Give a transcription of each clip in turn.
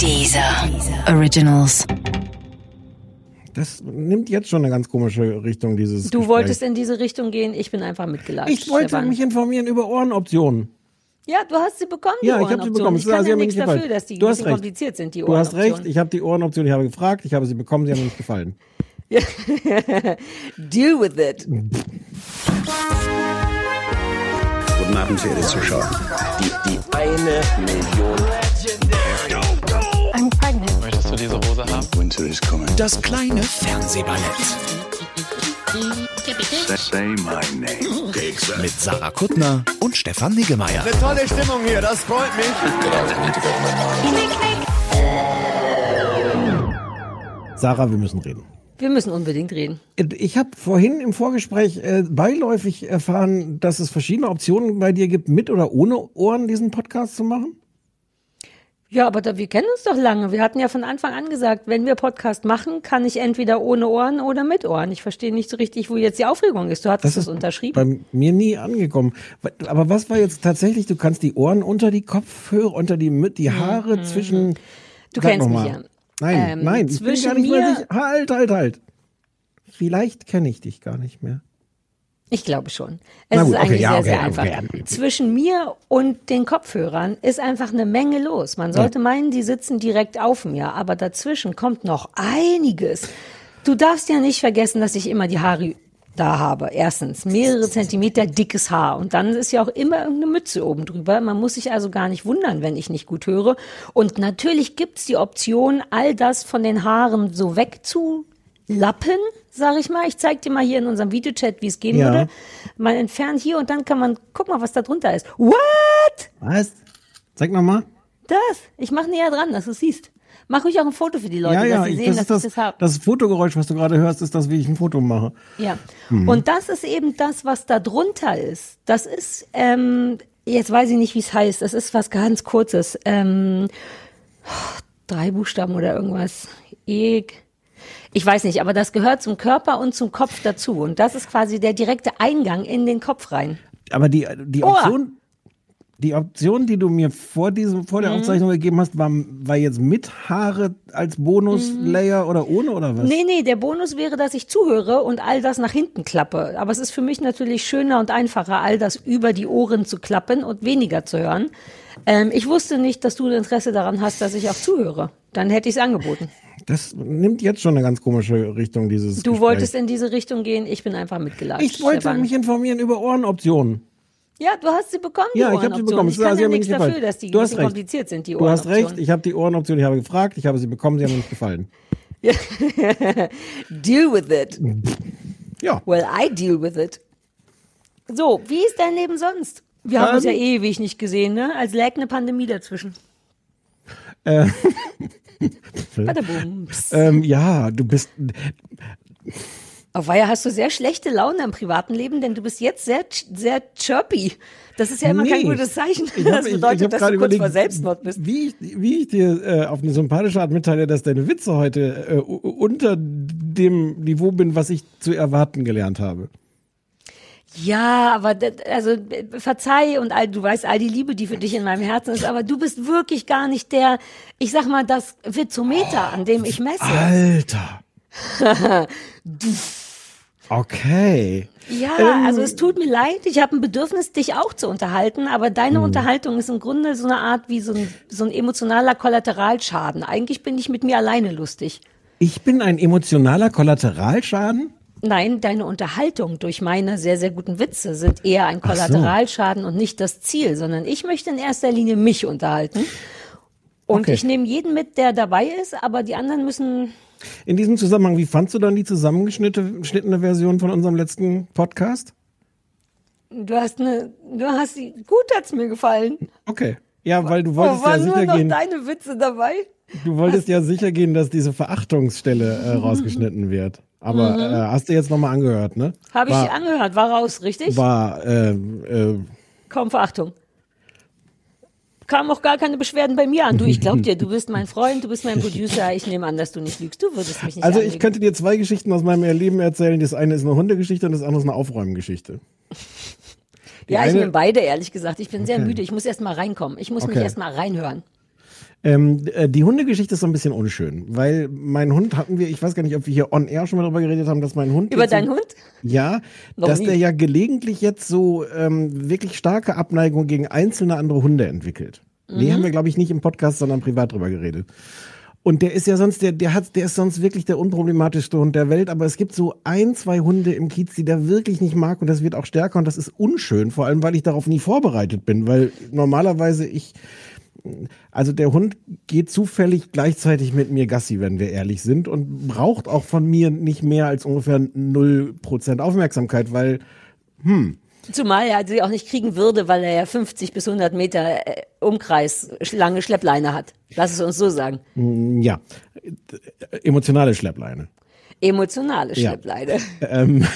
Dieser Originals. Das nimmt jetzt schon eine ganz komische Richtung, dieses Du Gespräch. wolltest in diese Richtung gehen, ich bin einfach mitgelatscht. Ich wollte Stefan. mich informieren über Ohrenoptionen. Ja, du hast sie bekommen, die Ja, ich habe sie bekommen. Ich kann sie ja nichts nicht dafür, gefallen. dass die du hast recht. kompliziert sind, die Du hast Ohrenoptionen. recht, ich habe die Ohrenoption, ich habe gefragt, ich habe sie bekommen, sie haben mir nicht gefallen. Deal with it. Guten Abend, verehrte Zuschauer. Die, die eine Million. Das kleine Fernsehballett Say my name. mit Sarah Kuttner und Stefan Niggemeier. Tolle Stimmung hier, das freut mich. Sarah, wir müssen reden. Wir müssen unbedingt reden. Ich habe vorhin im Vorgespräch äh, beiläufig erfahren, dass es verschiedene Optionen bei dir gibt, mit oder ohne Ohren diesen Podcast zu machen. Ja, aber da, wir kennen uns doch lange. Wir hatten ja von Anfang an gesagt, wenn wir Podcast machen, kann ich entweder ohne Ohren oder mit Ohren. Ich verstehe nicht so richtig, wo jetzt die Aufregung ist. Du hattest das, unterschrieben. bei mir nie angekommen. Aber was war jetzt tatsächlich, du kannst die Ohren unter die Kopfhörer, unter die, die Haare zwischen... Mhm. Du Sag kennst mich ja. Nein, Ähm, nein, ich bin zwischen gar nicht mehr sicher. Halt, halt, halt. Vielleicht kenne ich dich gar nicht mehr. Ich glaube schon. Es gut, ist okay, eigentlich ja, sehr, okay, sehr okay, einfach. okay. Zwischen mir und den Kopfhörern ist einfach eine Menge los. Man sollte meinen, die sitzen direkt auf mir, aber dazwischen kommt noch einiges. Du darfst ja nicht vergessen, dass ich immer die Haare da habe. Erstens, mehrere Zentimeter dickes Haar. Und dann ist ja auch immer irgendeine Mütze oben drüber. Man muss sich also gar nicht wundern, wenn ich nicht gut höre. Und natürlich gibt's die Option, all das von den Haaren so wegzulappen, sag ich mal. Ich zeig dir mal hier in unserem Videochat, wie es gehen Ja. würde. Man entfernt hier und dann kann man, guck mal, was da drunter ist. What? Was? Sag nochmal. Das. Ich mach näher dran, dass du es siehst. Mach ruhig auch ein Foto für die Leute, Ja, ja, dass sie sehen, das dass ist das, ich das habe. das Fotogeräusch, was du gerade hörst, ist das, wie ich ein Foto mache. Ja. Mhm. Und das ist eben das, was da drunter ist. Das ist, ähm, jetzt weiß ich nicht, wie es heißt. Das ist was ganz Kurzes. Ähm, drei Buchstaben oder irgendwas. E. Ich weiß nicht, aber das gehört zum Körper und zum Kopf dazu. Und das ist quasi der direkte Eingang in den Kopf rein. Aber die, die. Option, die Option, die du mir vor diesem, vor der Mhm. Aufzeichnung gegeben hast, war, war jetzt mit Haare als Bonuslayer oder ohne oder was? Mhm. Nee, nee, der Bonus wäre, dass ich zuhöre und all das nach hinten klappe. Aber es ist für mich natürlich schöner und einfacher, all das über die Ohren zu klappen und weniger zu hören. Ähm, ich wusste nicht, dass du Interesse daran hast, dass ich auch zuhöre. Dann hätte ich es angeboten. Das nimmt jetzt schon eine ganz komische Richtung, dieses Du Gespräch. wolltest in diese Richtung gehen, ich bin einfach mitgelatscht. Ich wollte Stefan. mich informieren über Ohrenoptionen. Ja, du hast sie bekommen, die Ja, ich habe sie Ohrenoptionen. bekommen. Ich kann ja nichts nicht dafür, gefallen. dass die du hast recht. kompliziert sind, die Du hast Ohrenoptionen. recht, ich habe die Ohrenoption, ich habe gefragt, ich habe sie bekommen, sie haben mir nicht gefallen. Deal with it. Ja. Well, I deal with it. So, wie ist dein Leben sonst? Wir haben uns ja Ähm. ewig nicht gesehen, ne? Als läge eine Pandemie dazwischen. Äh, Badabum. ähm, ja, du bist. Auf Weiher hast du sehr schlechte Laune im privaten Leben, denn du bist jetzt sehr, sehr chirpy. Das ist ja immer kein Nee. gutes Zeichen. Ich hab- das ich- ich bedeutet, hab dass du kurz überlegt, vor Selbstmord bist. Wie ich, wie ich dir äh, auf eine sympathische Art mitteile, dass deine Witze heute äh, unter dem Niveau bin, was ich zu erwarten gelernt habe. Ja, aber also äh, verzeih und all, du weißt all die Liebe, die für dich in meinem Herzen ist, aber du bist wirklich gar nicht der, ich sag mal, das Witzometer, an dem ich messe. Alter. okay. Ja, Ähm. also es tut mir leid, ich habe ein Bedürfnis, dich auch zu unterhalten, aber deine Hm. Unterhaltung ist im Grunde so eine Art wie so ein, so ein emotionaler Kollateralschaden. Eigentlich bin ich mit mir alleine lustig. Ich bin ein emotionaler Kollateralschaden. Nein, deine Unterhaltung durch meine sehr, sehr guten Witze sind eher ein Kollateralschaden und nicht das Ziel, sondern ich möchte in erster Linie mich unterhalten. Und Okay. ich nehme jeden mit, der dabei ist, aber die anderen müssen. In diesem Zusammenhang, wie fandst du dann die zusammengeschnittene Version von unserem letzten Podcast? Du hast eine, du hast sie, gut hat's mir gefallen. Okay. Ja, weil du wolltest ja waren nur sicher noch gehen. deine Witze dabei? Du wolltest ja sicher gehen, dass diese Verachtungsstelle äh, rausgeschnitten wird. Aber äh, hast du jetzt nochmal angehört, ne? Habe ich war, angehört, war raus, richtig? War, äh, äh, Kaum Verachtung. Kam auch gar keine Beschwerden bei mir an. Du, ich glaub dir, du bist mein Freund, du bist mein Producer. Ich nehme an, dass du nicht lügst. Du würdest mich nicht also ich anlügen. könnte dir zwei Geschichten aus meinem Leben erzählen. Das eine ist eine Hundegeschichte und das andere ist eine Aufräumgeschichte. Die Ja, ich eine- nehme beide, ehrlich gesagt. Ich bin sehr müde. Ich muss erst mal reinkommen. Ich muss mich Okay. erst mal reinhören. Ähm, äh, die Hundegeschichte ist so ein bisschen unschön, weil mein Hund hatten wir, ich weiß gar nicht, ob wir hier on air schon mal darüber geredet haben, dass mein Hund. Über deinen Hund? Ja, Noch dass nie. der ja gelegentlich jetzt so ähm, wirklich starke Abneigung gegen einzelne andere Hunde entwickelt. Die Mhm. haben wir, glaube ich, nicht im Podcast, sondern privat drüber geredet. Und der ist ja sonst, der, der hat, der ist sonst wirklich der unproblematischste Hund der Welt, aber es gibt so ein, zwei Hunde im Kiez, die der wirklich nicht mag und das wird auch stärker und das ist unschön, vor allem weil ich darauf nie vorbereitet bin, weil normalerweise ich, also der Hund geht zufällig gleichzeitig mit mir Gassi, wenn wir ehrlich sind und braucht auch von mir nicht mehr als ungefähr 0% Aufmerksamkeit, weil Zumal er sie auch nicht kriegen würde, weil er ja 50 bis 100 Meter äh, Umkreis lange Schleppleine hat. Lass es uns so sagen. ja, emotionale Schleppleine. Emotionale Ja. Schleppleine. ähm,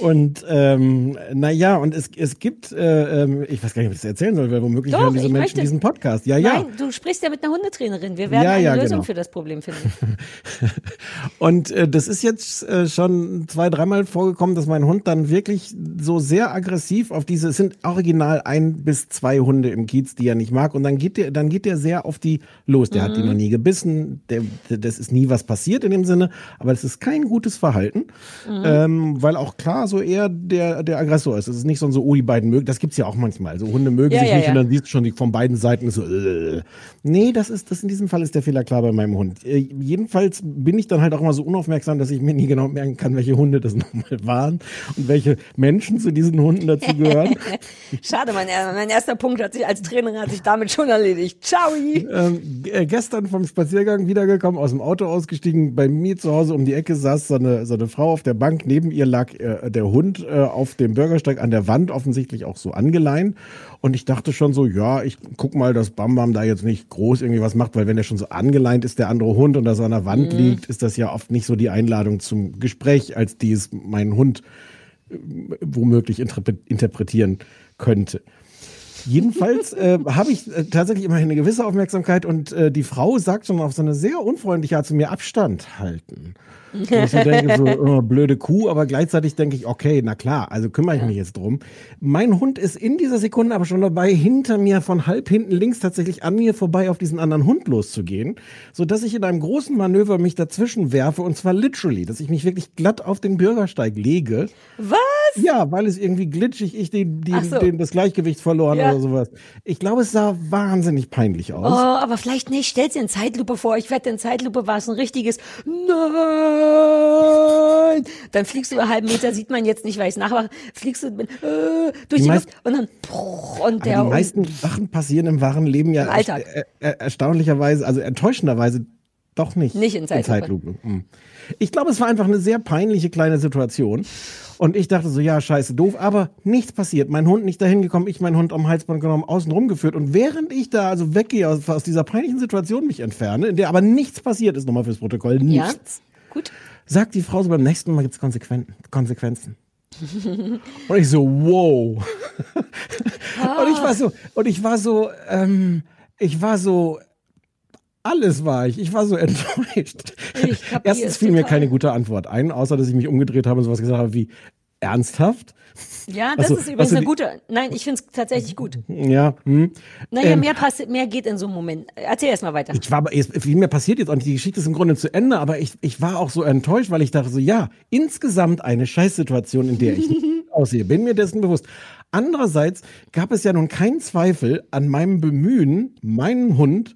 und ähm, naja, und es, es gibt, äh, ähm, ich weiß gar nicht, ob ich das erzählen soll, weil womöglich Doch, hören diese Menschen möchte- diesen Podcast. Ja, ja. Nein, du sprichst ja mit einer Hundetrainerin. Wir werden Ja, eine ja, Lösung genau. für das Problem finden. Und äh, das ist jetzt äh, schon zwei, dreimal vorgekommen, dass mein Hund dann wirklich so sehr aggressiv auf diese, es sind original ein bis zwei Hunde im Kiez, die er nicht mag. Und dann geht der, dann geht der sehr auf die los. Der hat die noch nie gebissen, der, der, das ist nie was passiert in dem Sinne, aber das ist kein gutes Verhalten. Ähm, weil auch klar so eher der, der Aggressor ist. Es ist nicht so, so, oh, die beiden mögen, das gibt's ja auch manchmal. Also Hunde mögen Ja, sich ja, nicht ja. und dann siehst du schon die von beiden Seiten so, äh. nee, das ist, das in diesem Fall ist der Fehler klar bei meinem Hund. Äh, jedenfalls bin ich dann halt auch immer so unaufmerksam, dass ich mir nie genau merken kann, welche Hunde das nochmal waren und welche Menschen zu diesen Hunden dazu gehören. Schade, mein, mein erster Punkt hat sich als Trainerin hat sich damit schon erledigt. Ciao! ähm, äh, gestern vom Spaziergang wiedergekommen, aus dem Auto ausgestiegen, bei mir zu Hause um die Ecke saß so eine, so eine Frau auf der Bank, neben ihr lag äh, der Hund äh, auf dem Bürgersteig an der Wand, offensichtlich auch so angeleint. Und ich dachte schon so, ja, ich guck mal, dass Bam Bam da jetzt nicht groß irgendwie was macht, weil wenn er schon so angeleint ist, der andere Hund und das an der Wand liegt, ist das ja oft nicht so die Einladung zum Gespräch, als die es mein Hund äh, womöglich interpre- interpretieren könnte. Jedenfalls äh, habe ich äh, tatsächlich immer eine gewisse Aufmerksamkeit und äh, die Frau sagt schon auf so eine sehr unfreundliche Art zu mir Abstand halten. Und ich so denke, so oh, blöde Kuh, aber gleichzeitig denke ich, okay, na klar, also kümmere ich mich jetzt drum. Mein Hund ist in dieser Sekunde aber schon dabei, hinter mir von halb hinten links tatsächlich an mir vorbei auf diesen anderen Hund loszugehen, so dass ich in einem großen Manöver mich dazwischen werfe und zwar literally, dass ich mich wirklich glatt auf den Bürgersteig lege. Was? Ja, weil es irgendwie glitschig, ich die, Ach so. den, das Gleichgewicht verloren Ja. oder sowas. Ich glaube, es sah wahnsinnig peinlich Oh, aus. aber vielleicht nicht. Stell's dir in Zeitlupe vor. Ich wette, in Zeitlupe war es ein richtiges Nein. Dann fliegst du über einen halben Meter, sieht man jetzt nicht, weil ich nachmache. Fliegst du mit, äh, durch die, meist- Luft und dann bruch, und der die meisten Sachen passieren im wahren Leben ja Alltag. er, er, erstaunlicherweise, also enttäuschenderweise doch nicht. Nicht in Zeitlupe. Mm. Ich glaube, es war einfach eine sehr peinliche kleine Situation. Und ich dachte so, ja, scheiße, doof, aber nichts passiert. Mein Hund nicht dahin gekommen, ich meinen Hund am Halsband genommen, außen rumgeführt. Und während ich da also weggehe aus, aus dieser peinlichen Situation mich entferne, in der aber nichts passiert ist, nochmal fürs Protokoll, ja, nichts. Gut. sagt die Frau so, beim nächsten Mal gibt's Konsequen Konsequenzen. und ich so, wow. und ich war so, und ich war so, ähm, ich war so, alles war ich. Ich war so enttäuscht. Erstens fiel mir keine gute Antwort ein, außer dass ich mich umgedreht habe und sowas gesagt habe wie, ernsthaft? Ja, das Ach so, ist übrigens du eine gute. Nein, ich finde es tatsächlich gut. Ja, hm. Naja, Ähm, mehr passiert, mehr geht in so einem Moment. Erzähl erst mal weiter. Ich war viel mehr passiert jetzt auch nicht. Die Geschichte ist im Grunde zu Ende, aber ich, ich war auch so enttäuscht, weil ich dachte so, ja, insgesamt eine Scheißsituation, in der ich nicht aussehe. Bin mir dessen bewusst. Andererseits gab es ja nun keinen Zweifel an meinem Bemühen, meinen Hund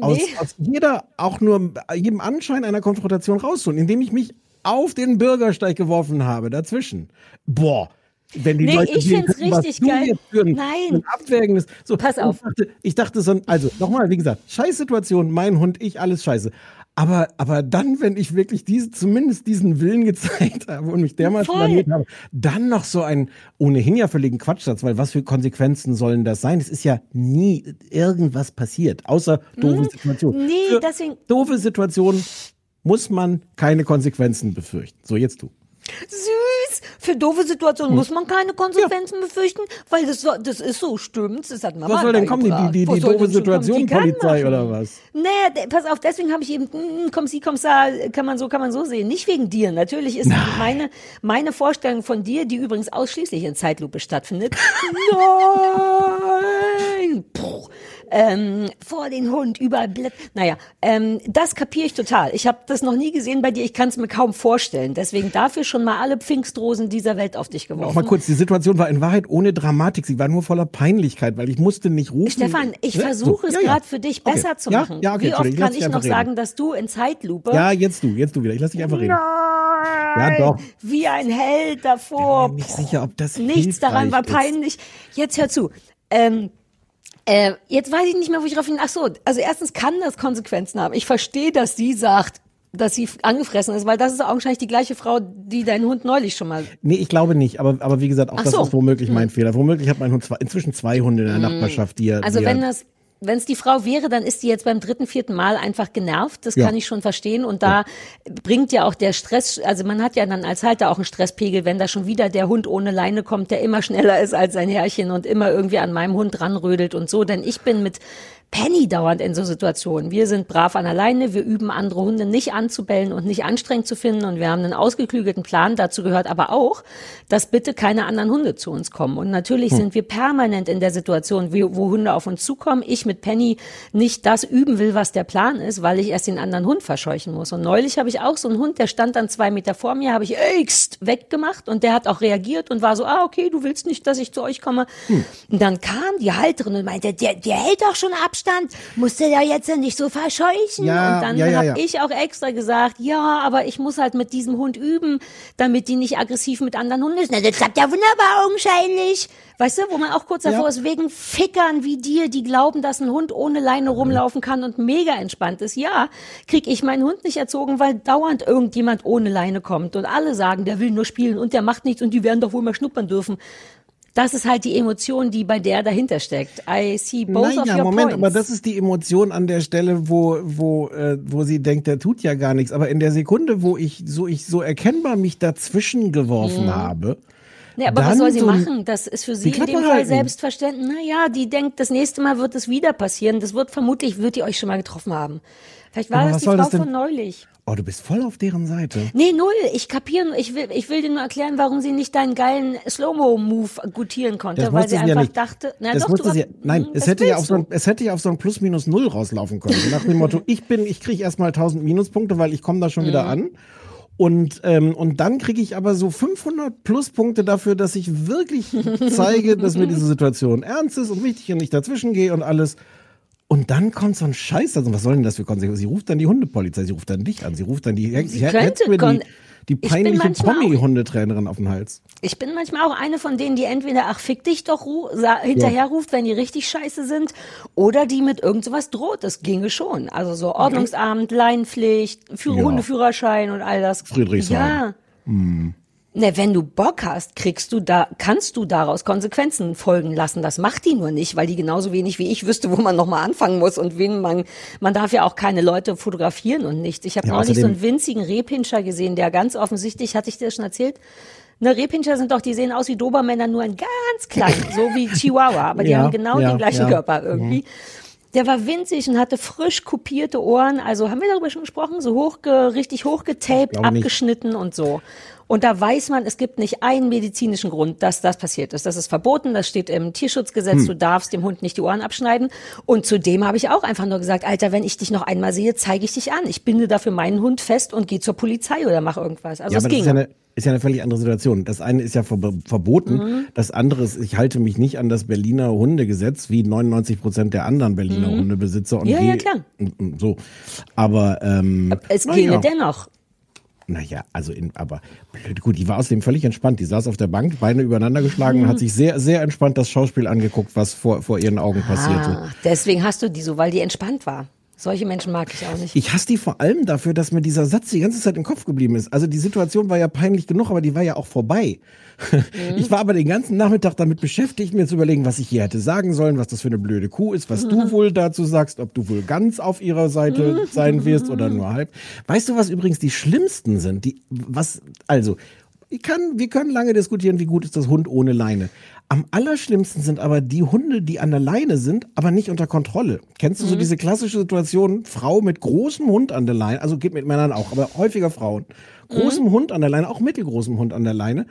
aus, Nee. aus jeder, auch nur jedem Anschein einer Konfrontation rauszuholen, indem ich mich auf den Bürgersteig geworfen habe, dazwischen. Boah. Wenn die Nee, Leute ich sehen find's könnten, was richtig du geil. jetzt für ein, Nein. ein abwägendes. So, Pass auf. Ich dachte, ich dachte so, also nochmal, wie gesagt, Scheißsituation, mein Hund, ich, alles scheiße. Aber, aber dann, wenn ich wirklich diese, zumindest diesen Willen gezeigt habe und mich dermaßen blamiert habe, dann noch so ein ohnehin ja völligen Quatschsatz, weil was für Konsequenzen sollen das sein? Es ist ja nie irgendwas passiert, außer doofe Situationen. Hm? Nee, für deswegen- Doofe Situationen muss man keine Konsequenzen befürchten. So, jetzt du. Süß. Für doofe Hm. Situationen muss man keine Konsequenzen befürchten, weil das, so- das ist so, stimmt's. Das hat Mama Was soll denn kommen? Die, die, die, doofe? Situation, Die Polizei oder was? Nee, de- pass auf, deswegen habe ich eben, mm, komm sie, komm sa, kann man so, kann man so sehen. Nicht wegen dir. Natürlich ist meine, meine Vorstellung von dir, die übrigens ausschließlich in Zeitlupe stattfindet. Nein! Puh. Ähm, vor den Hund, überall Blätter. Naja, ähm, das kapiere ich total. Ich habe das noch nie gesehen bei dir, ich kann es mir kaum vorstellen. Deswegen dafür schon mal alle Pfingstrosen dieser Welt auf dich geworfen. Noch mal kurz, die Situation war in Wahrheit ohne Dramatik. Sie war nur voller Peinlichkeit, weil ich musste nicht rufen. Stefan, ich Ne? versuche es Ja, ja. gerade für dich Okay. besser zu Ja? machen. Ja, okay, Wie oft kann ich dich noch reden. sagen, dass du in Zeitlupe Ja, jetzt du, jetzt du wieder. Ich lass dich einfach reden. Nein, Ja, doch. wie ein Held davor. Ich bin mir nicht sicher, ob das Nichts daran war hilfreich ist. peinlich. Jetzt hör zu. Ähm, äh, jetzt weiß ich nicht mehr, wo ich drauf hin. Ach so, also erstens kann das Konsequenzen haben. Ich verstehe, dass sie sagt, dass sie angefressen ist, weil das ist augenscheinlich die gleiche Frau, die deinen Hund neulich schon mal. Nee, ich glaube nicht. Aber, aber wie gesagt, auch Ach das so. Hm. ist womöglich mein Fehler. Womöglich hat mein Hund zwei, inzwischen zwei Hunde in der Nachbarschaft, die er. Also wenn das wenn es die Frau wäre, dann ist die jetzt beim dritten, vierten Mal einfach genervt. Das Ja. kann ich schon verstehen. Und da bringt ja auch der Stress, also man hat ja dann als Halter auch einen Stresspegel, wenn da schon wieder der Hund ohne Leine kommt, der immer schneller ist als sein Herrchen und immer irgendwie an meinem Hund ranrödelt und so. Denn ich bin mit Penny dauernd in so Situationen. Wir sind brav an der Leine, wir üben andere Hunde nicht anzubellen und nicht anstrengend zu finden und wir haben einen ausgeklügelten Plan. Dazu gehört aber auch, dass bitte keine anderen Hunde zu uns kommen. Und natürlich sind wir permanent in der Situation, wo Hunde auf uns zukommen. Ich mit Penny nicht das üben will, was der Plan ist, weil ich erst den anderen Hund verscheuchen muss. Und neulich habe ich auch so einen Hund, der stand dann zwei Meter vor mir, habe ich ächst weggemacht und der hat auch reagiert und war so, ah, okay, du willst nicht, dass ich zu euch komme. Und dann kam die Halterin und meinte, der, der hält doch schon Abstand, musst du ja jetzt nicht so verscheuchen. Ja, und dann ja, ja, habe ja. ich auch extra gesagt, ja, aber ich muss halt mit diesem Hund üben, damit die nicht aggressiv mit anderen Hunden ist. Na, das klappt ja wunderbar augenscheinlich. Weißt du, wo man auch kurz davor ist, wegen Fickern wie dir, die glauben, dass ein Hund ohne Leine rumlaufen kann und mega entspannt ist. Ja, krieg ich meinen Hund nicht erzogen, weil dauernd irgendjemand ohne Leine kommt und alle sagen, der will nur spielen und der macht nichts und die werden doch wohl mal schnuppern dürfen. Das ist halt die Emotion, die bei der dahinter steckt. I see both of naja, your Moment, points. aber das ist die Emotion an der Stelle, wo, wo, äh, wo sie denkt, der tut ja gar nichts. Aber in der Sekunde, wo ich so, ich so erkennbar mich dazwischen geworfen habe, Nee, aber was soll sie so machen? Das ist für sie in dem Fall halten. selbstverständlich. Naja, die denkt, das nächste Mal wird es wieder passieren. Das wird vermutlich, wird die euch schon mal getroffen haben. Vielleicht war Aber das die Frau von neulich. Oh, du bist voll auf deren Seite. Nee, null. Ich kapiere, nur- ich will, ich will dir nur erklären, warum sie nicht deinen geilen Slow-Mo-Move gutieren konnte, Das weil sie einfach ja nicht. dachte, na das doch, du sie, nein, hm, es hätte ja auf so ein, es hätte ja auf so ein Plus minus null rauslaufen können. Nach dem Motto, ich bin, ich kriege erstmal 1000 Minuspunkte, weil ich komme da schon Mhm. wieder an. Und, ähm, und dann kriege ich aber so 500 Pluspunkte dafür, dass ich wirklich zeige, dass mir diese Situation ernst ist und wichtig und ich dazwischen gehe und alles. Und dann kommt so ein Scheiß. Also was soll denn das für Konsequenzen? Sie ruft dann die Hundepolizei, sie ruft dann dich an, sie ruft dann die, sie könnte mir die, die peinliche Promi-Hundetrainerin auf den Hals. Ich bin manchmal auch eine von denen, die entweder ach fick dich doch hinterher ruft, wenn die richtig scheiße sind, oder die mit irgend sowas droht. Das ginge schon. Also so Ordnungsamt, Leinpflicht, Führ Ja. Hundeführerschein und all das. Friedrichshain. Ja. Ne, wenn du Bock hast, kriegst du da, kannst du daraus Konsequenzen folgen lassen. Das macht die nur nicht, weil die genauso wenig wie ich wüsste, wo man nochmal anfangen muss und wen man, man darf ja auch keine Leute fotografieren und nichts. Ich habe Ja, neulich so einen winzigen Rehpinscher gesehen, der ganz offensichtlich, hatte ich dir schon erzählt? Ne, Rehpinscher sind doch, die sehen aus wie Dobermänner, nur ein ganz klein, so wie Chihuahua, aber die Ja, haben genau ja, den gleichen. Mhm. Körper irgendwie. Der war winzig und hatte frisch kopierte Ohren. Also haben wir darüber schon gesprochen? So hochge, richtig hochgetaped, Glaube nicht. abgeschnitten und so. Und da weiß man, es gibt nicht einen medizinischen Grund, dass das passiert ist. Das ist verboten, das steht im Tierschutzgesetz, Hm. du darfst dem Hund nicht die Ohren abschneiden. Und zudem habe ich auch einfach nur gesagt, Alter, wenn ich dich noch einmal sehe, zeige ich dich an. Ich binde dafür meinen Hund fest und gehe zur Polizei oder mach irgendwas. Also Ja, es ging. Ist ja, eine, ist ja eine völlig andere Situation. Das eine ist ja verb verboten, Mhm. das andere ist, ich halte mich nicht an das Berliner Hundegesetz, wie 99 Prozent der anderen Berliner Hundebesitzer. Und Mhm. Ja, ja, klar. und- und So. Aber ähm, es ginge ja. dennoch. Naja, also in, aber blöd, gut, die war außerdem völlig entspannt. Die saß auf der Bank, Beine übereinander geschlagen und Mhm. hat sich sehr, sehr entspannt das Schauspiel angeguckt, was vor, vor ihren Augen passierte. Ah, deswegen hast du die so, weil die entspannt war. Solche Menschen mag ich auch nicht. Ich hasse die vor allem dafür, dass mir dieser Satz die ganze Zeit im Kopf geblieben ist. Also die Situation war ja peinlich genug, aber die war ja auch vorbei. Ich war aber den ganzen Nachmittag damit beschäftigt, mir zu überlegen, was ich hier hätte sagen sollen, was das für eine blöde Kuh ist, was du wohl dazu sagst, ob du wohl ganz auf ihrer Seite sein wirst oder nur halb. Weißt du, was übrigens die schlimmsten sind? Die, was, also, ich kann, wir können lange diskutieren, wie gut ist das Hund ohne Leine. Am allerschlimmsten sind aber die Hunde, die an der Leine sind, aber nicht unter Kontrolle. Kennst du so diese klassische Situation, Frau mit großem Hund an der Leine, also geht mit Männern auch, aber häufiger Frauen. Großem Hund an der Leine, auch mittelgroßem Hund an der Leine.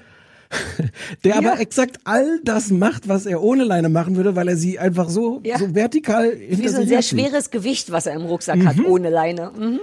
der aber exakt all das macht, was er ohne Leine machen würde, weil er sie einfach so, Ja. so vertikal Wie hinter so ein sehr schweres Gewicht, was er im Rucksack hat, ohne Leine. Mhm.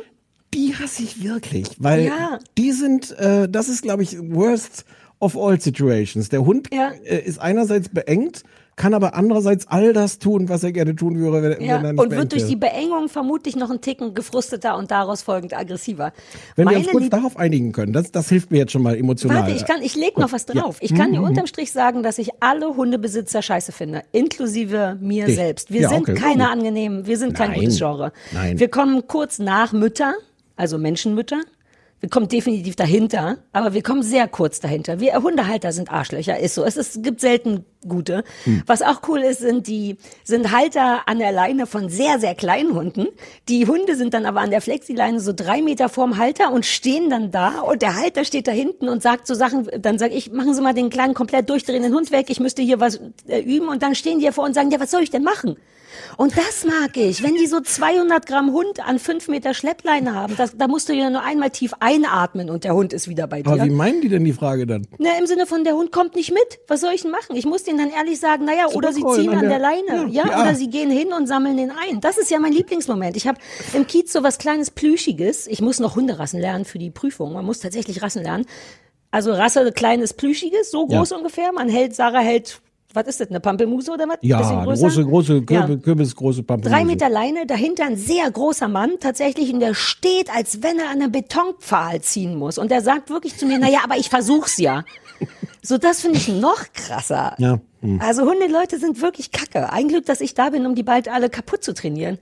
Die hasse ich wirklich, weil Ja. die sind, äh, das ist, glaube ich, worst of all situations. Der Hund Ja. äh, ist einerseits beengt, kann aber andererseits all das tun, was er gerne tun würde, wenn, Ja, wenn er nicht und wird durch die Beengung vermutlich noch ein Ticken gefrusteter und daraus folgend aggressiver. Wenn wir Meine uns kurz Lieb- darauf einigen können, das, das hilft mir jetzt schon mal emotional. Warte, ich kann, ich leg noch was Ja. Mhm, drauf. Ich kann dir unterm Strich sagen, dass ich alle Hundebesitzer scheiße finde, inklusive mir Dich. selbst. Wir Ja, sind okay. keine angenehmen, wir sind kein Nein. gutes Genre. Nein. Wir kommen kurz nach Mütter, also Menschenmütter. Wir kommen definitiv dahinter, aber wir kommen sehr kurz dahinter. Wir Hundehalter sind Arschlöcher, ist so. Es ist, gibt selten gute. Hm. Was auch cool ist, sind die, sind Halter an der Leine von sehr, sehr kleinen Hunden. Die Hunde sind dann aber an der Flexileine so drei Meter vorm Halter und stehen dann da und der Halter steht da hinten und sagt so Sachen, dann sage ich, machen Sie mal den kleinen komplett durchdrehenden Hund weg, ich müsste hier was äh, üben und dann stehen die davor und sagen, ja, was soll ich denn machen? Und das mag ich, wenn die so 200 Gramm Hund an fünf Meter Schleppleine haben, das, da musst du ja nur einmal tief einatmen und der Hund ist wieder bei dir. aber wie meinen die denn die Frage dann? Na, im Sinne von, der Hund kommt nicht mit. Was soll ich denn machen? Ich muss denen dann ehrlich sagen, naja, oder sie ziehen an der, der- Leine. Ja, Ja, ja. oder sie gehen hin und sammeln den ein. Das ist ja mein Lieblingsmoment. Ich habe im Kiez so was kleines Plüschiges. Ich muss noch Hunderassen lernen für die Prüfung. Man muss tatsächlich Rassen lernen. Also Rasse kleines Plüschiges, so Ja. groß ungefähr. Man hält, Sarah hält, was ist das, eine Pampelmuse oder was? Ja, eine große, große, Ja. Kürbis, Kürbis, große Pampelmuse. Drei Meter Leine, dahinter ein sehr großer Mann tatsächlich und der steht, als wenn er an einem Betonpfahl ziehen muss. Und der sagt wirklich zu mir, naja, aber ich versuch's ja. So, das finde ich noch krasser. Ja, hm. Also Hundeleute sind wirklich kacke. Ein Glück, dass ich da bin, um die bald alle kaputt zu trainieren.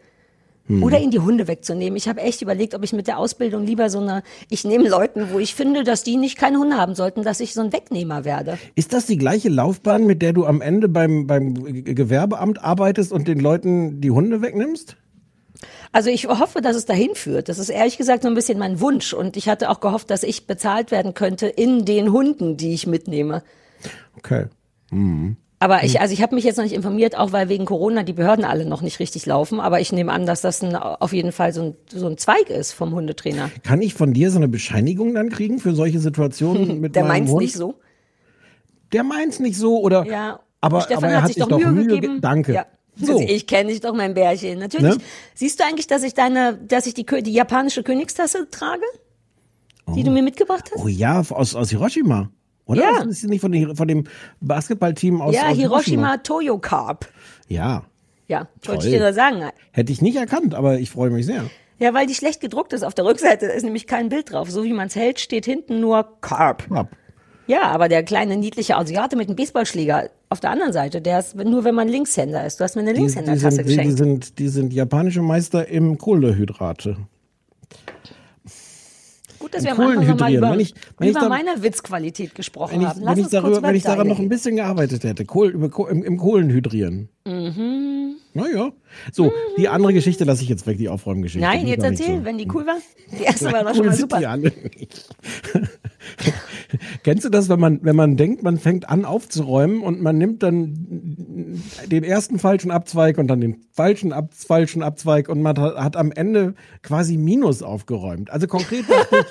Hm. Oder ihnen die Hunde wegzunehmen. Ich habe echt überlegt, ob ich mit der Ausbildung lieber so eine, ich nehme Leuten, wo ich finde, dass die nicht keine Hunde haben sollten, dass ich so ein Wegnehmer werde. Ist das die gleiche Laufbahn, mit der du am Ende beim, beim Gewerbeamt arbeitest und den Leuten die Hunde wegnimmst? Also ich hoffe, dass es dahin führt. Das ist ehrlich gesagt so ein bisschen mein Wunsch. Und ich hatte auch gehofft, dass ich bezahlt werden könnte in den Hunden, die ich mitnehme. Okay. Aber Hm. ich, also ich habe mich jetzt noch nicht informiert, auch weil wegen Corona die Behörden alle noch nicht richtig laufen. Aber ich nehme an, dass das ein, auf jeden Fall so ein, so ein Zweig ist vom Hundetrainer. Kann ich von dir so eine Bescheinigung dann kriegen für solche Situationen mit Der meint's Hund? nicht so. Der meint's nicht so oder? Ja. Aber, Stefan aber er hat, hat sich doch Mühe, ge- gegeben. Danke. Ja. So. Ich kenne dich doch, mein Bärchen. Natürlich. Ne? Siehst du eigentlich, dass ich deine, dass ich die, die japanische Königstasse trage? Die du mir mitgebracht hast? Oh ja, aus, aus Hiroshima. Oder? Ja. Das ist nicht von, der- von dem Basketballteam aus, ja, aus Hiroshima Toyo Carp. Ja. Ja, Toll. wollte ich dir nur sagen. Hätte ich nicht erkannt, aber ich freue mich sehr. Ja, weil die schlecht gedruckt ist. Auf der Rückseite ist nämlich kein Bild drauf. So wie man es hält, steht hinten nur Carp. Ab. Ja, aber der kleine niedliche Asiate mit dem Baseballschläger auf der anderen Seite, der ist nur, wenn man Linkshänder ist. Du hast mir eine Linkshändertasse sind, die, geschenkt. sind, die sind japanische Meister im Kohlehydrate. Gut, dass wir am Anfang nochmal über, Wenn ich- wenn ich über da- meine Witzqualität gesprochen Wenn ich, haben. Lass wenn ich, darüber, wenn ich daran noch ein bisschen gearbeitet hätte, Kohl, über, im, im Kohlenhydrieren. Mhm. Naja. So, die andere Geschichte lasse ich jetzt weg, die Aufräumgeschichte. Nein, jetzt erzähl, so. wenn die cool war. Die erste war doch Cool schon mal super. die alle nicht. Kennst du das, wenn man, wenn man denkt, man fängt an aufzuräumen und man nimmt dann den ersten falschen Abzweig und dann den falschen, Ab falschen Abzweig und man hat, hat am Ende quasi Minus aufgeräumt. Also konkret, dachte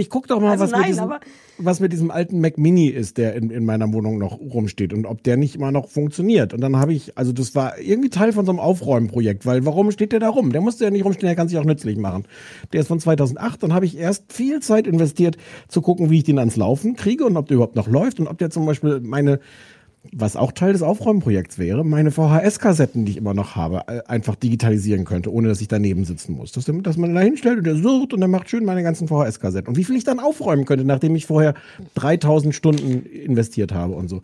ich, guck doch mal, Also was, nein, mit diesem, was mit diesem alten Mac Mini ist, der in, in meiner Wohnung noch rumsteht und ob der nicht immer noch funktioniert. Und dann habe ich, also das war irgendwie Teil von so einem Aufräumprojekt, weil warum steht der da rum? Der musste ja nicht rumstehen, der kann sich auch nützlich machen. Der ist von 2008, dann habe ich erst viel Zeit investiert zu gucken, wie ich den ans Laufen kriege und ob der überhaupt noch läuft und ob der zum Beispiel meine was auch Teil des Aufräumprojekts wäre, meine VHS-Kassetten, die ich immer noch habe, äh, einfach digitalisieren könnte, ohne dass ich daneben sitzen muss. Dass, dass man da hinstellt und der surrt und der macht schön meine ganzen VHS-Kassetten. Und wie viel ich dann aufräumen könnte, nachdem ich vorher 3000 Stunden investiert habe und so.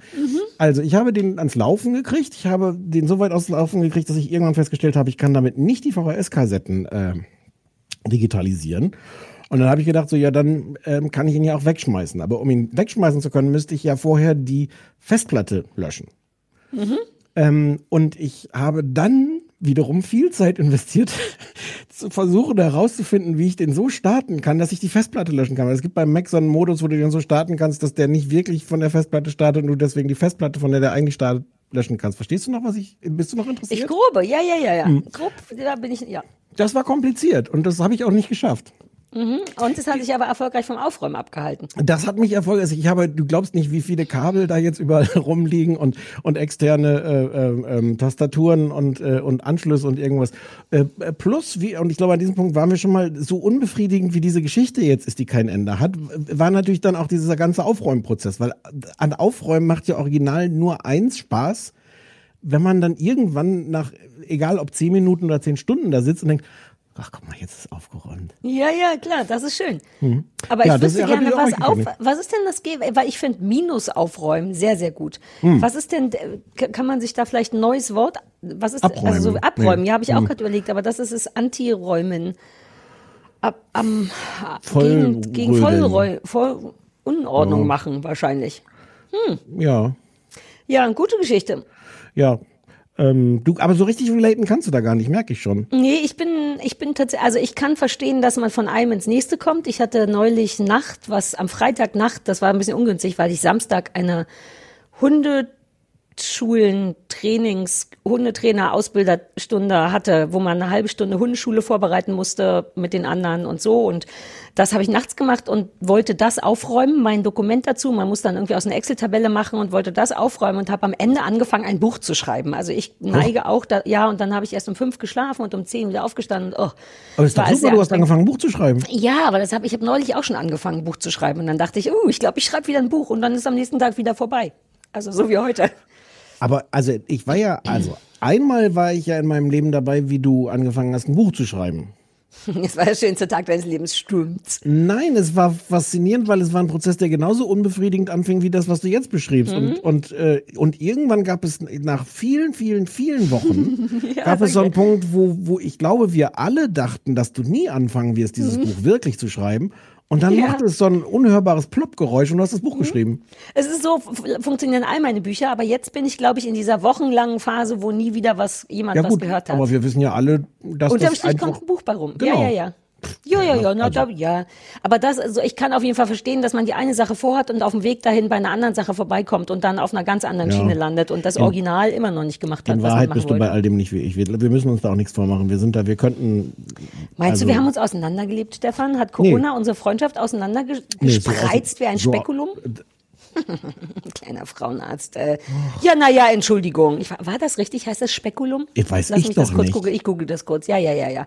Also ich habe den ans Laufen gekriegt. Ich habe den so weit aus Laufen gekriegt, dass ich irgendwann festgestellt habe, ich kann damit nicht die VHS-Kassetten äh, digitalisieren. Und dann habe ich gedacht, so ja, dann ähm, kann ich ihn ja auch wegschmeißen. Aber um ihn wegschmeißen zu können, müsste ich ja vorher die Festplatte löschen. Ähm, und ich habe dann wiederum viel Zeit investiert, zu versuchen herauszufinden, wie ich den so starten kann, dass ich die Festplatte löschen kann. Weil es gibt beim Mac so einen Modus, wo du den so starten kannst, dass der nicht wirklich von der Festplatte startet und du deswegen die Festplatte, von der der eigentlich startet, löschen kannst. Verstehst du noch, was ich, bist du noch interessiert? Ich grobe, ja, ja, ja, ja. Hm. Grob, da bin ich, ja. Das war kompliziert und das habe ich auch nicht geschafft. Und es hat sich aber erfolgreich vom Aufräumen abgehalten. Das hat mich erfolgreich. Ich habe, du glaubst nicht, wie viele Kabel da jetzt überall rumliegen und und externe äh, äh, Tastaturen und äh, und Anschlüsse und irgendwas. Äh, äh, plus, wie und ich glaube, an diesem Punkt waren wir schon mal so unbefriedigend, wie diese Geschichte jetzt ist, die kein Ende hat, war natürlich dann auch dieser ganze Aufräumprozess, weil an Aufräumen macht ja original nur eins Spaß, wenn man dann irgendwann nach, egal ob zehn Minuten oder zehn Stunden da sitzt und denkt, ach guck mal, jetzt ist aufgeräumt. Ja, ja, klar, das ist schön. Aber Mhm. Ja, ich wüsste gerne, was, auf, was ist denn das, Ge- weil ich finde Minus aufräumen sehr, sehr gut. Hm. Was ist denn, kann man sich da vielleicht ein neues Wort, was ist, Abräumen. also so abräumen, Nee. ja, habe ich auch Hm. gerade überlegt, aber das ist es Antiräumen. Ab, am, gegen, gegen Vollreu, Voll, Unordnung Ja. machen wahrscheinlich. Ja, Ja, eine gute Geschichte. ja. Ähm, du, aber so richtig relaten kannst du da gar nicht, merke ich schon. Nee, ich bin, ich bin tatsächlich, also ich kann verstehen, dass man von einem ins nächste kommt. Ich hatte neulich Nacht, was am Freitag Nacht, das war ein bisschen ungünstig, weil ich Samstag eine Hundeschulen, Trainings, Hundetrainer, Ausbilderstunde hatte, wo man eine halbe Stunde Hundeschule vorbereiten musste mit den anderen und so. Und das habe ich nachts gemacht und wollte das aufräumen, mein Dokument dazu. Man muss dann irgendwie aus einer Excel-Tabelle machen und wollte das aufräumen und habe am Ende angefangen, ein Buch zu schreiben. Also ich neige auch, da, ja, und dann habe ich erst um fünf geschlafen und um zehn wieder aufgestanden. Oh, Aber ist doch super, du hast angefangen, ein Buch zu schreiben. Ja, aber das hab, ich habe neulich auch schon angefangen, ein Buch zu schreiben. Und dann dachte ich, uh, ich glaube, ich schreibe wieder ein Buch und dann ist am nächsten Tag wieder vorbei. Also so wie heute. Aber also ich war ja, also einmal war ich ja in meinem Leben dabei, wie du angefangen hast, ein Buch zu schreiben. Es war der schönste Tag deines Lebens, stimmt. Nein, es war faszinierend, weil es war ein Prozess, der genauso unbefriedigend anfing wie das, was du jetzt beschriebst. Und, und, äh, und irgendwann gab es nach vielen, vielen, vielen Wochen, gab es so einen Punkt, wo, wo ich glaube, wir alle dachten, dass du nie anfangen wirst, dieses Buch wirklich zu schreiben. Und dann Ja. machte es so ein unhörbares Plopp-Geräusch und du hast das Buch geschrieben. Es ist so, funktionieren all meine Bücher, aber jetzt bin ich, glaube ich, in dieser wochenlangen Phase, wo nie wieder was jemand Ja was gut, gehört hat. aber wir wissen ja alle, dass Unterm das Strich einfach... kommt ein Buch bei rum. Genau. Ja, ja, ja. Ja, ja, ja, na, also- da, ja. Aber das, also ich kann auf jeden Fall verstehen, dass man die eine Sache vorhat und auf dem Weg dahin bei einer anderen Sache vorbeikommt und dann auf einer ganz anderen Ja. Schiene landet und das Original immer noch nicht gemacht hat, In was Wahrheit bist du bei wollte. all dem nicht wie ich. Wir, wir müssen uns da auch nichts vormachen. Wir sind da, wir könnten. Meinst also- du, wir haben uns auseinandergelebt, Stefan? Hat Corona unsere Freundschaft auseinandergespreizt Nee, so aus- wie ein so- Spekulum? Kleiner Frauenarzt. Äh. Ja, naja, Entschuldigung. Ich, war das richtig? Heißt das Spekulum? Ich weiß Lass ich mich das doch kurz nicht. googeln. Ich google das kurz. Ja, ja, ja, ja.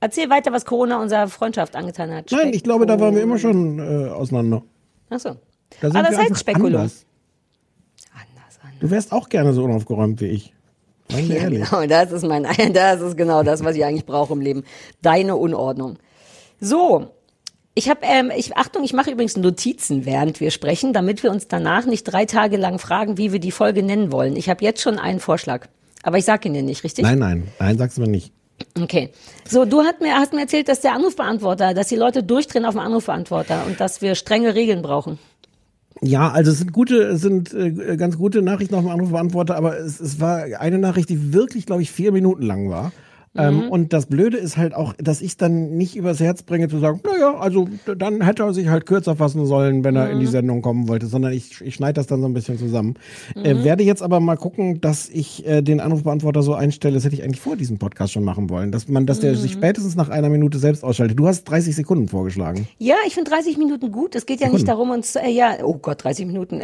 Erzähl weiter, was Corona unserer Freundschaft angetan hat. Nein, ich glaube, da waren wir immer schon äh, auseinander. Achso. Da sind Aber das heißt Spekulum. Anders. Anders, anders. Du wärst auch gerne so unaufgeräumt wie ich. Seien wir Ja, ehrlich. genau, das ist mein, das ist genau das, was ich eigentlich brauche im Leben. Deine Unordnung. So. Ich habe, ähm, ich, Achtung, ich mache übrigens Notizen, während wir sprechen, damit wir uns danach nicht drei Tage lang fragen, wie wir die Folge nennen wollen. Ich habe jetzt schon einen Vorschlag, aber ich sage ihn dir nicht, richtig? Nein, nein, nein, sagst du mir nicht. Okay. So, du hast mir, hast mir erzählt, dass der Anrufbeantworter, dass die Leute durchdrehen auf dem Anrufbeantworter und dass wir strenge Regeln brauchen. Ja, also es sind gute, es sind äh, ganz gute Nachrichten auf dem Anrufbeantworter, aber es, es war eine Nachricht, die wirklich, glaube ich, vier Minuten lang war. Ähm, und das Blöde ist halt auch, dass ich dann nicht übers Herz bringe zu sagen, naja, also dann hätte er sich halt kürzer fassen sollen, wenn er in die Sendung kommen wollte, sondern ich, ich schneide das dann so ein bisschen zusammen. Äh, werde jetzt aber mal gucken, dass ich äh, den Anrufbeantworter so einstelle, das hätte ich eigentlich vor diesem Podcast schon machen wollen, dass man, dass der sich spätestens nach einer Minute selbst ausschaltet. Du hast 30 Sekunden vorgeschlagen. Ja, ich finde 30 Minuten gut. Es geht ja nicht darum, uns, äh, ja, oh Gott, 30 Minuten.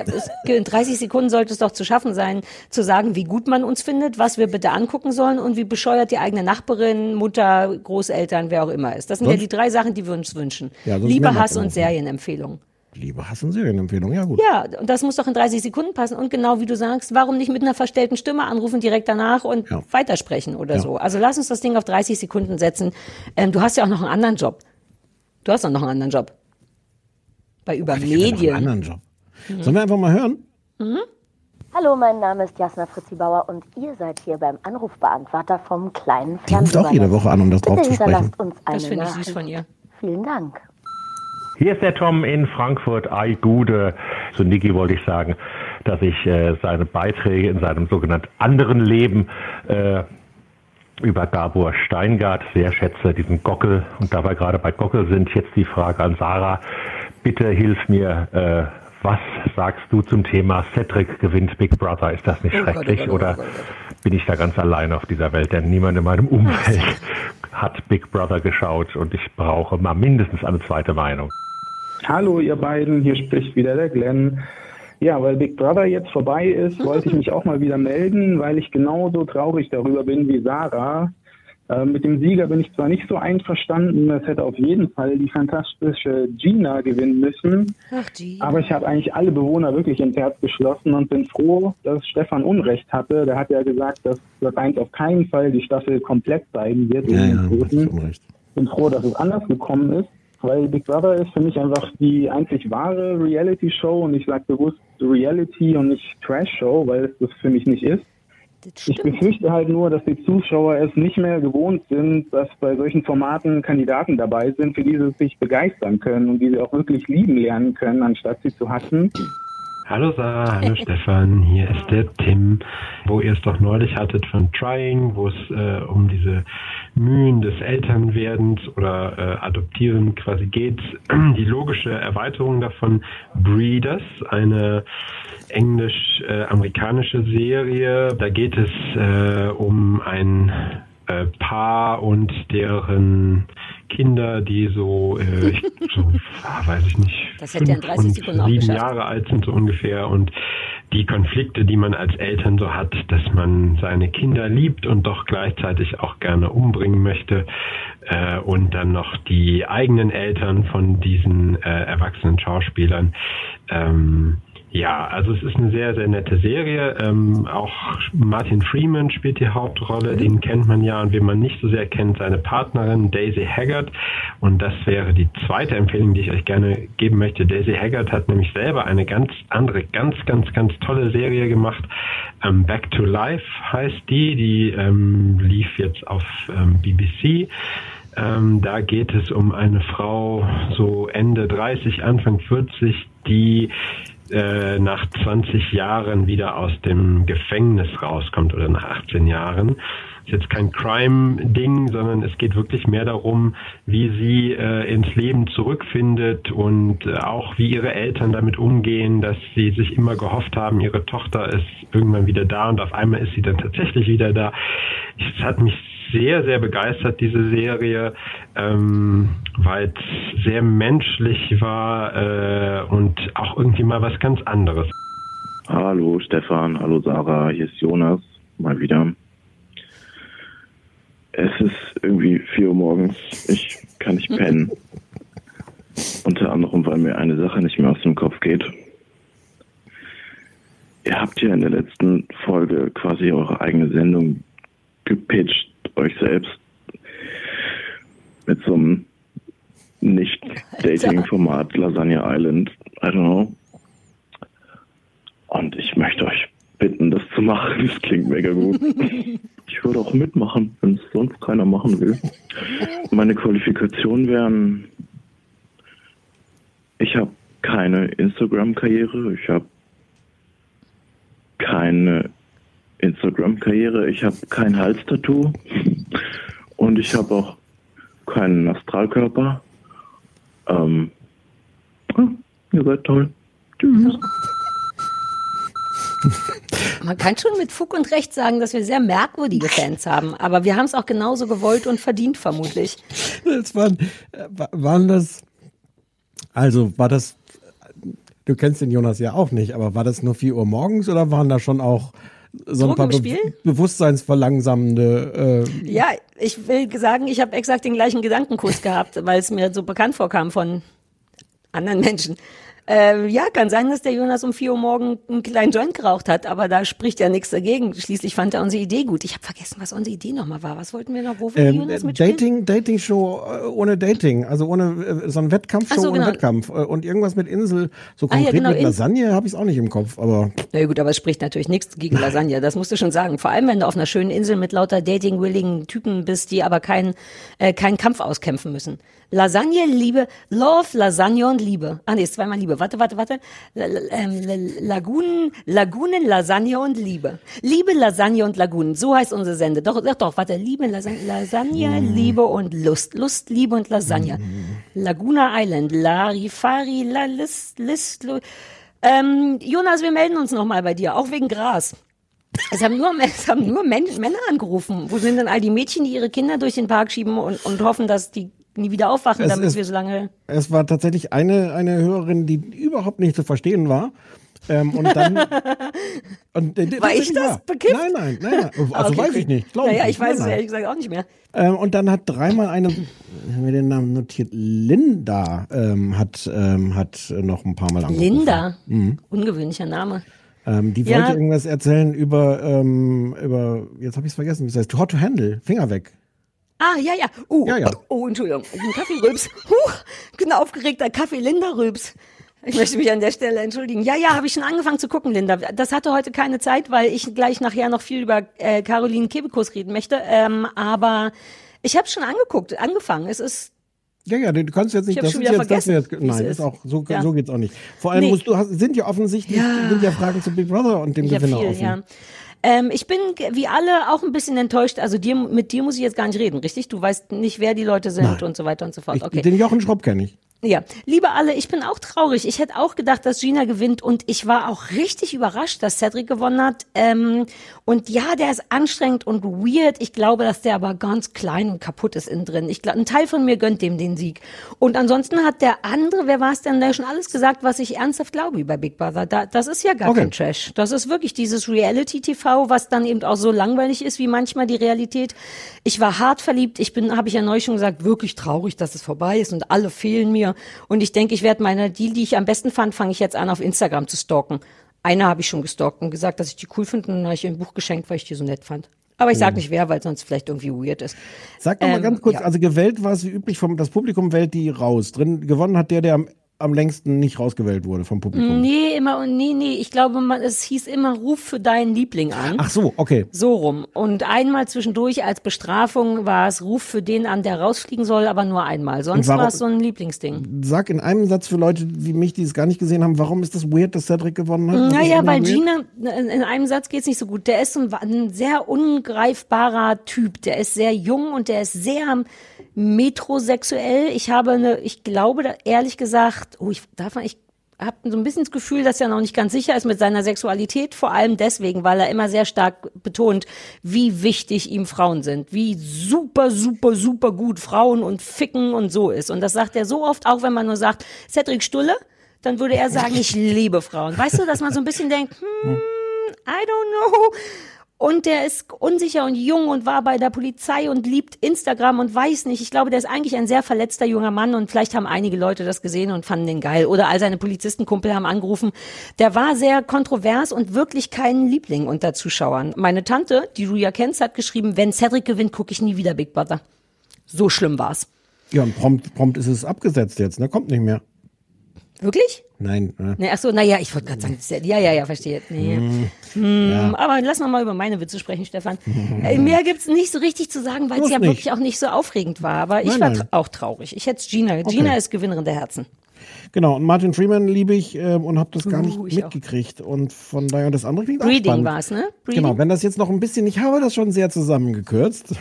In 30 Sekunden sollte es doch zu schaffen sein, zu sagen, wie gut man uns findet, was wir bitte angucken sollen und wie bescheuert die eigene Nachbarin, Mutter, Großeltern, wer auch immer ist. Das sind ja Sonst- die drei Sachen, die wir uns wünschen. Ja, Liebe, Hass und Serienempfehlungen. Liebe Hass- und Serienempfehlung, ja gut. Ja, und das muss doch in 30 Sekunden passen. Und genau wie du sagst, warum nicht mit einer verstellten Stimme anrufen direkt danach und Ja. weitersprechen oder Ja. so. Also lass uns das Ding auf 30 Sekunden setzen. Ähm, du hast ja auch noch einen anderen Job. Du hast doch noch einen anderen Job. Bei über Ich hätte noch einen anderen Job. Sollen wir einfach mal hören? Hallo, mein Name ist Jasna Fritzi Bauer und ihr seid hier beim Anrufbeantworter vom kleinen Die ruft auch jede Woche an, um das drauf Bitte zu sprechen. hinterlasst uns eine Das finde ich süß von ihr. Vielen Dank. Hier ist der Tom in Frankfurt. Ei Gude. Zu Niki wollte ich sagen, dass ich äh, seine Beiträge in seinem sogenannten anderen Leben äh, über Gabor Steingart sehr schätze, diesen Gockel. Und da wir gerade bei Gockel sind, jetzt die Frage an Sarah. Bitte hilf mir, äh, was sagst du zum Thema Cedric gewinnt Big Brother? Ist das nicht Oh Gott, oh schrecklich Gott, oh oder Gott, oh Gott. bin ich da ganz allein auf dieser Welt? Denn niemand in meinem Umfeld hat Big Brother geschaut und ich brauche mal mindestens eine zweite Meinung. Hallo ihr beiden, hier spricht wieder der Glenn. Ja, weil Big Brother jetzt vorbei ist, wollte ich mich auch mal wieder melden, weil ich genauso traurig darüber bin wie Sarah. Äh, mit dem Sieger bin ich zwar nicht so einverstanden, es hätte auf jeden Fall die fantastische Gina gewinnen müssen, Ach, Gina. aber ich habe eigentlich alle Bewohner wirklich ins Herz geschlossen und bin froh, dass Stefan Unrecht hatte. Der hat ja gesagt, dass das eins auf keinen Fall die Staffel komplett zeigen wird. Ja, ja, den das Quoten ist schon recht. bin froh, dass es anders gekommen ist, weil Big Brother ist für mich einfach die einzig wahre Reality-Show und ich sage bewusst Reality und nicht Trash-Show, weil es das für mich nicht ist. Ich befürchte halt nur, dass die Zuschauer es nicht mehr gewohnt sind, dass bei solchen Formaten Kandidaten dabei sind, für die sie sich begeistern können und die sie auch wirklich lieben lernen können, anstatt sie zu hassen. Hallo Sarah, hallo Stefan, hier ist der Tim, wo ihr es doch neulich hattet von Trying, wo es äh, um diese Mühen des Elternwerdens oder äh, Adoptieren quasi geht. Die logische Erweiterung davon Breeders, eine englisch-amerikanische Serie. Da geht es äh, um ein äh, Paar und deren Kinder, die so, äh, ich, so ah, weiß ich nicht, Das hätte er in 30 und sieben geschafft. Jahre alt sind so ungefähr und die Konflikte, die man als Eltern so hat, dass man seine Kinder liebt und doch gleichzeitig auch gerne umbringen möchte äh, und dann noch die eigenen Eltern von diesen äh, erwachsenen Schauspielern. Ähm, ja, also es ist eine sehr, sehr nette Serie. Ähm, auch Martin Freeman spielt die Hauptrolle, den kennt man ja und wen man nicht so sehr kennt, seine Partnerin Daisy Haggard. Und das wäre die zweite Empfehlung, die ich euch gerne geben möchte. Daisy Haggard hat nämlich selber eine ganz andere, ganz, ganz, ganz tolle Serie gemacht. Ähm, Back to Life heißt die, die ähm, lief jetzt auf ähm, BBC. Ähm, da geht es um eine Frau so Ende 30, Anfang 40, die äh, nach 20 Jahren wieder aus dem Gefängnis rauskommt oder nach 18 Jahren. Ist jetzt kein Crime-Ding, sondern es geht wirklich mehr darum, wie sie äh, ins Leben zurückfindet und äh, auch wie ihre Eltern damit umgehen, dass sie sich immer gehofft haben, ihre Tochter ist irgendwann wieder da und auf einmal ist sie dann tatsächlich wieder da. Es hat mich sehr, sehr begeistert, diese Serie, ähm, weil es sehr menschlich war äh, und auch irgendwie mal was ganz anderes. Hallo Stefan, hallo Sarah, hier ist Jonas, mal wieder. Es ist irgendwie 4 Uhr morgens, ich kann nicht pennen. Unter anderem, weil mir eine Sache nicht mehr aus dem Kopf geht. Ihr habt ja in der letzten Folge quasi eure eigene Sendung gepitcht, euch selbst mit so einem Nicht-Dating-Format Lasagna Island. I don't know. Und ich möchte euch bitten, das zu machen. Das klingt mega gut. Ich würde auch mitmachen, wenn es sonst keiner machen will. Meine Qualifikationen wären, ich habe keine Instagram-Karriere, ich habe keine Instagram-Karriere, ich habe kein Halstattoo und ich habe auch keinen Astralkörper. Ähm, ja, ihr seid toll. Tschüss. Man kann schon mit Fug und Recht sagen, dass wir sehr merkwürdige Fans haben, aber wir haben es auch genauso gewollt und verdient, vermutlich. Das waren, äh, wa- waren das, also war das, du kennst den Jonas ja auch nicht, aber war das nur 4 Uhr morgens oder waren da schon auch so ein paar Be bewusstseinsverlangsamende, äh, Ja, ich will sagen, ich habe exakt den gleichen Gedankenkurs gehabt, weil es mir so bekannt vorkam von anderen Menschen. Äh, ja, kann sein, dass der Jonas um 4 Uhr morgen einen kleinen Joint geraucht hat, aber da spricht ja nichts dagegen. Schließlich fand er unsere Idee gut. Ich habe vergessen, was unsere Idee nochmal war. Was wollten wir noch? Wo will ähm, Jonas mitspielen? Dating, Dating-Show äh, ohne Dating, also ohne äh, so ein Wettkampfshow so, ohne genau. Wettkampf äh, und irgendwas mit Insel. So Ah, ja, konkret genau, mit Lasagne habe ich es auch nicht im Kopf, aber Na ja, gut, aber es spricht natürlich nichts gegen Lasagne, das musst du schon sagen. Vor allem, wenn du auf einer schönen Insel mit lauter dating-willigen Typen bist, die aber keinen äh, keinen Kampf auskämpfen müssen. Lasagne, Liebe, Love, Lasagne und Liebe. Ah nee, zweimal Liebe. Warte, warte, warte. Ähm, la- Lagunen, Lagunen, Lasagne und Liebe. Liebe, Lasagne und Lagunen. So heißt unsere Sende. Doch, doch, doch, warte. Liebe, Lasagne, Lasagne Liebe und Lust. Lust, Liebe und Lasagne. Laguna Island, Larifari, La List, List, ähm, Jonas, wir melden uns nochmal bei dir, auch wegen Gras. Es haben nur, es haben nur Männer angerufen. Wo sind denn all die Mädchen, die ihre Kinder durch den Park schieben und, und hoffen, dass die nie wieder aufwachen, Es damit ist- wir so lange. Es war tatsächlich eine, eine Hörerin, die überhaupt nicht zu verstehen war. Ähm, und dann. und, äh, War ich das? Bekifft? Nein, nein, nein. nein. Also Ah, okay, weiß okay. ich nicht. Glaub Naja, nicht. ich weiß Nein, es nein. ehrlich gesagt auch nicht mehr. Ähm, und dann hat dreimal eine, ich habe mir den Namen notiert, Linda ähm, hat, ähm, hat noch ein paar Mal angerufen. Linda. Mhm. Ungewöhnlicher Name. Ähm, die Ja. wollte irgendwas erzählen über, ähm, über jetzt habe ich es vergessen, wie es heißt, Hot to Handle, Finger weg. Ah, ja, ja. Uh, Ja, ja. Oh, Entschuldigung. Ein Kaffeerülps. Huh, ich bin aufgeregter Kaffee Linda Rülps. Ich möchte mich an der Stelle entschuldigen. Ja, ja, habe ich schon angefangen zu gucken, Linda. Das hatte heute keine Zeit, weil ich gleich nachher noch viel über äh, Caroline Kebekus reden möchte. Ähm, aber ich habe schon angeguckt, angefangen. Es ist Ja, ja, du kannst jetzt nicht, das schon ist jetzt, das vergessen, jetzt, nein, ist. ist auch, so, Ja. so geht's auch nicht. Vor allem Nee. musst du, sind ja offensichtlich, Ja. sind ja Fragen zu Big Brother und dem ja Gewinner viel, offen. ja. Ähm, ich bin wie alle auch ein bisschen enttäuscht. Also dir, mit dir muss ich jetzt gar nicht reden, richtig? Du weißt nicht, wer die Leute sind Nein. und so weiter und so fort. Ich, Okay. Den Jochen Schropp kenne ich. Ja, liebe alle, ich bin auch traurig. Ich hätte auch gedacht, dass Gina gewinnt und ich war auch richtig überrascht, dass Cedric gewonnen hat. Ähm, und ja, der ist anstrengend und weird. Ich glaube, dass der aber ganz klein und kaputt ist innen drin. Ich glaube, ein Teil von mir gönnt dem den Sieg. Und ansonsten hat der andere, wer war es denn, der schon alles gesagt, was ich ernsthaft glaube über Big Brother. Da, das ist ja gar Okay. kein Trash. Das ist wirklich dieses Reality-TV, was dann eben auch so langweilig ist wie manchmal die Realität. Ich war hart verliebt. Ich bin, habe ich ja neulich schon gesagt, wirklich traurig, dass es vorbei ist und alle fehlen mir. Und ich denke, ich werde meine, die, die ich am besten fand, fange ich jetzt an, auf Instagram zu stalken. Eine habe ich schon gestalkt und gesagt, dass ich die cool finde und dann habe ich ihr ein Buch geschenkt, weil ich die so nett fand. Aber ich sag Mhm. nicht wer, weil sonst vielleicht irgendwie weird ist. Sag doch mal Ähm, ganz kurz, ja. also gewählt war es wie üblich, vom, das Publikum wählt die raus. Drin gewonnen hat der, der am, am längsten nicht rausgewählt wurde vom Publikum. Nee, immer und nee, nee, ich glaube, man, es hieß immer, ruf für deinen Liebling an. Ach so, okay. So rum. Und einmal zwischendurch als Bestrafung war es, ruf für den an, der rausfliegen soll, aber nur einmal. Sonst warum- war es so ein Lieblingsding. Sag in einem Satz für Leute wie mich, die es gar nicht gesehen haben, warum ist das weird, dass Cedric gewonnen hat? Naja, weil weird? Gina, in in einem Satz geht's nicht so gut. Der ist ein, ein sehr ungreifbarer Typ. Der ist sehr jung und der ist sehr metrosexuell. Ich habe eine, ich glaube ehrlich gesagt, oh, ich darf man, ich habe so ein bisschen das Gefühl, dass er noch nicht ganz sicher ist mit seiner Sexualität, vor allem deswegen, weil er immer sehr stark betont, wie wichtig ihm Frauen sind, wie super, super, super gut Frauen und Ficken und so ist. Und das sagt er so oft, auch wenn man nur sagt, Cedric Stulle, dann würde er sagen, ich liebe Frauen. Weißt du, dass man so ein bisschen denkt, hm, I don't know. Und der ist unsicher und jung und war bei der Polizei und liebt Instagram und weiß nicht. Ich glaube, der ist eigentlich ein sehr verletzter junger Mann und vielleicht haben einige Leute das gesehen und fanden den geil. Oder all seine Polizistenkumpel haben angerufen. Der war sehr kontrovers und wirklich kein Liebling unter Zuschauern. Meine Tante, die du ja kennst, hat geschrieben, wenn Cedric gewinnt, gucke ich nie wieder Big Brother. So schlimm war's. Ja, und prompt, prompt ist es abgesetzt jetzt, ne? Kommt nicht mehr. Wirklich? Nein. Ne? Nee, ach so, naja, ich wollte gerade sagen, ja, ja, ja, verstehe. Nee. Hm, ja. Aber lass noch mal über meine Witze sprechen, Stefan. äh, mehr gibt's nicht so richtig zu sagen, weil es ja nicht. wirklich auch nicht so aufregend war. Aber ich Nein, war nein. tra auch traurig. Ich hätte Gina. Gina ist Gewinnerin der Herzen. Genau, und Martin Freeman liebe ich ähm, und habe das gar nicht Uh, ich auch. mitgekriegt. Und von daher, und das andere klingt auch Breeding spannend. war's, ne? Breeding. Genau, wenn das jetzt noch ein bisschen, ich habe das schon sehr zusammengekürzt.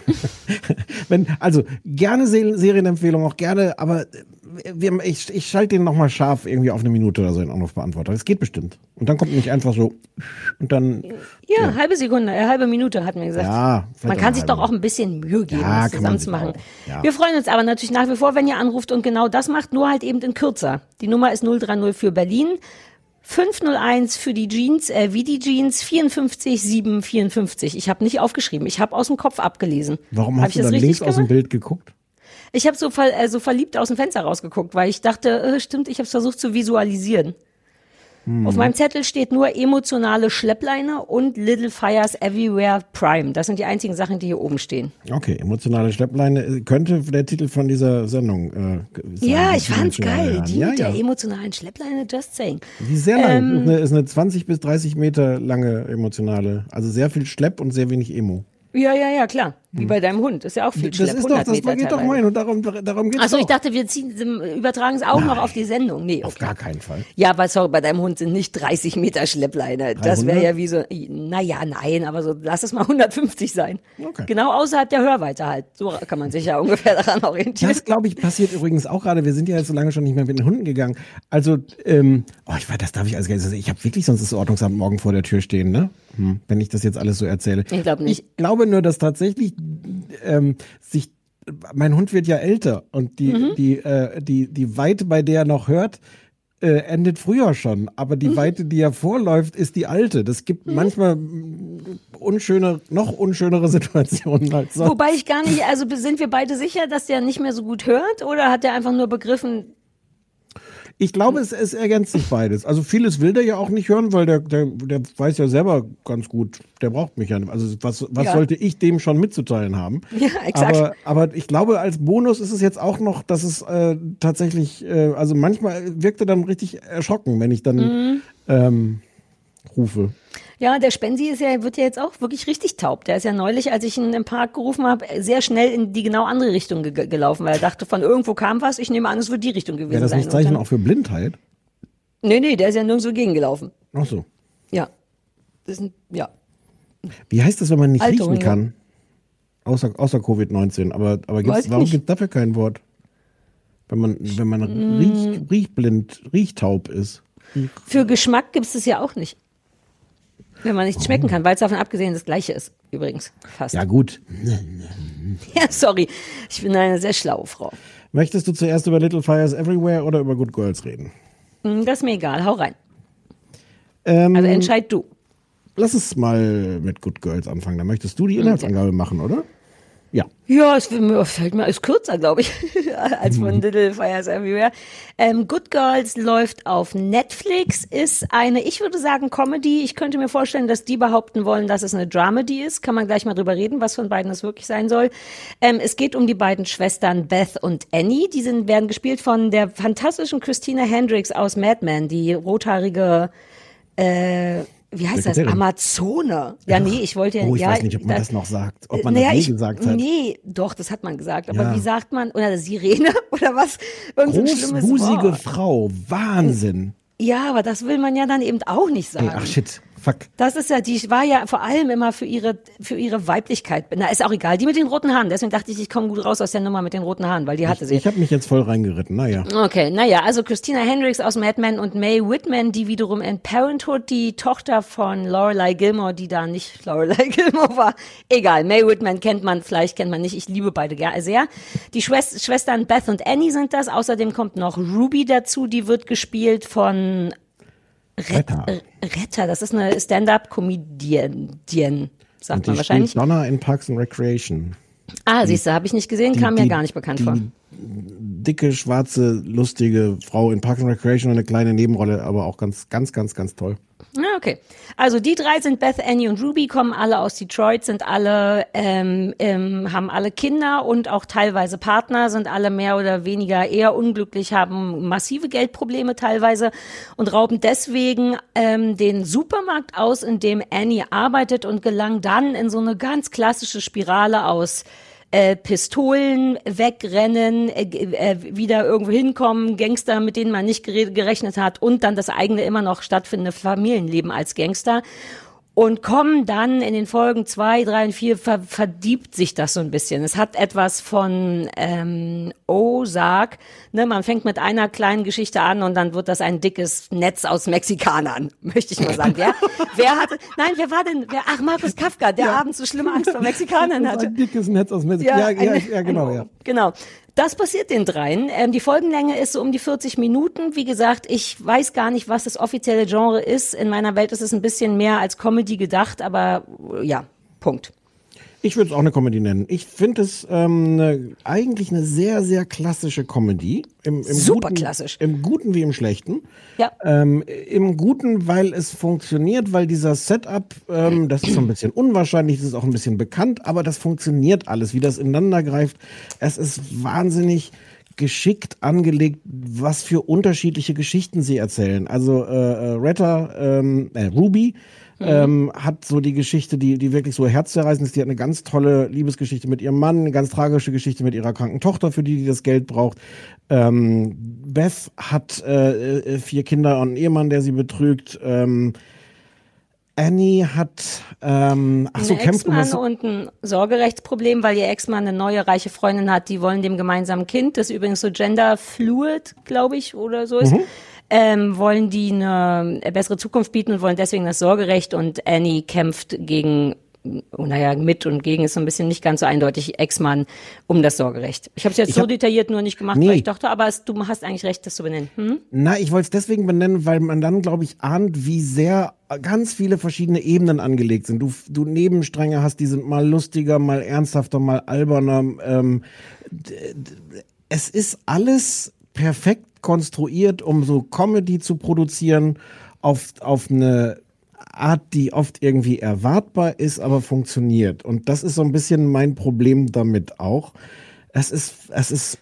wenn, also gerne Se Serienempfehlung, auch gerne, aber äh, wir, ich, ich schalte den nochmal scharf irgendwie auf eine Minute oder so in Anrufbeantworter. Das geht bestimmt. Und dann kommt nicht einfach so und dann. Ja, halbe Sekunde, äh, halbe Minute hatten wir gesagt. Ja, Man kann sich halbe. doch auch ein bisschen Mühe geben, Ja, das zusammenzumachen. ja. Wir freuen uns aber natürlich nach wie vor, wenn ihr anruft und genau das macht, nur halt eben in kürzer. Die Nummer ist 030 für Berlin. 501 für die Jeans, äh, wie die Jeans, 54 7 54. Ich habe nicht aufgeschrieben, ich habe aus dem Kopf abgelesen. Warum Hab hast ich du das dann links aus dem gemacht? Bild geguckt? Ich habe so, ver äh, so verliebt aus dem Fenster rausgeguckt, weil ich dachte, äh, stimmt, ich habe versucht zu visualisieren. Hm. Auf meinem Zettel steht nur emotionale Schleppleine und Little Fires Everywhere Prime. Das sind die einzigen Sachen, die hier oben stehen. Okay, emotionale Schleppleine äh, könnte der Titel von dieser Sendung äh, sein. Ja, ich fand's Emotionale geil. Die ja, mit der ja. emotionalen Schleppleine, just saying. Die ist sehr lang. Ähm, ist, eine, ist eine 20 bis 30 Meter lange emotionale. Also sehr viel Schlepp und sehr wenig Emo. Ja, ja, ja, klar. Wie bei deinem Hund. Ist ja auch viel Hm. Das Schlepp, ist doch, 100 das Meter geht doch mein und darum, darum geht's Achso, ich dachte, wir ziehen, übertragen es auch noch auf die Sendung. Nee, Auf okay. gar keinen Fall. Ja, weil sorry, bei deinem Hund sind nicht 30 Meter Schleppleine. Das wäre 300? ja wie so, naja, nein, aber so, lass es mal 150 sein. Okay. Genau außerhalb der Hörweite halt. So kann man sich ja ungefähr daran orientieren. Das, glaube ich, passiert übrigens auch gerade. Wir sind ja jetzt so lange schon nicht mehr mit den Hunden gegangen. Also, ähm, oh, ich weiß, das darf ich alles gar nicht. Ich habe wirklich sonst das Ordnungsamt morgen vor der Tür stehen, ne? Hm, wenn ich das jetzt alles so erzähle. Ich glaube nicht. Ich glaube nur, dass tatsächlich ähm, sich mein Hund wird ja älter und die Mhm. die äh, die die Weite, bei der er noch hört, äh, endet früher schon. Aber Mhm. die Weite, die er vorläuft, ist die alte. Das gibt manchmal mm, unschöne, noch unschönere Situationen als sonst. Wobei ich gar nicht, also sind wir beide sicher, dass der nicht mehr so gut hört oder hat der einfach nur begriffen, Ich glaube, es, es ergänzt sich beides. Also vieles will der ja auch nicht hören, weil der, der, der weiß ja selber ganz gut, der braucht mich ja nicht. Also was, was Ja. sollte ich dem schon mitzuteilen haben? Ja, exakt. Aber, aber ich glaube, als Bonus ist es jetzt auch noch, dass es äh, tatsächlich, äh, also manchmal wirkt er dann richtig erschrocken, wenn ich dann Mhm. ähm, rufe. Ja, der Spensi ist ja, wird ja jetzt auch wirklich richtig taub. Der ist ja neulich, als ich ihn im Park gerufen habe, sehr schnell in die genau andere Richtung ge gelaufen, weil er dachte, von irgendwo kam was. Ich nehme an, es wird die Richtung gewesen Wäre das sein. nicht Und Zeichen dann- auch für Blindheit? Nee, nee, der ist ja nirgendwo gegengelaufen. Ach so. Ja. Das ist ein, ja. Wie heißt das, wenn man nicht Alte riechen Hunde. kann? Außer, außer Covid-19. Aber, aber gibt's, warum gibt es dafür kein Wort? Wenn man, wenn man Mm. riech, riechblind, riechtaub ist. Für Geschmack gibt es das ja auch nicht. Wenn man nicht schmecken kann, weil es davon abgesehen das Gleiche ist, übrigens. Fast. Ja, gut. Ja, sorry. Ich bin eine sehr schlaue Frau. Möchtest du zuerst über Little Fires Everywhere oder über Good Girls reden? Hm, Das ist mir egal, hau rein. Ähm, Also entscheid du. lass es mal mit Good Girls anfangen. Da möchtest du die Inhaltsangabe machen, oder? Ja. Ja, es fällt mir, ist kürzer, glaube ich, als Mhm. von Little Fires Everywhere. Ähm, Good Girls läuft auf Netflix, ist eine, ich würde sagen, Comedy. Ich könnte mir vorstellen, dass die behaupten wollen, dass es eine Dramedy ist. Kann man gleich mal drüber reden, was von beiden das wirklich sein soll. Ähm, es geht um die beiden Schwestern Beth und Annie. Die sind, werden gespielt von der fantastischen Christina Hendricks aus Mad Men, die rothaarige äh, wie heißt das? Amazone. Ja, nee, ich wollte ja, Oh, ich ja, weiß nicht, ob man da- das noch sagt. Ob man naja, das je ich, gesagt hat. Nee, doch, das hat man gesagt. Aber Ja. wie sagt man, oder Sirene oder was? Irgend Großbusige. Frau. Wahnsinn. Ja, aber das will man ja dann eben auch nicht sagen. Ey, ach shit. Fuck. Das ist ja, die war ja vor allem immer für ihre, für ihre Weiblichkeit. Na, ist auch egal. Die mit den roten Haaren. Deswegen dachte ich, ich komme gut raus aus der Nummer mit den roten Haaren, weil die hatte sie. Ich habe mich jetzt voll reingeritten. Naja. Okay, naja, also Christina Hendricks aus Mad Men und Mae Whitman, die wiederum in Parenthood, die Tochter von Lorelei Gilmore, die da nicht Lorelei Gilmore war. Egal, Mae Whitman kennt man, vielleicht kennt man nicht. Ich liebe beide sehr. Die Schwest Schwestern Beth und Annie sind das. Außerdem kommt noch Ruby dazu, die wird gespielt von Retter. Äh, Retter. Das ist eine Stand-up-Comedian, sagt Und man wahrscheinlich. Donna in Parks and Recreation. Ah, siehst du, habe ich nicht gesehen, die- kam mir die- gar nicht bekannt die- vor. Dicke, schwarze, lustige Frau in Parks and Recreation, eine kleine Nebenrolle, aber auch ganz, ganz, ganz, ganz toll. Okay. Also die drei sind Beth, Annie und Ruby, kommen alle aus Detroit, sind alle, ähm, ähm, haben alle Kinder und auch teilweise Partner, sind alle mehr oder weniger eher unglücklich, haben massive Geldprobleme teilweise und rauben deswegen ähm, den Supermarkt aus, in dem Annie arbeitet und gelangen dann in so eine ganz klassische Spirale aus äh, Pistolen wegrennen, äh, äh, wieder irgendwo hinkommen, Gangster, mit denen man nicht gere- gerechnet hat und dann das eigene immer noch stattfindende Familienleben als Gangster. Und kommen dann in den Folgen zwei, drei und vier ver verdiebt sich das so ein bisschen. Es hat etwas von ähm, Ozark. Ne, man fängt mit einer kleinen Geschichte an und dann wird das ein dickes Netz aus Mexikanern, möchte ich mal sagen. Wer, wer hatte, nein, wer war denn, wer, ach, Markus Kafka, der abends so schlimme Angst vor Mexikanern hatte. ein dickes Netz aus Mexiko. Ja, ja, ja, genau, ja. Genau. Das passiert den dreien. Ähm, die Folgenlänge ist so um die 40 Minuten. Wie gesagt, ich weiß gar nicht, was das offizielle Genre ist. In meiner Welt ist es ein bisschen mehr als Comedy gedacht, aber äh, ja, Punkt. Ich würde es auch eine Comedy nennen. Ich finde es ähm, ne, eigentlich eine sehr, sehr klassische Comedy. Im, im Super Guten, klassisch. Im Guten wie im Schlechten. Ja. Ähm, Im Guten, weil es funktioniert, weil dieser Setup, ähm, das ist so ein bisschen unwahrscheinlich, das ist auch ein bisschen bekannt, aber das funktioniert alles, wie das ineinander greift. Es ist wahnsinnig geschickt angelegt, was für unterschiedliche Geschichten sie erzählen. Also äh, äh, Retta, ähm, äh, Ruby ähm, hat so die Geschichte, die, die wirklich so herzzerreißend ist. Die hat eine ganz tolle Liebesgeschichte mit ihrem Mann, eine ganz tragische Geschichte mit ihrer kranken Tochter, für die die das Geld braucht. Ähm, Beth hat äh, äh, vier Kinder und einen Ehemann, der sie betrügt. Ähm, Annie hat, ähm, ach so, Ein kämpft um Ex-Mann und ein Sorgerechtsproblem, weil ihr Ex-Mann eine neue reiche Freundin hat, die wollen dem gemeinsamen Kind, das übrigens so genderfluid, glaube ich, oder so ist, Mhm. Ähm, wollen die eine bessere Zukunft bieten und wollen deswegen das Sorgerecht und Annie kämpft gegen oh, naja, mit und gegen ist so ein bisschen nicht ganz so eindeutig Ex-Mann um das Sorgerecht. Ich habe es jetzt Ich so hab- detailliert nur nicht gemacht, Nee. weil ich dachte, aber es, du hast eigentlich recht, das zu benennen. Hm? Na, ich wollte es deswegen benennen, weil man dann, glaube ich, ahnt, wie sehr ganz viele verschiedene Ebenen angelegt sind. Du, du Nebenstränge hast, die sind mal lustiger, mal ernsthafter, mal alberner. Ähm, es ist alles perfekt konstruiert, um so Comedy zu produzieren auf, auf eine Art, die oft irgendwie erwartbar ist, aber funktioniert. Und das ist so ein bisschen mein Problem damit auch. Es ist, es ist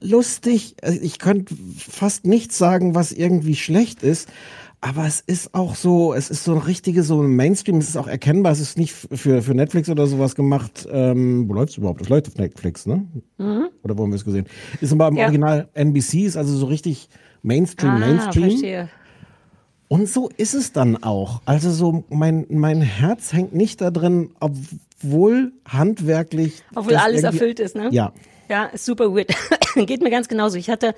lustig. Ich könnte fast nichts sagen, was irgendwie schlecht ist. Aber es ist auch so, es ist so ein richtige, so ein Mainstream, es ist auch erkennbar, es ist nicht für, für Netflix oder sowas gemacht. Ähm, wo läuft's überhaupt? Das läuft auf Netflix, ne? Mhm. Oder wo haben wir es gesehen? Ist aber im Ja. Original NBC, ist also so richtig Mainstream, Ah, Mainstream. verstehe. Und so ist es dann auch. Also so mein, mein Herz hängt nicht da drin, obwohl handwerklich. Obwohl alles erfüllt ist, ne? Ja. Ja, ist super weird. Geht mir ganz genauso. Ich hatte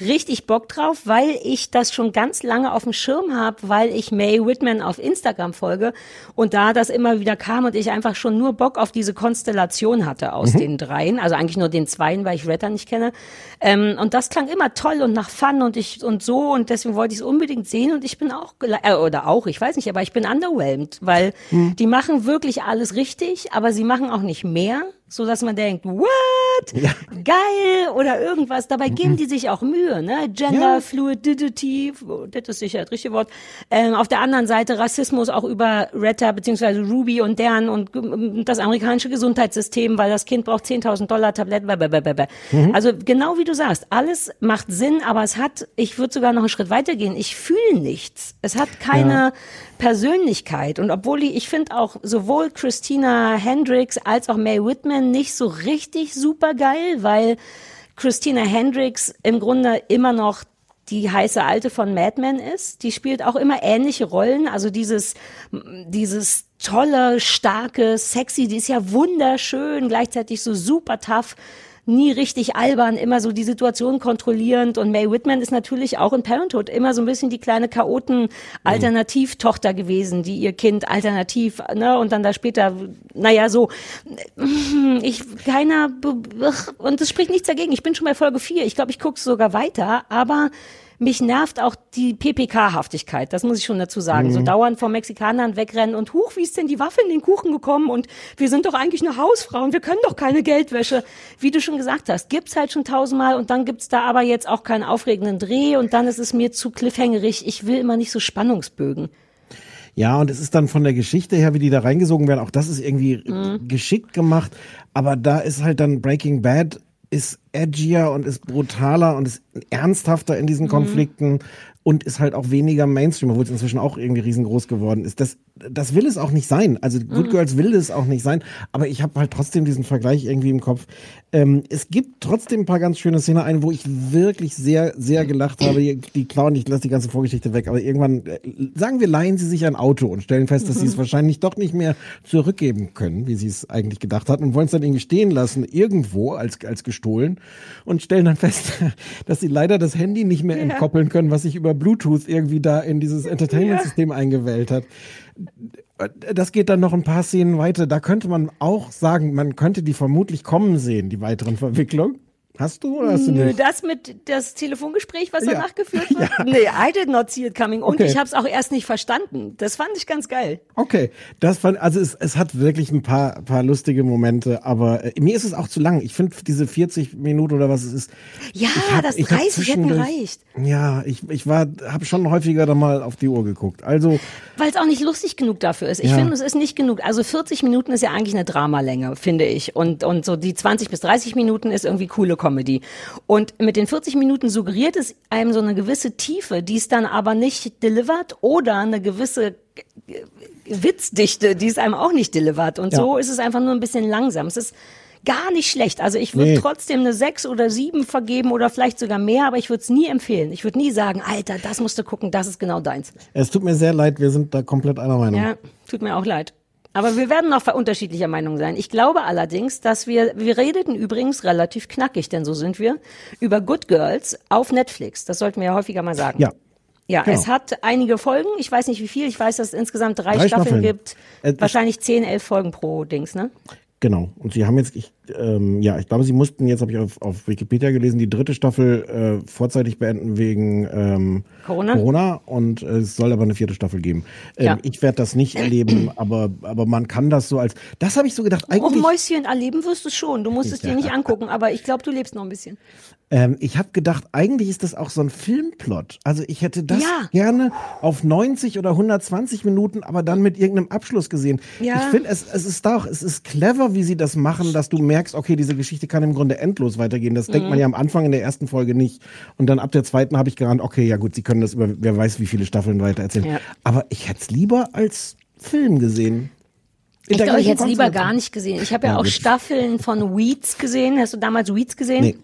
richtig Bock drauf, weil ich das schon ganz lange auf dem Schirm habe, weil ich May Whitman auf Instagram folge und da das immer wieder kam und ich einfach schon nur Bock auf diese Konstellation hatte aus Mhm. den dreien, also eigentlich nur den zweien, weil ich Redder nicht kenne. Ähm, und das klang immer toll und nach Fun und ich und so und deswegen wollte ich es unbedingt sehen und ich bin auch äh, oder auch, ich weiß nicht, aber ich bin underwhelmed, weil Hm. die machen wirklich alles richtig, aber sie machen auch nicht mehr, so dass man denkt, what? Geil oder irgendwas. Dabei geben die sich auch Mühe, ne? Gender Ja. Fluidity, oh, das ist sicher das richtige Wort. Ähm, auf der anderen Seite Rassismus auch über Retta beziehungsweise Ruby und deren und ähm, das amerikanische Gesundheitssystem, weil das Kind braucht 10.000 Dollar Tabletten. blablabla. Mhm. Also genau wie du sagst, alles macht Sinn, aber es hat, ich würde sogar noch einen Schritt weitergehen. Ich fühle nichts. Es hat keine Ja. Persönlichkeit. Und obwohl die, ich finde auch sowohl Christina Hendricks als auch Mae Whitman nicht so richtig super geil, weil Christina Hendricks im Grunde immer noch die heiße Alte von Mad Men ist. Die spielt auch immer ähnliche Rollen. Also dieses, dieses tolle, starke, sexy, die ist ja wunderschön, gleichzeitig so super tough nie richtig albern, immer so die Situation kontrollierend. Und Mae Whitman ist natürlich auch in Parenthood immer so ein bisschen die kleine Chaoten-Alternativtochter gewesen, die ihr Kind alternativ, ne, und dann da später, naja, so, ich, keiner, und es spricht nichts dagegen. Ich bin schon bei Folge 4. Ich glaube, ich gucke sogar weiter, aber mich nervt auch die PPK-Haftigkeit, das muss ich schon dazu sagen. Mhm. So dauernd vor Mexikanern wegrennen und huch, wie ist denn die Waffe in den Kuchen gekommen und wir sind doch eigentlich eine Hausfrau und wir können doch keine Geldwäsche. Wie du schon gesagt hast, gibt's halt schon tausendmal und dann gibt's da aber jetzt auch keinen aufregenden Dreh und dann ist es mir zu cliffhangerig. Ich will immer nicht so Spannungsbögen. Ja, und es ist dann von der Geschichte her, wie die da reingesogen werden, auch das ist irgendwie Mhm. geschickt gemacht. Aber da ist halt dann Breaking Bad ist edgier und ist brutaler und ist ernsthafter in diesen Mhm. Konflikten und ist halt auch weniger Mainstream, obwohl es inzwischen auch irgendwie riesengroß geworden ist. Das, das will es auch nicht sein. Also Good Mhm. Girls will es auch nicht sein. Aber ich habe halt trotzdem diesen Vergleich irgendwie im Kopf. Ähm, es gibt trotzdem ein paar ganz schöne Szenen ein, wo ich wirklich sehr, sehr gelacht habe. Die, die klauen, ich lasse die ganze Vorgeschichte weg, aber irgendwann, äh, sagen wir, leihen sie sich ein Auto und stellen fest, dass sie es Mhm. wahrscheinlich doch nicht mehr zurückgeben können, wie sie es eigentlich gedacht hatten und wollen es dann irgendwie stehen lassen, irgendwo als, als gestohlen und stellen dann fest, dass sie leider das Handy nicht mehr Ja. entkoppeln können, was sich über Bluetooth irgendwie da in dieses Entertainment-System eingewählt hat. Das geht dann noch ein paar Szenen weiter. Da könnte man auch sagen, man könnte die vermutlich kommen sehen, die weiteren Verwicklungen. Hast du oder hast du Nö, nicht? das mit das Telefongespräch, was Ja. danach geführt wird? Nee, I did not see it coming. Und Okay. ich habe es auch erst nicht verstanden. Das fand ich ganz geil. Okay, das fand, also es, es hat wirklich ein paar, paar lustige Momente, aber äh, mir ist es auch zu lang. Ich finde diese 40 Minuten oder was es ist. Ja, hab- das ich hab 30 hätte mir zwischendurch- reicht. Ja, ich, ich war, habe schon häufiger da mal auf die Uhr geguckt. Also Weil es auch nicht lustig genug dafür ist. Ich Ja. finde, es ist nicht genug. Also 40 Minuten ist ja eigentlich eine Dramalänge, finde ich. Und, und so die 20 bis 30 Minuten ist irgendwie coole Comedy. Und mit den 40 Minuten suggeriert es einem so eine gewisse Tiefe, die es dann aber nicht delivert oder eine gewisse Witzdichte, die ist einem auch nicht delivert. Und Ja. so ist es einfach nur ein bisschen langsam. Es ist gar nicht schlecht. Also ich würde Nee. trotzdem eine sechs oder sieben vergeben oder vielleicht sogar mehr, aber ich würde es nie empfehlen. Ich würde nie sagen, Alter, das musst du gucken, das ist genau deins. Es tut mir sehr leid, wir sind da komplett einer Meinung. Ja, tut mir auch leid. Aber wir werden noch unterschiedlicher Meinung sein. Ich glaube allerdings, dass wir, wir redeten übrigens relativ knackig, denn so sind wir, über Good Girls auf Netflix. Das sollten wir ja häufiger mal sagen. Ja. Ja, Genau. es hat einige Folgen. Ich weiß nicht wie viel. Ich weiß, dass es insgesamt drei, Drei Staffeln, Staffeln. gibt. Äh, Wahrscheinlich zehn, elf Folgen pro Dings, ne? Genau. Und sie haben jetzt, ich, ähm, ja, ich glaube, sie mussten jetzt, habe ich auf, auf Wikipedia gelesen, die dritte Staffel äh, vorzeitig beenden wegen ähm, Corona? Corona und äh, es soll aber eine vierte Staffel geben. Ähm, Ja. Ich werde das nicht erleben, aber, aber man kann das so als, das habe ich so gedacht, Oh, eigentlich, Mäuschen, erleben wirst du schon. Du musst es dir nicht angucken, aber ich glaube, du lebst noch ein bisschen. Ähm, ich habe gedacht, eigentlich ist das auch so ein Filmplot. Also ich hätte das Ja. gerne auf 90 oder 120 Minuten, aber dann mit irgendeinem Abschluss gesehen. Ja. Ich finde, es, es ist doch, es ist clever, wie sie das machen, dass du merkst, okay, diese Geschichte kann im Grunde endlos weitergehen. Das denkt Mhm. man ja am Anfang in der ersten Folge nicht. Und dann ab der zweiten habe ich geahnt, okay, ja gut, sie können das über wer weiß wie viele Staffeln weiter erzählen. Ja. Aber ich hätte es lieber als Film gesehen. In Ich glaube, ich hätte es lieber gar nicht gesehen. Ich habe ja, Ja, auch. Staffeln von Weeds gesehen. Hast du damals Weeds gesehen? Nee.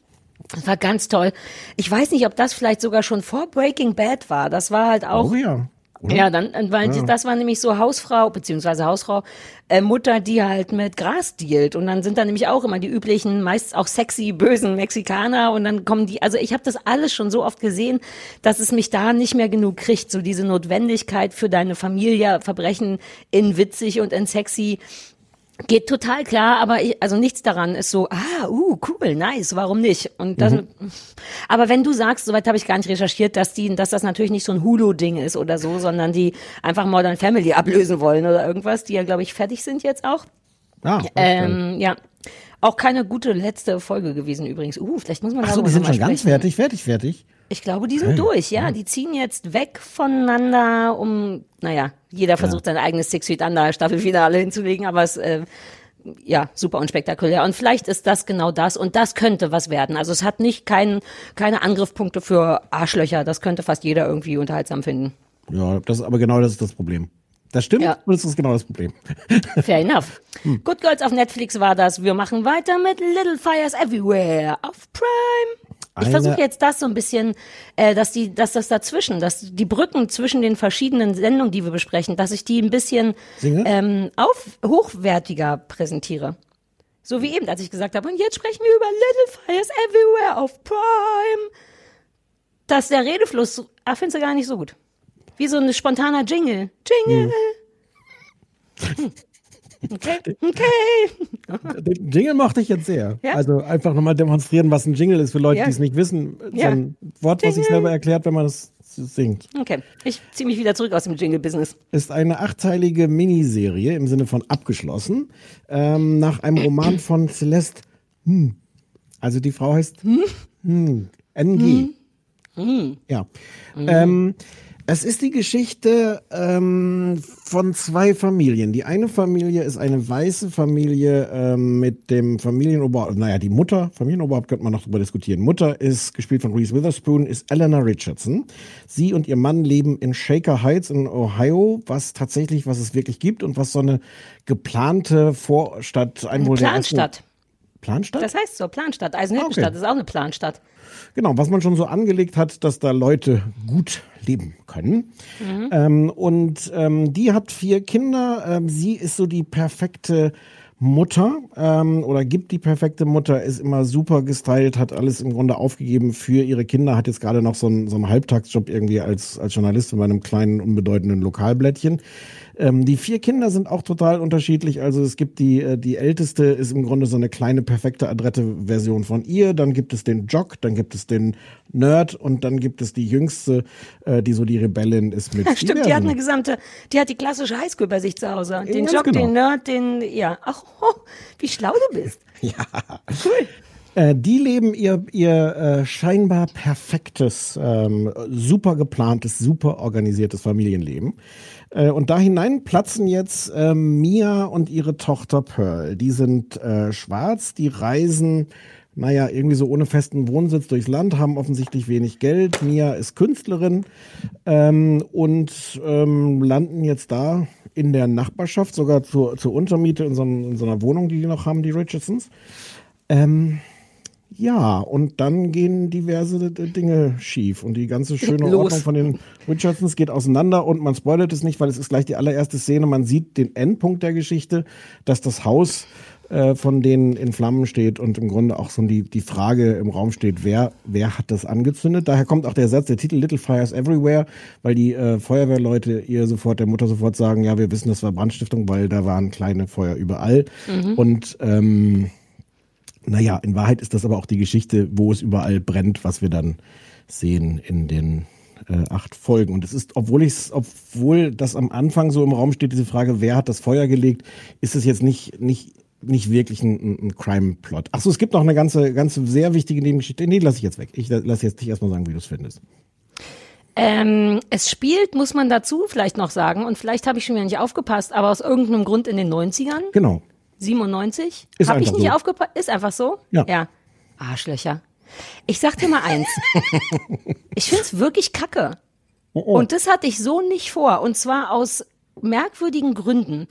Das war ganz toll. Ich weiß nicht, ob das vielleicht sogar schon vor Breaking Bad war. Das war halt auch. Oh ja. Oder? Ja, dann, weil Ja. das war nämlich so Hausfrau, beziehungsweise Hausfrau, äh, Mutter, die halt mit Gras dealt. Und dann sind da nämlich auch immer die üblichen, meist auch sexy, bösen Mexikaner. Und dann kommen die, also ich habe das alles schon so oft gesehen, dass es mich da nicht mehr genug kriegt. So diese Notwendigkeit für deine Familie, Verbrechen in witzig und in sexy. Geht total klar, aber ich, also nichts daran ist so, ah, uh, cool, nice, warum nicht? Und das, Mhm. aber wenn du sagst, soweit habe ich gar nicht recherchiert, dass die, dass das natürlich nicht so ein Hulu-Ding ist oder so, sondern die einfach Modern Family ablösen wollen oder irgendwas, die ja, glaube ich, fertig sind jetzt auch. Ah, Ähm, ja. Auch keine gute letzte Folge gewesen übrigens. Uh, vielleicht muss man Ach so, die sind schon ganz fertig, fertig, fertig. Ich glaube, die sind Okay. durch, ja. Die ziehen jetzt weg voneinander, um, naja, jeder versucht sein eigenes Six Feet Under Staffelfinale hinzulegen, aber es, äh, ja, super unspektakulär. Und vielleicht ist das genau das und das könnte was werden. Also es hat nicht kein, keine Angriffspunkte für Arschlöcher. Das könnte fast jeder irgendwie unterhaltsam finden. Ja, das aber genau das ist das Problem. Das stimmt, Ja. und das ist genau das Problem. Fair enough. Good Girls auf Netflix war das. Wir machen weiter mit Little Fires Everywhere auf Prime. Ich versuche jetzt das so ein bisschen, äh, dass die, dass das dazwischen, dass die Brücken zwischen den verschiedenen Sendungen, die wir besprechen, dass ich die ein bisschen Singe? ähm, auf, hochwertiger präsentiere. So wie eben, als ich gesagt habe, und jetzt sprechen wir über Little Fires Everywhere auf Prime. Dass der Redefluss, ah, findest du gar nicht so gut. Wie so ein spontaner Jingle. Jingle. Hm. Okay, okay. Den Jingle mochte ich jetzt sehr. Ja? Also einfach nochmal demonstrieren, was ein Jingle ist für Leute, Ja. die es nicht wissen. So Ja. ein Wort, was sich Jingle. selber erklärt, wenn man es singt. Okay, ich ziehe mich wieder zurück aus dem Jingle-Business. Ist eine achteilige Miniserie im Sinne von abgeschlossen, ähm, nach einem Roman von Celeste. Hm. Also die Frau heißt hm. NG. Hm. Ja. Ähm, es ist die Geschichte ähm, von zwei Familien. Die eine Familie ist eine weiße Familie ähm, mit dem Familienoberhaupt. Naja, die Mutter, Familienoberhaupt könnte man noch drüber diskutieren. Mutter ist gespielt von Reese Witherspoon, ist Eleanor Richardson. Sie und ihr Mann leben in Shaker Heights in Ohio, was tatsächlich, was es wirklich gibt und was so eine geplante Vorstadt, Einwohner der ersten-. Planstadt? Das heißt so, Planstadt. Eisenhüttenstadt Ah, okay. ist auch eine Planstadt. Genau, was man schon so angelegt hat, dass da Leute gut leben können. Mhm. Ähm, und ähm, die hat vier Kinder. Ähm, sie ist so die perfekte Mutter ähm, oder gibt die perfekte Mutter, ist immer super gestylt, hat alles im Grunde aufgegeben für ihre Kinder, hat jetzt gerade noch so einen, so einen Halbtagsjob irgendwie als, als Journalistin bei einem kleinen, unbedeutenden Lokalblättchen. Ähm, die vier Kinder sind auch total unterschiedlich. Also es gibt die, äh, die älteste ist im Grunde so eine kleine perfekte adrette Version von ihr. Dann gibt es den Jock, dann gibt es den Nerd und dann gibt es die jüngste, äh, die so die Rebellin ist mit. Stimmt, die hat eine gesamte, die hat die klassische Highschool bei sich zu Hause. Den Jock, genau. den Nerd, den, ja. Ach, oh, wie schlau du bist. Äh, die leben ihr, ihr äh, scheinbar perfektes, ähm, super geplantes, super organisiertes Familienleben. Äh, und da hinein platzen jetzt ähm, Mia und ihre Tochter Pearl. Die sind äh, schwarz, die reisen naja, irgendwie so ohne festen Wohnsitz durchs Land, haben offensichtlich wenig Geld. Mia ist Künstlerin ähm, und ähm, landen jetzt da in der Nachbarschaft, sogar zur, zur Untermiete in so, in so einer Wohnung, die die noch haben, die Richardsons. Ähm, ja, und dann gehen diverse Dinge schief und die ganze schöne Los. Ordnung von den Richardsons geht auseinander und man spoilert es nicht, weil es ist gleich die allererste Szene. Man sieht den Endpunkt der Geschichte, dass das Haus äh, von denen in Flammen steht und im Grunde auch so die, die Frage im Raum steht, wer, wer hat das angezündet? Daher kommt auch der Satz, der Titel Little Fires Everywhere, weil die äh, Feuerwehrleute ihr sofort, der Mutter sofort sagen, ja, wir wissen, das war Brandstiftung, weil da waren kleine Feuer überall. Mhm. Und ähm, naja, in Wahrheit ist das aber auch die Geschichte, wo es überall brennt, was wir dann sehen in den äh, acht Folgen. Und es ist, obwohl ich obwohl das am Anfang so im Raum steht, diese Frage, wer hat das Feuer gelegt, ist es jetzt nicht, nicht, nicht wirklich ein, ein Crime-Plot. Achso, es gibt noch eine ganze, ganze sehr wichtige Nebengeschichte. Nee, lass ich jetzt weg. Ich lass jetzt dich erstmal sagen, wie du es findest. Ähm, es spielt, muss man dazu vielleicht noch sagen, und vielleicht habe ich schon wieder nicht aufgepasst, aber aus irgendeinem Grund in den 90ern. Genau. 97? Ist Habe ich einfach nicht so. aufgepasst? Ist einfach so? Ja. Ja. Arschlöcher. Ich sag dir mal eins. ich find's wirklich kacke. Oh, oh. Und das hatte ich so nicht vor. Und zwar aus merkwürdigen Gründen.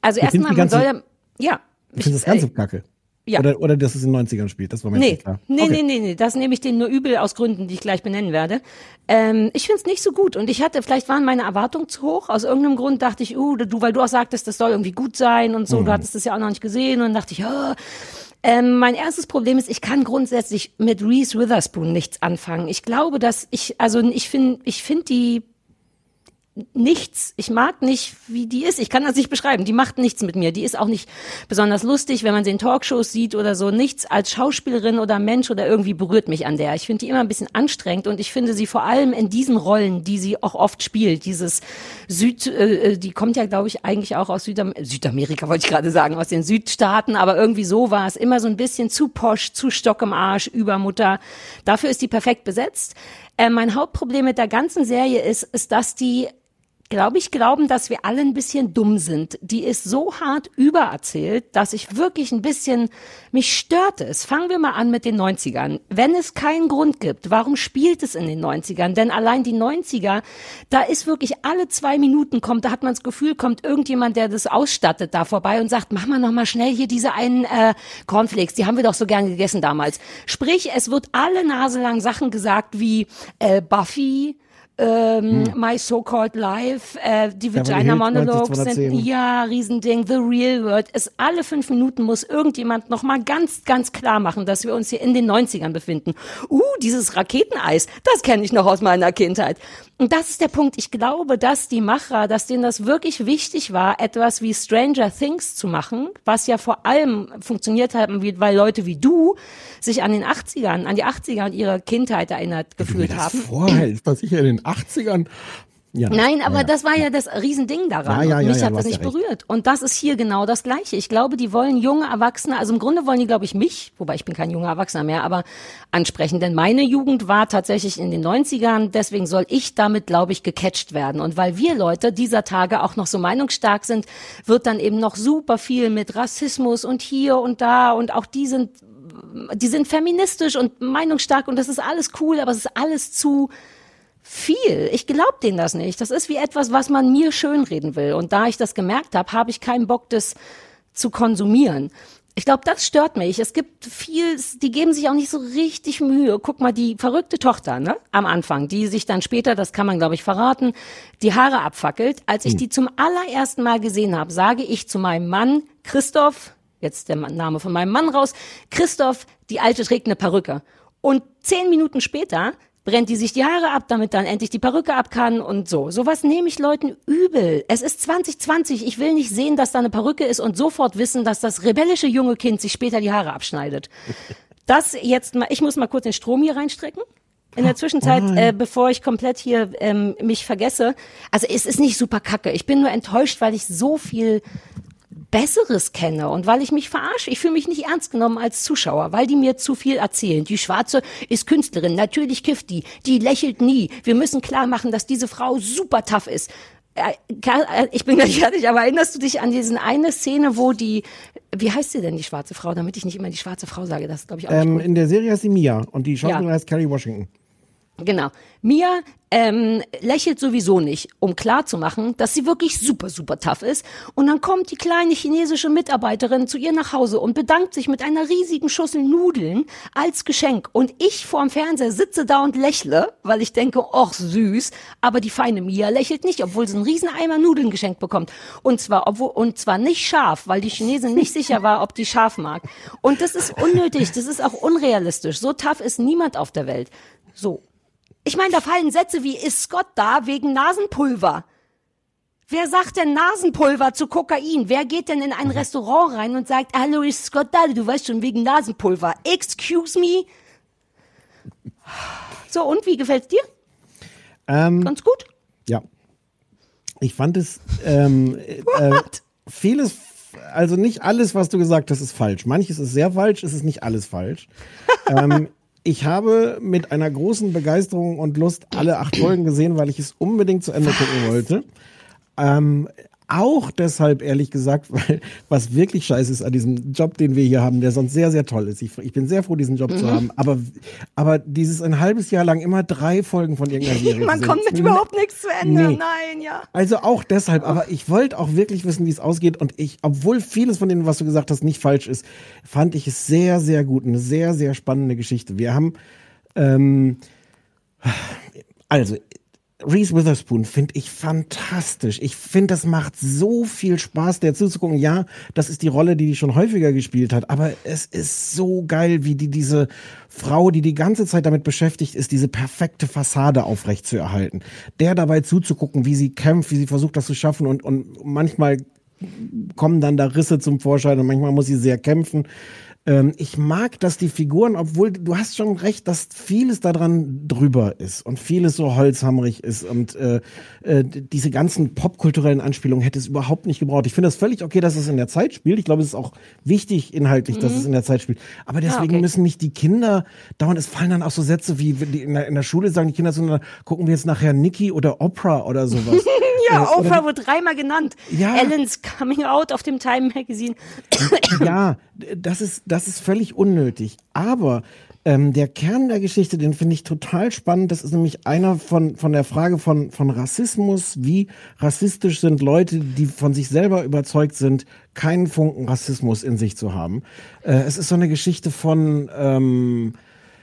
Also erstmal, man soll ja. Ja. Ich finde das Ganze kacke. Ja. Oder, oder dass es in den 90ern spielt, das war mir Nee, nicht klar. nee, Okay. nee, nee, nee, das nehme ich denen nur übel aus Gründen, die ich gleich benennen werde. Ähm, ich find's nicht so gut und ich hatte, vielleicht waren meine Erwartungen zu hoch. Aus irgendeinem Grund dachte ich, uh, du, weil du auch sagtest, das soll irgendwie gut sein und so, Mhm. du hattest das ja auch noch nicht gesehen und dann dachte ich, ja. Ähm, mein erstes Problem ist, ich kann grundsätzlich mit Reese Witherspoon nichts anfangen. Ich glaube, dass ich, also ich finde, ich finde die nichts. Ich mag nicht, wie die ist. Ich kann das nicht beschreiben. Die macht nichts mit mir. Die ist auch nicht besonders lustig, wenn man sie in Talkshows sieht oder so. Nichts als Schauspielerin oder Mensch oder irgendwie berührt mich an der. Ich finde die immer ein bisschen anstrengend und ich finde sie vor allem in diesen Rollen, die sie auch oft spielt, dieses Süd, äh, äh, die kommt ja, glaube ich, eigentlich auch aus Südam Südamerika, wollte ich gerade sagen, aus den Südstaaten, aber irgendwie so war es. Immer so ein bisschen zu posch, zu Stock im Arsch, Übermutter. Dafür ist die perfekt besetzt. Äh, mein Hauptproblem mit der ganzen Serie ist, ist, dass die glaube ich, glauben, dass wir alle ein bisschen dumm sind. Die ist so hart übererzählt, dass ich wirklich ein bisschen, mich stört es. Fangen wir mal an mit den 90ern. Wenn es keinen Grund gibt, warum spielt es in den 90ern? Denn allein die 90er, da ist wirklich alle zwei Minuten kommt, da hat man das Gefühl, kommt irgendjemand, der das ausstattet, da vorbei und sagt, mach mal noch mal schnell hier diese einen äh, Cornflakes, die haben wir doch so gern gegessen damals. Sprich, es wird alle Nase lang Sachen gesagt wie äh, Buffy, ähm, My So-Called Life, äh, die Vagina Monologues 90210. sind, ja, Riesending, The Real World. Es alle fünf Minuten muss irgendjemand nochmal ganz, ganz klar machen, dass wir uns hier in den 90ern befinden. Uh, dieses Raketeneis, das kenne ich noch aus meiner Kindheit. Und das ist der Punkt. Ich glaube, dass die Macher, dass denen das wirklich wichtig war, etwas wie Stranger Things zu machen, was ja vor allem funktioniert hat, weil Leute wie du sich an den 80ern, an die 80er und ihre Kindheit erinnert gefühlt haben. Was sicher in den 80ern. Ja, Nein, aber ja, ja. das war ja das Riesending daran. Ja, ja, ja, mich ja, hat das nicht ja berührt. Und das ist hier genau das Gleiche. Ich glaube, die wollen junge Erwachsene, also im Grunde wollen die, glaube ich, mich, wobei ich bin kein junger Erwachsener mehr, aber ansprechen. Denn meine Jugend war tatsächlich in den 90ern, deswegen soll ich damit, glaube ich, gecatcht werden. Und weil wir Leute dieser Tage auch noch so meinungsstark sind, wird dann eben noch super viel mit Rassismus und hier und da und auch die sind die sind feministisch und meinungsstark und das ist alles cool, aber es ist alles zu viel. Ich glaube denen das nicht. Das ist wie etwas, was man mir schönreden will. Und da ich das gemerkt habe, habe ich keinen Bock, das zu konsumieren. Ich glaube, das stört mich. Es gibt viel, die geben sich auch nicht so richtig Mühe. Guck mal, die verrückte Tochter, ne, am Anfang, die sich dann später, das kann man glaube ich verraten, die Haare abfackelt. Als ich die zum allerersten Mal gesehen habe, sage ich zu meinem Mann, Christoph, jetzt der Name von meinem Mann raus, Christoph, die Alte trägt eine Perücke. Und zehn Minuten später brennt die sich die Haare ab, damit dann endlich die Perücke ab kann und so. Sowas nehme ich Leuten übel. Es ist 2020. Ich will nicht sehen, dass da eine Perücke ist und sofort wissen, dass das rebellische junge Kind sich später die Haare abschneidet. Das jetzt mal, ich muss mal kurz den Strom hier reinstrecken. In der Zwischenzeit, äh, bevor ich komplett hier ähm, mich vergesse. Also es ist nicht super kacke. Ich bin nur enttäuscht, weil ich so viel Besseres kenne und weil ich mich verarsche. Ich fühle mich nicht ernst genommen als Zuschauer, weil die mir zu viel erzählen. Die Schwarze ist Künstlerin, natürlich kifft die, die lächelt nie. Wir müssen klar machen, dass diese Frau super tough ist. äh, äh, ich bin gleich fertig, aber erinnerst du dich an diesen eine Szene, wo die, wie heißt sie denn, die schwarze Frau, damit ich nicht immer die schwarze Frau sage, das glaube ich auch Ähm, in der Serie heißt sie Mia und die Schauspielerin Ja. heißt Carrie Washington. Genau. Mia ähm, lächelt sowieso nicht, um klarzumachen, dass sie wirklich super, super tough ist. Und dann kommt die kleine chinesische Mitarbeiterin zu ihr nach Hause und bedankt sich mit einer riesigen Schüssel Nudeln als Geschenk. Und ich vorm Fernseher sitze da und lächle, weil ich denke, och süß. Aber die feine Mia lächelt nicht, obwohl sie einen riesen Eimer Nudeln geschenkt bekommt. Und zwar, obwohl, und zwar nicht scharf, weil die Chinesin nicht sicher war, ob die scharf mag. Und das ist unnötig, das ist auch unrealistisch. So tough ist niemand auf der Welt. So. Ich meine, da fallen Sätze wie, ist Scott da wegen Nasenpulver? Wer sagt denn Nasenpulver zu Kokain? Wer geht denn in ein Restaurant rein und sagt, hallo, ist Scott da? Du weißt schon, wegen Nasenpulver. Excuse me? So, und wie gefällt's dir? Ähm, Ganz gut? Ja. Ich fand es ähm, äh, vieles, also nicht alles, was du gesagt hast, ist falsch. Manches ist sehr falsch, es ist nicht alles falsch. ähm, ich habe mit einer großen Begeisterung und Lust alle acht Folgen gesehen, weil ich es unbedingt zu Ende gucken wollte. Ähm, auch deshalb, ehrlich gesagt, weil was wirklich scheiße ist an diesem Job, den wir hier haben, der sonst sehr, sehr toll ist. Ich, ich bin sehr froh, diesen Job zu Mhm. haben. Aber, aber dieses ein halbes Jahr lang immer drei Folgen von irgendeiner Serie. Man zu kommt mit überhaupt nichts zu Ende. Nee. Nein, ja. Also auch deshalb, aber ich wollte auch wirklich wissen, wie es ausgeht. Und ich, obwohl vieles von dem, was du gesagt hast, nicht falsch ist, fand ich es sehr, sehr gut. Eine sehr, sehr spannende Geschichte. Wir haben, ähm, also, Reese Witherspoon finde ich fantastisch. Ich finde, das macht so viel Spaß, der zuzugucken. Ja, das ist die Rolle, die die schon häufiger gespielt hat, aber es ist so geil, wie die diese Frau, die die ganze Zeit damit beschäftigt ist, diese perfekte Fassade aufrechtzuerhalten. Der dabei zuzugucken, wie sie kämpft, wie sie versucht, das zu schaffen und, und manchmal kommen dann da Risse zum Vorschein und manchmal muss sie sehr kämpfen. Ähm, ich mag, dass die Figuren, obwohl du hast schon recht, dass vieles daran drüber ist und vieles so holzhammerig ist und äh, äh, diese ganzen popkulturellen Anspielungen hätte es überhaupt nicht gebraucht. Ich finde das völlig okay, dass es in der Zeit spielt. Ich glaube, es ist auch wichtig inhaltlich, dass Mhm. es in der Zeit spielt. Aber deswegen okay. müssen nicht die Kinder dauernd, es fallen dann auch so Sätze wie in der, in der Schule sagen die Kinder zueinander, gucken wir jetzt nachher Nikki oder Oprah oder sowas. Ja, Äh, Oprah wird dreimal genannt. Ja. Ellen's Coming Out auf dem Time Magazine. ja, das ist, das ist völlig unnötig. Aber ähm, der Kern der Geschichte, den finde ich total spannend. Das ist nämlich einer von, von der Frage von, von Rassismus. Wie rassistisch sind Leute, die von sich selber überzeugt sind, keinen Funken Rassismus in sich zu haben. Äh, es ist so eine Geschichte von, ähm,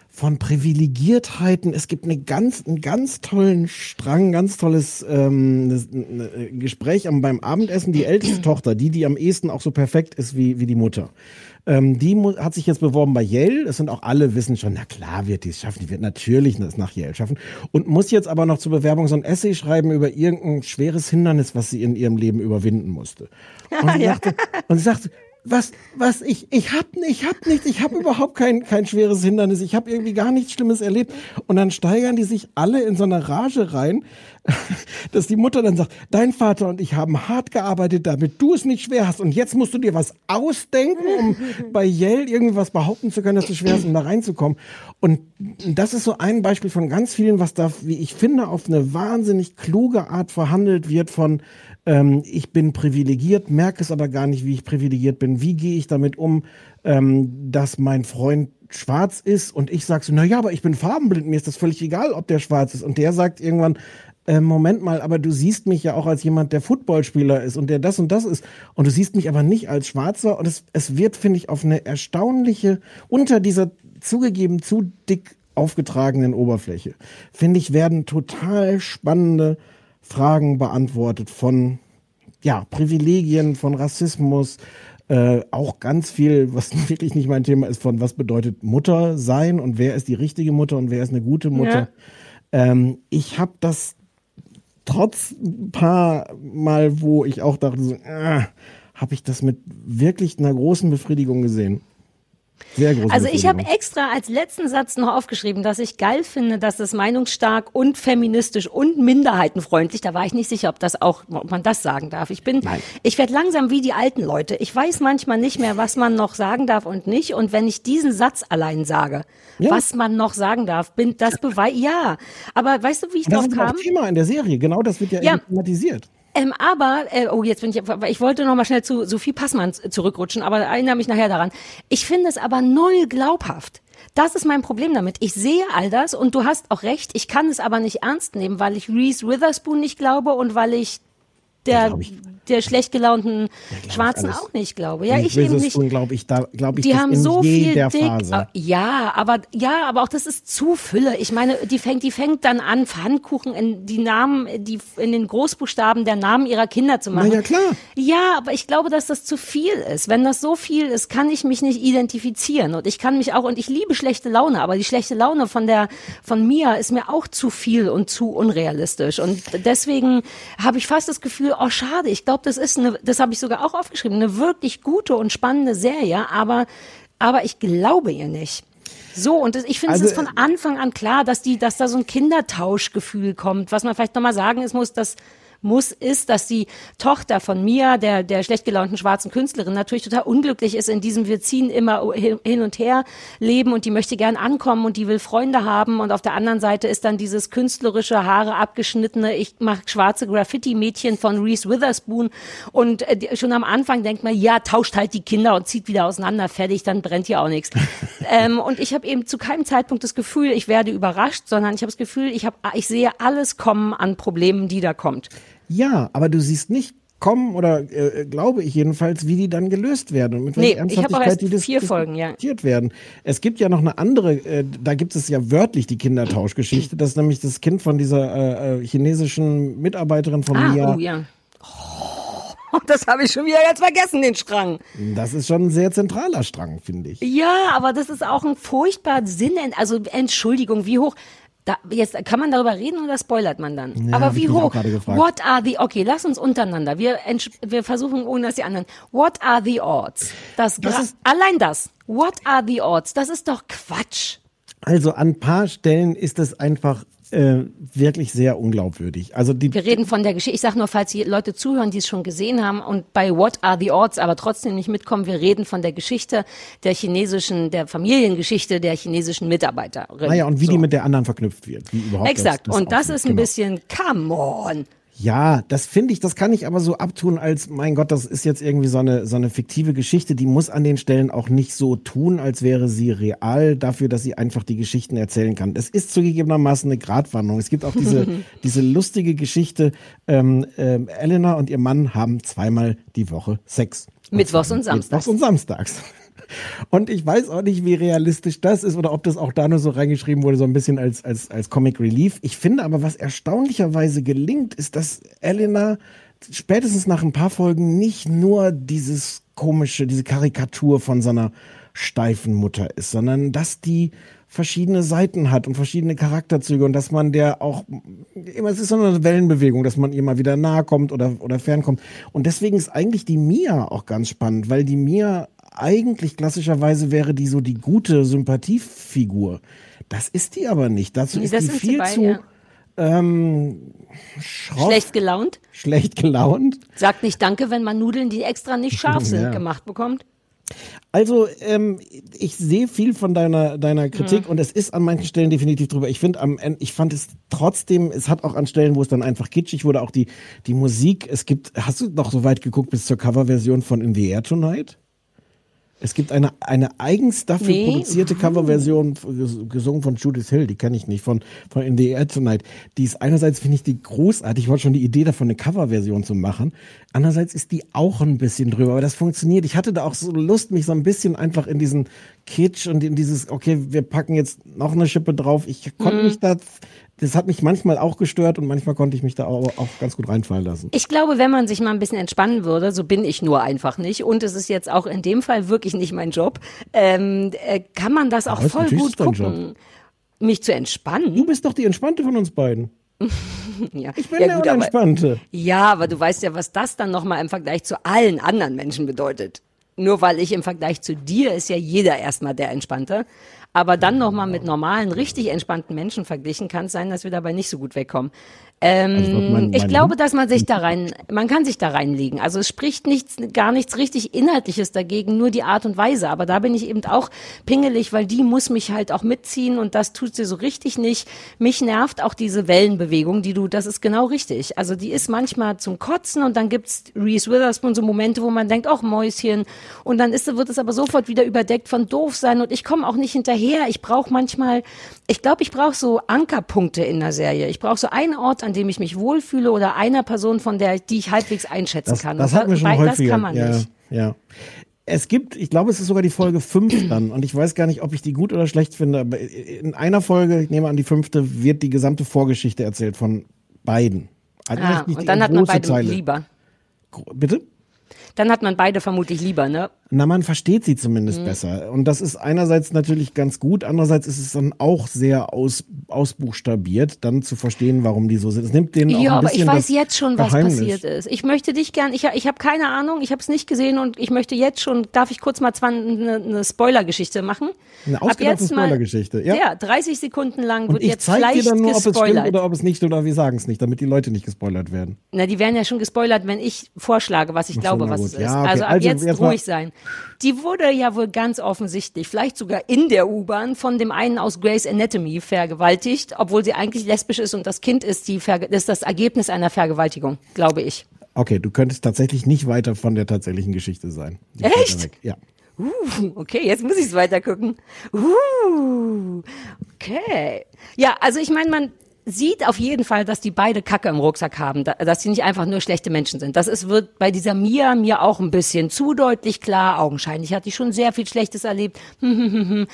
von Privilegiertheiten. Es gibt eine ganz, einen ganz tollen Strang, ganz tolles ähm, ne, Gespräch beim Abendessen. Die älteste Tochter, die, die am ehesten auch so perfekt ist wie, wie die Mutter. Ähm, die hat sich jetzt beworben bei Yale. Es sind auch alle wissen schon, na klar wird die es schaffen. Die wird natürlich das nach Yale schaffen. Und muss jetzt aber noch zur Bewerbung so ein Essay schreiben über irgendein schweres Hindernis, was sie in ihrem Leben überwinden musste. Und sie Ja. sagte, und sie sagte, was, was, ich, ich hab, ich hab nichts, ich hab überhaupt kein, kein schweres Hindernis, ich habe irgendwie gar nichts Schlimmes erlebt. Und dann steigern die sich alle in so eine Rage rein, dass die Mutter dann sagt, dein Vater und ich haben hart gearbeitet, damit du es nicht schwer hast. Und jetzt musst du dir was ausdenken, um bei Yale irgendwas behaupten zu können, dass du schwer hast, um da reinzukommen. Und das ist so ein Beispiel von ganz vielen, was da, wie ich finde, auf eine wahnsinnig kluge Art verhandelt wird von, ähm, ich bin privilegiert, merke es aber gar nicht, wie ich privilegiert bin. Wie gehe ich damit um, ähm, dass mein Freund schwarz ist und ich sage so, na ja, aber ich bin farbenblind, mir ist das völlig egal, ob der schwarz ist. Und der sagt irgendwann, äh, Moment mal, aber du siehst mich ja auch als jemand, der Footballspieler ist und der das und das ist. Und du siehst mich aber nicht als Schwarzer. Und es, es wird, finde ich, auf eine erstaunliche, unter dieser zugegeben zu dick aufgetragenen Oberfläche, finde ich, werden total spannende Fragen beantwortet von ja, Privilegien, von Rassismus, äh, auch ganz viel, was wirklich nicht mein Thema ist, von was bedeutet Mutter sein und wer ist die richtige Mutter und wer ist eine gute Mutter. Ähm, ich habe das trotz ein paar Mal, wo ich auch dachte, so, äh, habe ich das mit wirklich einer großen Befriedigung gesehen. Sehr große Also ich habe extra als letzten Satz noch aufgeschrieben, dass ich geil finde, dass es meinungsstark und feministisch und minderheitenfreundlich, da war ich nicht sicher, ob das auch, ob man das sagen darf. Ich bin, ich werde langsam wie die alten Leute. Ich weiß manchmal nicht mehr, was man noch sagen darf und nicht. Und wenn ich diesen Satz allein sage, Ja. was man noch sagen darf, bin das Beweis, ja. Aber weißt du, wie ich Und das drauf ist kam? Thema in der Serie, genau das wird ja, Ja. thematisiert. Ähm, aber, äh, oh, jetzt bin ich, ich wollte noch mal schnell zu Sophie Passmann zurückrutschen, aber erinnere mich nachher daran. Ich finde es aber null glaubhaft. Das ist mein Problem damit. Ich sehe all das und du hast auch recht, ich kann es aber nicht ernst nehmen, weil ich Reese Witherspoon nicht glaube und weil ich der, der schlecht gelaunten Schwarzen auch nicht glaube. Ja, ich eben nicht. glaube ich, da glaube ich, Die haben so viel dick. Phase. äh, Ja, aber ja, aber auch das ist zu Fülle. Ich meine, die fängt, die fängt dann an, Pfannkuchen in die Namen, die in den Großbuchstaben der Namen ihrer Kinder zu machen. Na ja, klar. Ja, aber ich glaube, dass das zu viel ist. Wenn das so viel ist, kann ich mich nicht identifizieren und ich kann mich auch und ich liebe schlechte Laune, aber die schlechte Laune von der von Mia ist mir auch zu viel und zu unrealistisch und deswegen habe ich fast das Gefühl, oh schade, ich glaube, das ist eine das habe ich sogar auch aufgeschrieben, eine wirklich gute und spannende Serie, aber aber ich glaube ihr nicht. So, und das, ich finde Also, es ist von Anfang an klar, dass die, dass da so ein Kindertauschgefühl kommt. Was man vielleicht nochmal sagen ist, muss, dass muss, ist, dass die Tochter von Mia, der, der schlecht gelaunten schwarzen Künstlerin, natürlich total unglücklich ist in diesem wir ziehen immer hin und her leben und die möchte gern ankommen und die will Freunde haben und auf der anderen Seite ist dann dieses künstlerische, Haare abgeschnittene, ich mache schwarze Graffiti-Mädchen von Reese Witherspoon und äh, schon am Anfang denkt man, ja, tauscht halt die Kinder und zieht wieder auseinander, fertig, dann brennt hier auch nichts. ähm, und ich habe eben zu keinem Zeitpunkt das Gefühl, ich werde überrascht, sondern ich habe das Gefühl, ich, hab, ich sehe alles kommen an Problemen, die da kommt. Ja, aber du siehst nicht kommen oder äh, glaube ich jedenfalls, wie die dann gelöst werden und mit welcher Nee, ich habe auch erst Ernsthaftigkeit die dis- vier Folgen, ja. diskutiert werden. Es gibt ja noch eine andere, äh, da gibt es ja wörtlich die Kindertauschgeschichte, das ist nämlich das Kind von dieser äh, äh, chinesischen Mitarbeiterin von Ah, Mia. oh ja. Oh, das habe ich schon wieder ganz vergessen, den Strang. Das ist schon ein sehr zentraler Strang, finde ich. Ja, aber das ist auch ein furchtbar Sinn, also Entschuldigung, wie hoch. Da, jetzt kann man darüber reden oder spoilert man dann? Ja, aber wie hoch? What are the? Okay, lass uns untereinander. Wir wir versuchen ohne dass die anderen. What are the odds? Das, Das allein das. What are the odds? Das ist doch Quatsch. Also an ein paar Stellen ist es einfach äh, wirklich sehr unglaubwürdig. Also die Wir reden von der Geschichte. Ich sage nur, falls die Leute zuhören, die es schon gesehen haben und bei What are the odds aber trotzdem nicht mitkommen, wir reden von der Geschichte der chinesischen, der Familiengeschichte der chinesischen Mitarbeiterin. Naja, und wie So. die mit der anderen verknüpft wird. Wie überhaupt Exakt. das, und das ist ein Genau. bisschen, come on. Ja, das finde ich, das kann ich aber so abtun, als mein Gott, das ist jetzt irgendwie so eine, so eine fiktive Geschichte, die muss an den Stellen auch nicht so tun, als wäre sie real, dafür, dass sie einfach die Geschichten erzählen kann. Es ist zugegebenermaßen eine Gratwanderung. Es gibt auch diese, diese lustige Geschichte, ähm, ähm, Elena und ihr Mann haben zweimal die Woche Sex. Mittwochs und Samstags. Mittwochs und Samstags. Und ich weiß auch nicht, wie realistisch das ist oder ob das auch da nur so reingeschrieben wurde, so ein bisschen als, als, als Comic Relief. Ich finde aber, was erstaunlicherweise gelingt, ist, dass Elena spätestens nach ein paar Folgen nicht nur dieses komische, diese Karikatur von so einer steifen Mutter ist, sondern dass die verschiedene Seiten hat und verschiedene Charakterzüge und dass man der auch immer, es ist so eine Wellenbewegung, dass man ihr mal wieder nahe kommt oder, oder fernkommt. Und deswegen ist eigentlich die Mia auch ganz spannend, weil die Mia eigentlich klassischerweise wäre die so die gute Sympathiefigur. Das ist die aber nicht. Dazu ist das die viel beide, zu ja. ähm, schroff, Schlecht gelaunt. schlecht gelaunt. Sagt nicht Danke, wenn man Nudeln, die extra nicht scharf sind, Ja. gemacht bekommt. Also, ähm, ich sehe viel von deiner, deiner Kritik Mhm. und es ist an manchen Stellen definitiv drüber. Ich finde am Ende, ich fand es trotzdem, es hat auch an Stellen, wo es dann einfach kitschig wurde, auch die, die Musik. Es gibt, hast du noch so weit geguckt bis zur Coverversion von In the Air Tonight? Es gibt eine, eine eigens dafür Nee. produzierte Coverversion, ges- gesungen von Judith Hill, die kenne ich nicht, von, von In the Air Tonight. Die ist einerseits, finde ich die großartig, ich wollte schon die Idee davon, eine Coverversion zu machen. Andererseits ist die auch ein bisschen drüber, aber das funktioniert. Ich hatte da auch so Lust, mich so ein bisschen einfach in diesen Kitsch und in dieses, okay, wir packen jetzt noch eine Schippe drauf. Ich konnte Mhm. mich da, das hat mich manchmal auch gestört und manchmal konnte ich mich da auch, auch ganz gut reinfallen lassen. Ich glaube, wenn man sich mal ein bisschen entspannen würde, so bin ich nur einfach nicht, und es ist jetzt auch in dem Fall wirklich nicht mein Job, ähm, äh, kann man das auch Aber voll gut gucken. Mich zu entspannen? Du bist doch die Entspannte von uns beiden. ja. Ich bin ja, der gut, aber, Unentspannte. ja, aber du weißt ja, was das dann nochmal im Vergleich zu allen anderen Menschen bedeutet. Nur weil ich im Vergleich zu dir ist ja jeder erstmal der Entspannte. Aber dann nochmal mit normalen, richtig entspannten Menschen verglichen, kann es sein, dass wir dabei nicht so gut wegkommen. Ähm, Also mein- ich mein glaube, Hund- dass man sich da rein, man kann sich da reinlegen. Also es spricht nichts, gar nichts richtig Inhaltliches dagegen, nur die Art und Weise. Aber da bin ich eben auch pingelig, weil die muss mich halt auch mitziehen und das tut sie so richtig nicht. Mich nervt auch diese Wellenbewegung, die du, das ist genau richtig. Also die ist manchmal zum Kotzen und dann gibt's Reese Witherspoon so Momente, wo man denkt, ach Mäuschen. Und dann ist, wird es aber sofort wieder überdeckt von doof sein und ich komme auch nicht hinterher. Ich brauche manchmal, ich glaube, ich brauche so Ankerpunkte in der Serie. Ich brauche so einen Ort, an dem ich mich wohlfühle oder einer Person, von der, die ich halbwegs einschätzen Das, kann. das hatten wir schon häufiger. Das kann man ja, nicht. Ja. Es gibt, ich glaube, es ist sogar die Folge 5 dann. Und ich weiß gar nicht, ob ich die gut oder schlecht finde. Aber in einer Folge, ich nehme an die fünfte, wird die gesamte Vorgeschichte erzählt von beiden. Also Ah, und dann hat man beide Zeile. lieber. Bitte? Dann hat man beide vermutlich lieber, ne? Na, man versteht sie zumindest Mhm. besser. Und das ist einerseits natürlich ganz gut, andererseits ist es dann auch sehr aus, ausbuchstabiert, dann zu verstehen, warum die so sind. Es nimmt denen auch Ja, ein aber ich bisschen weiß jetzt schon, was Geheimnis. passiert ist. Ich möchte dich gern, ich, ich habe keine Ahnung, ich habe es nicht gesehen und ich möchte jetzt schon, darf ich kurz mal zwar eine, eine Spoiler-Geschichte machen? Eine ausgedachte Spoilergeschichte, ja. Ja, 30 Sekunden lang Und wird jetzt zeige dir vielleicht dann nur, ob es stimmt gespoilert. oder ob es nicht oder wir sagen es nicht, damit die Leute nicht gespoilert werden. Na, die werden ja schon gespoilert, wenn ich vorschlage, was ich Ach glaube, was gut. es ist. Ja, okay. Also ab Also, jetzt, jetzt ruhig sein. Die wurde ja wohl ganz offensichtlich, vielleicht sogar in der U-Bahn, von dem einen aus Grey's Anatomy vergewaltigt, obwohl sie eigentlich lesbisch ist und das Kind ist, die Verge ist das Ergebnis einer Vergewaltigung, glaube ich. Okay, du könntest tatsächlich nicht weiter von der tatsächlichen Geschichte sein. Die Echt? Ja. Uh, okay, jetzt muss ich es weiter gucken. Uh, okay. Ja, also ich meine, man sieht auf jeden Fall, dass die beide Kacke im Rucksack haben, da- dass sie nicht einfach nur schlechte Menschen sind. Das ist, wird bei dieser Mia mir auch ein bisschen zu deutlich klar. Augenscheinlich hat die schon sehr viel Schlechtes erlebt.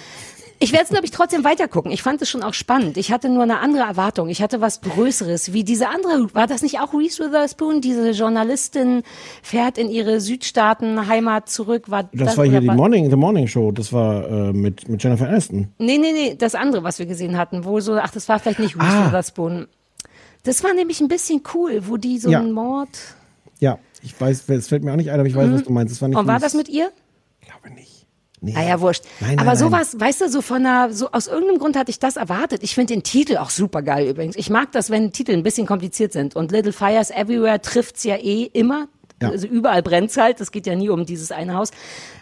Ich werde es, glaube ich, trotzdem weitergucken. Ich fand es schon auch spannend. Ich hatte nur eine andere Erwartung. Ich hatte was Größeres, wie diese andere. War das nicht auch Reese Witherspoon? Diese Journalistin fährt in ihre Südstaaten-Heimat zurück. War Das, war hier die Morning, The Morning Show. Das war äh, mit, mit Jennifer Aniston. Nee, nee, nee, das andere, was wir gesehen hatten, wo so, ach, das war vielleicht nicht Reese Ah. Witherspoon. Das war nämlich ein bisschen cool, wo die so Ja. einen Mord. Ja, ich weiß, es fällt mir auch nicht ein, aber ich weiß, Mhm. was du meinst. Das war nicht Und war das mit ihr? Nee. Ah ja, wurscht. Nein, nein, Aber nein. sowas, weißt du, so von einer, so aus irgendeinem Grund hatte ich das erwartet. Ich finde den Titel auch super geil übrigens. Ich mag das, wenn Titel ein bisschen kompliziert sind. Und Little Fires Everywhere trifft's ja eh immer. Ja. Also überall brennt's halt. Es geht ja nie um dieses eine Haus.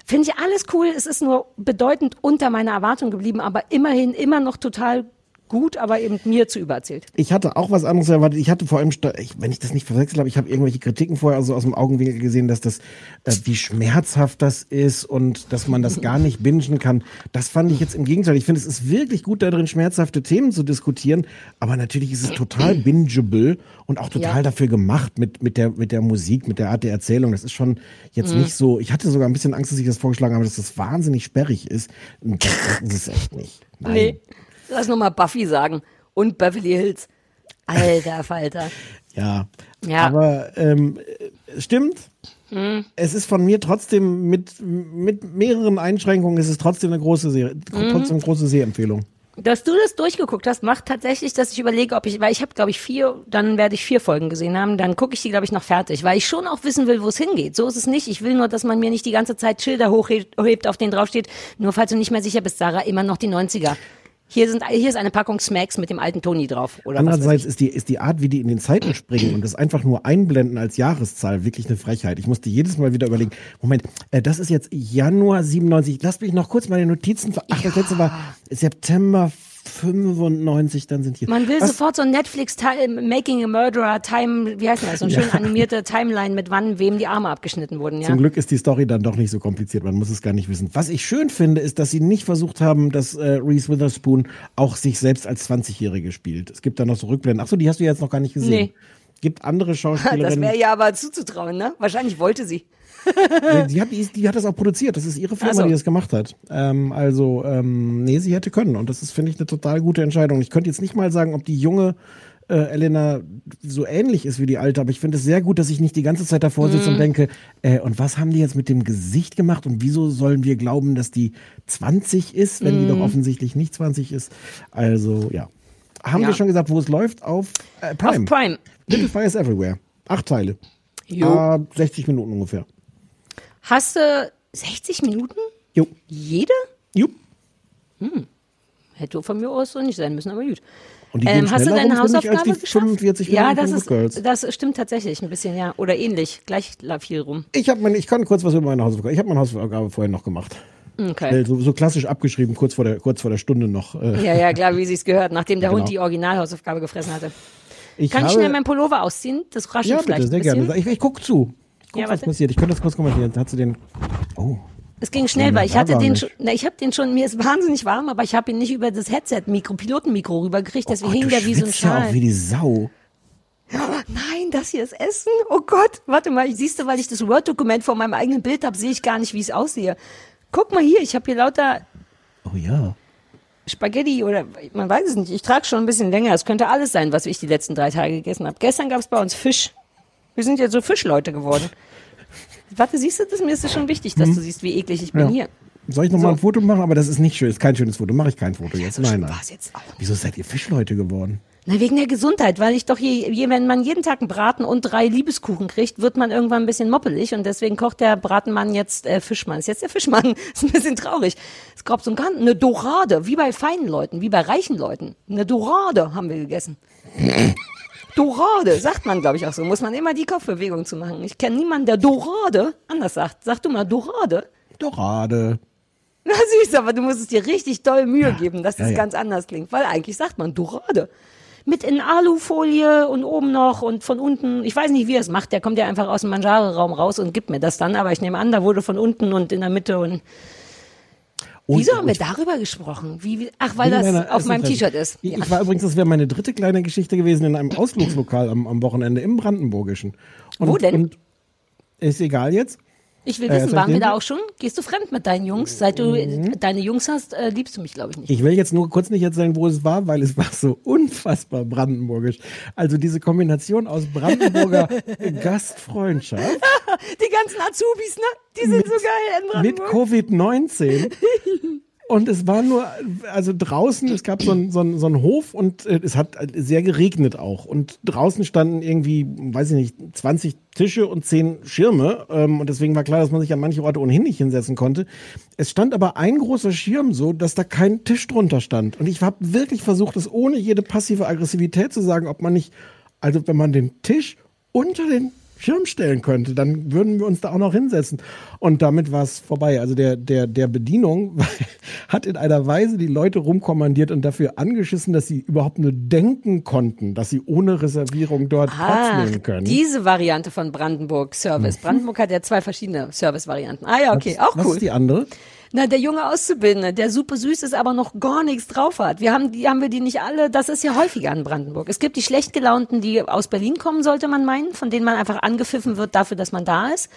Finde ich alles cool. Es ist nur bedeutend unter meiner Erwartung geblieben, aber immerhin immer noch total gut, aber eben mir zu übererzählt. Ich hatte auch was anderes erwartet. Ich hatte vor allem, ich, wenn ich das nicht verwechselt habe, ich habe irgendwelche Kritiken vorher so aus dem Augenwinkel gesehen, dass das, äh, wie schmerzhaft das ist und dass man das gar nicht bingen kann. Das fand ich jetzt im Gegenteil. Ich finde, es ist wirklich gut darin, schmerzhafte Themen zu diskutieren, aber natürlich ist es total bingeable und auch total Ja. dafür gemacht mit, mit der, mit der Musik, mit der Art der Erzählung. Das ist schon jetzt Mhm. nicht so, ich hatte sogar ein bisschen Angst, dass ich das vorgeschlagen habe, dass das wahnsinnig sperrig ist. Das, das ist es echt nicht. Nein. Nee. Lass nur mal Buffy sagen. Und Beverly Hills. Alter Falter. Ja. Ja. Aber ähm, äh, stimmt. Hm. Es ist von mir trotzdem mit, mit mehreren Einschränkungen, es ist trotzdem eine große Serie, Mhm. trotzdem eine große Sehempfehlung. Dass du das durchgeguckt hast, macht tatsächlich, dass ich überlege, ob ich, weil ich habe, glaube ich, vier, dann werde ich vier Folgen gesehen haben, dann gucke ich die, glaube ich, noch fertig, weil ich schon auch wissen will, wo es hingeht. So ist es nicht. Ich will nur, dass man mir nicht die ganze Zeit Schilder hochhebt, auf denen draufsteht, nur falls du nicht mehr sicher bist, Sarah, immer noch die 90er. Hier, sind, hier ist eine Packung Smacks mit dem alten Toni drauf. Oder Andererseits ist die, ist die Art, wie die in den Zeiten springen und das einfach nur einblenden als Jahreszahl wirklich eine Frechheit. Ich musste jedes Mal wieder überlegen, Moment, äh, das ist jetzt Januar 97, lass mich noch kurz die Notizen, ver- ach, das letzte war September 95, dann sind hier. Man will Was? sofort so ein Netflix Making a Murderer Time, wie heißt das, so eine Ja. schön animierte Timeline mit wann wem die Arme abgeschnitten wurden, ja. Zum Glück ist die Story dann doch nicht so kompliziert, man muss es gar nicht wissen. Was ich schön finde, ist, dass sie nicht versucht haben, dass äh, Reese Witherspoon auch sich selbst als 20-Jährige spielt. Es gibt da noch so Rückblenden. Achso, die hast du jetzt noch gar nicht gesehen. Nee. Gibt andere Das Schauspielerinnen. wäre ja aber zuzutrauen, ne? Wahrscheinlich wollte sie. Die, hat, die, die hat das auch produziert. Das ist ihre Firma, Ach so. die das gemacht hat. Ähm, also, ähm, nee, sie hätte können. Und das ist, finde ich, eine total gute Entscheidung. Ich könnte jetzt nicht mal sagen, ob die junge äh, Elena so ähnlich ist wie die alte, aber ich finde es sehr gut, dass ich nicht die ganze Zeit davor sitze Mhm. und denke, äh, und was haben die jetzt mit dem Gesicht gemacht und wieso sollen wir glauben, dass die 20 ist, wenn die Mhm. doch offensichtlich nicht 20 ist? Also, ja. Haben Ja. wir schon gesagt, wo es läuft? Auf äh, Prime. Auf Prime. Little Fires Everywhere. Acht Teile. Jo. Ah, 60 Minuten ungefähr. Hast du 60 Minuten? Jo. Jede? Jo. Hm. Hätte von mir aus so nicht sein müssen, aber gut. Und die gehen Ähm, hast du deine Hausaufgabe geschafft? 45 Ja, Minuten das ist, Girls. das stimmt tatsächlich ein bisschen, ja. Oder ähnlich. Gleich viel rum. Ich habe meine, ich kann kurz was über meine Hausaufgabe. Ich habe meine Hausaufgabe vorher noch gemacht. Okay. So, so klassisch abgeschrieben, kurz vor der, kurz vor der Stunde noch. Äh, Ja, ja, klar, wie sie es gehört, nachdem der Genau. Hund die Originalhausaufgabe gefressen hatte. ich Kann ich schnell meinen Pullover ausziehen? Das raschelt Ja, vielleicht bitte, sehr gerne. Ich, ich guck zu. Guck, Ja, was passiert. Ich könnte das kurz kommentieren. Hast du den. Oh. Es ging schnell, weil ich hatte den schon, na, ich habe den schon, mir ist wahnsinnig warm, aber ich habe ihn nicht über das Headset-Mikro, Pilotenmikro rübergekriegt, deswegen Gott, hing der wie so ein schwitzt ja Schal. auch wie die Sau. Nein, das hier ist Essen. Oh Gott, warte mal, siehst du, weil ich das Word-Dokument vor meinem eigenen Bild habe, sehe ich gar nicht, wie es aussehe. Guck mal hier, ich habe hier lauter Oh ja. Spaghetti oder man weiß es nicht. Ich trage schon ein bisschen länger. Es könnte alles sein, was ich die letzten drei Tage gegessen habe. Gestern gab es bei uns Fisch. Wir sind ja so Fischleute geworden. Warte, siehst du das? Mir ist es schon wichtig, dass du siehst, wie eklig ich bin Hm. Ja. hier. Soll ich noch mal ein Foto machen? Aber das ist nicht schön. Ist kein schönes Foto. Mache ich kein Foto jetzt. Nein, nein. War's jetzt. Wieso seid ihr Fischleute geworden? Na, wegen der Gesundheit, weil ich doch je, je, wenn man jeden Tag einen Braten und drei Liebeskuchen kriegt, wird man irgendwann ein bisschen moppelig und deswegen kocht der Bratenmann jetzt äh, Fischmann. Ist jetzt der Fischmann. Ist ein bisschen traurig. Es gab so ein eine Dorade, wie bei feinen Leuten, wie bei reichen Leuten. Eine Dorade haben wir gegessen. Dorade, sagt man, glaube ich, auch so. Muss man immer die Kopfbewegung zu machen. Ich kenne niemanden, der Dorade anders sagt. Sag du mal Dorade. Dorade. Na süß, aber du musst es dir richtig doll Mühe geben, dass das ja, ja. ganz anders klingt, weil eigentlich sagt man Dorade. Mit in Alufolie und oben noch und von unten, ich weiß nicht, wie er es macht, der kommt ja einfach aus dem Mangiare-Raum raus und gibt mir das dann, aber ich nehme an, da wurde von unten und in der Mitte und Und- Wieso haben wir darüber gesprochen? Wie, ach, weil das meiner auf meinem. T-Shirt ist. Ich, Ja. ich war übrigens, das wäre meine dritte kleine Geschichte gewesen in einem Ausflugslokal am, am Wochenende im Brandenburgischen. Und, Wo denn? Und ist egal jetzt. Ich will Äh, wissen, ich waren wir da auch schon? Gehst du fremd mit deinen Jungs? Seit du äh, deine Jungs hast, äh, liebst du mich, glaube ich, nicht. Ich will jetzt nur kurz nicht erzählen, wo es war, weil es war so unfassbar brandenburgisch. Also diese Kombination aus Brandenburger Gastfreundschaft Die ganzen Azubis, ne? Die sind so geil in mit Brandenburg. Covid-19. Und es war nur, also draußen, es gab so einen so einen- so einen Hof und äh, es hat sehr geregnet auch. Und draußen standen irgendwie, weiß ich nicht, 20 Tische und 10 Schirme. Ähm, und deswegen war klar, dass man sich an manche Orte ohnehin nicht hinsetzen konnte. Es stand aber ein großer Schirm so, dass da kein Tisch drunter stand. Und ich habe wirklich versucht, das ohne jede passive Aggressivität zu sagen, ob man nicht, also wenn man den Tisch unter den Schirm stellen könnte, dann würden wir uns da auch noch hinsetzen. Und damit war es vorbei. Also der, der, der Bedienung hat in einer Weise die Leute rumkommandiert und dafür angeschissen, dass sie überhaupt nur denken konnten, dass sie ohne Reservierung dort Platz Ah, nehmen können. diese Variante von Brandenburg Service. Brandenburg hat ja zwei verschiedene Service-Varianten. Ah ja, okay, auch Was cool. ist die andere? Na, der junge Auszubildende, der super süß ist, aber noch gar nichts drauf hat. Wir haben die, haben wir die nicht alle. Das ist ja häufiger in Brandenburg. Es gibt die schlecht gelaunten, die aus Berlin kommen, sollte man meinen, von denen man einfach angepfiffen wird dafür, dass man da ist.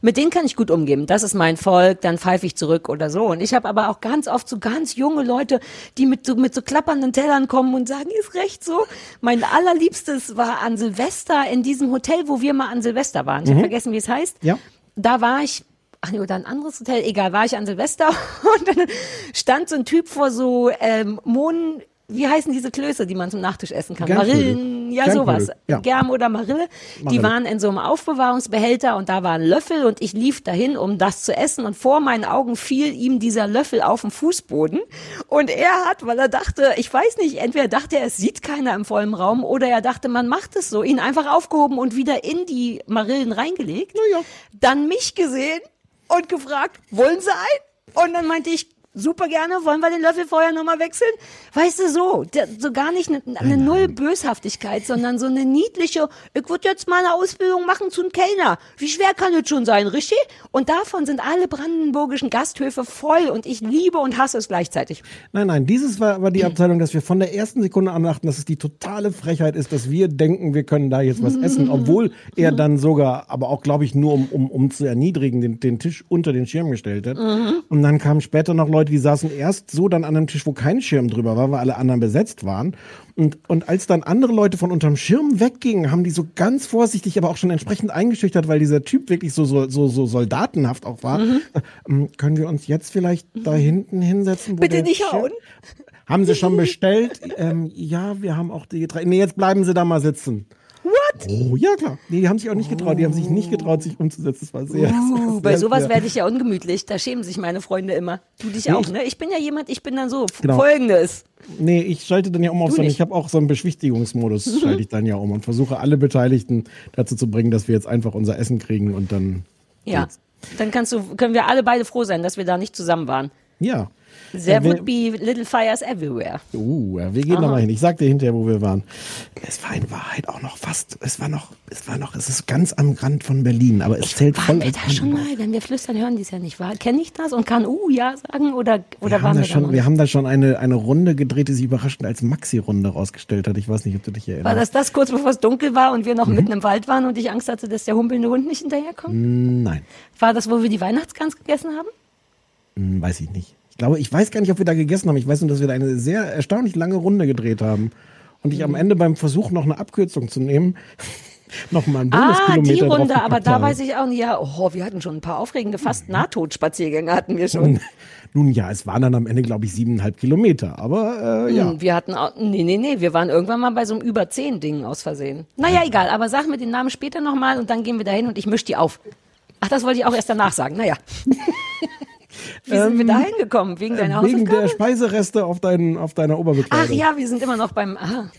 Mit denen kann ich gut umgehen. Das ist mein Volk, dann pfeife ich zurück oder so. Und ich habe aber auch ganz oft so ganz junge Leute, die mit so, mit so klappernden Tellern kommen und sagen, ist recht so. Mein allerliebstes war an Silvester in diesem Hotel, wo wir mal an Silvester waren. Ich habe Mhm. vergessen, wie es heißt. Ja. Da war ich ach nee, oder ein anderes Hotel, egal, war ich an Silvester und dann stand so ein Typ vor so ähm, Mohn, wie heißen diese Klöße, die man zum Nachtisch essen kann? Marillen, ja Germknödel, sowas. ja. Germ oder Marille. Die Marille. waren in so einem Aufbewahrungsbehälter und da war ein Löffel und ich lief dahin, um das zu essen und vor meinen Augen fiel ihm dieser Löffel auf den Fußboden und er hat, weil er dachte, ich weiß nicht, entweder dachte er, es sieht keiner im vollen Raum oder er dachte, man macht es so, ihn einfach aufgehoben und wieder in die Marillen reingelegt. Dann mich gesehen und gefragt, wollen Sie ein? Und dann meinte ich, super gerne, wollen wir den Löffel vorher nochmal wechseln? Weißt du, so, so gar nicht eine, eine Null Böshaftigkeit, sondern so eine niedliche, ich würde jetzt mal eine Ausbildung machen zu einem Kellner. Wie schwer kann das schon sein, richtig? Und davon sind alle brandenburgischen Gasthöfe voll und ich liebe und hasse es gleichzeitig. Nein, nein, dieses war aber die Abteilung, dass wir von der ersten Sekunde an dachten, dass es die totale Frechheit ist, dass wir denken, wir können da jetzt was essen, obwohl er dann sogar, aber auch glaube ich nur um, um, um zu erniedrigen, den, den Tisch unter den Schirm gestellt hat. Mhm. Und dann kamen später noch Leute, die saßen erst so dann an einem Tisch, wo kein Schirm drüber war, weil alle anderen besetzt waren. Und, und als dann andere Leute von unterm Schirm weggingen, haben die so ganz vorsichtig, aber auch schon entsprechend eingeschüchtert, weil dieser Typ wirklich so, so, so, so soldatenhaft auch war. Mhm. Äh, ähm, können wir uns jetzt vielleicht da hinten hinsetzen? Bitte nicht Schirm- hauen. Haben Sie schon bestellt? ähm, ja, wir haben auch die drei. Nee, jetzt bleiben Sie da mal sitzen. What? Oh, ja, klar. Nee, die haben sich auch nicht getraut. Die haben sich nicht getraut, sich umzusetzen. Das war sehr. Uh, sehr, bei sowas werde ich ja ungemütlich. Da schämen sich meine Freunde immer. Du dich Nee, auch, ne? Ich bin ja jemand, ich bin dann so. Genau. Folgendes. Nee, ich schalte dann ja um auf so einen, ich habe auch so einen Beschwichtigungsmodus, schalte ich dann ja um und versuche alle Beteiligten dazu zu bringen, dass wir jetzt einfach unser Essen kriegen und dann. Ja. geht's. Dann kannst du, können wir alle beide froh sein, dass wir da nicht zusammen waren. Ja. There wir- would be little fires everywhere. Uh, wir gehen da mal hin. Ich sag dir hinterher, wo wir waren. Es war in Wahrheit auch noch fast, es war noch, es war noch, es ist ganz am Rand von Berlin, aber es zählt voll wir da schon mal? Wenn wir flüstern, hören die es ja nicht. War, kenne ich das und kann uh ja sagen oder, oder Wir waren haben, wir da da schon, noch wir haben da schon eine, eine Runde gedreht, die sich überraschend als Maxi-Runde rausgestellt hat. Ich weiß nicht, ob du dich erinnerst. War das das kurz bevor es dunkel war und wir noch Mhm. mitten im Wald waren und ich Angst hatte, dass der humpelnde Hund nicht hinterherkommt? Nein, War das, wo wir die Weihnachtsgans gegessen haben? Hm, weiß ich nicht. Ich glaube, ich weiß gar nicht, ob wir da gegessen haben. Ich weiß nur, dass wir da eine sehr erstaunlich lange Runde gedreht haben. Und ich am Mhm. Ende beim Versuch, noch eine Abkürzung zu nehmen, noch mal einen Ah, die Bonuskilometer Runde, aber da habe. weiß ich auch nicht, ja, oh, wir hatten schon ein paar aufregende, Mhm. fast Nahtodspaziergänge hatten wir schon. Nun ja, es waren dann am Ende, glaube ich, siebeneinhalb Kilometer. Aber äh, ja. Hm, Wir hatten auch, nee, nee, nee, wir waren irgendwann mal bei so einem über zehn Ding aus Versehen. Naja, egal, aber sag mir den Namen später nochmal und dann gehen wir dahin und ich misch die auf. Ach, das wollte ich auch erst danach sagen, naja. Wie sind wir da hingekommen? Wegen deiner Ähm, Wegen der Hausaufgabe? Speisereste auf, dein, auf deiner Ach Oberbekleidung. ja, wir sind immer noch beim, ah,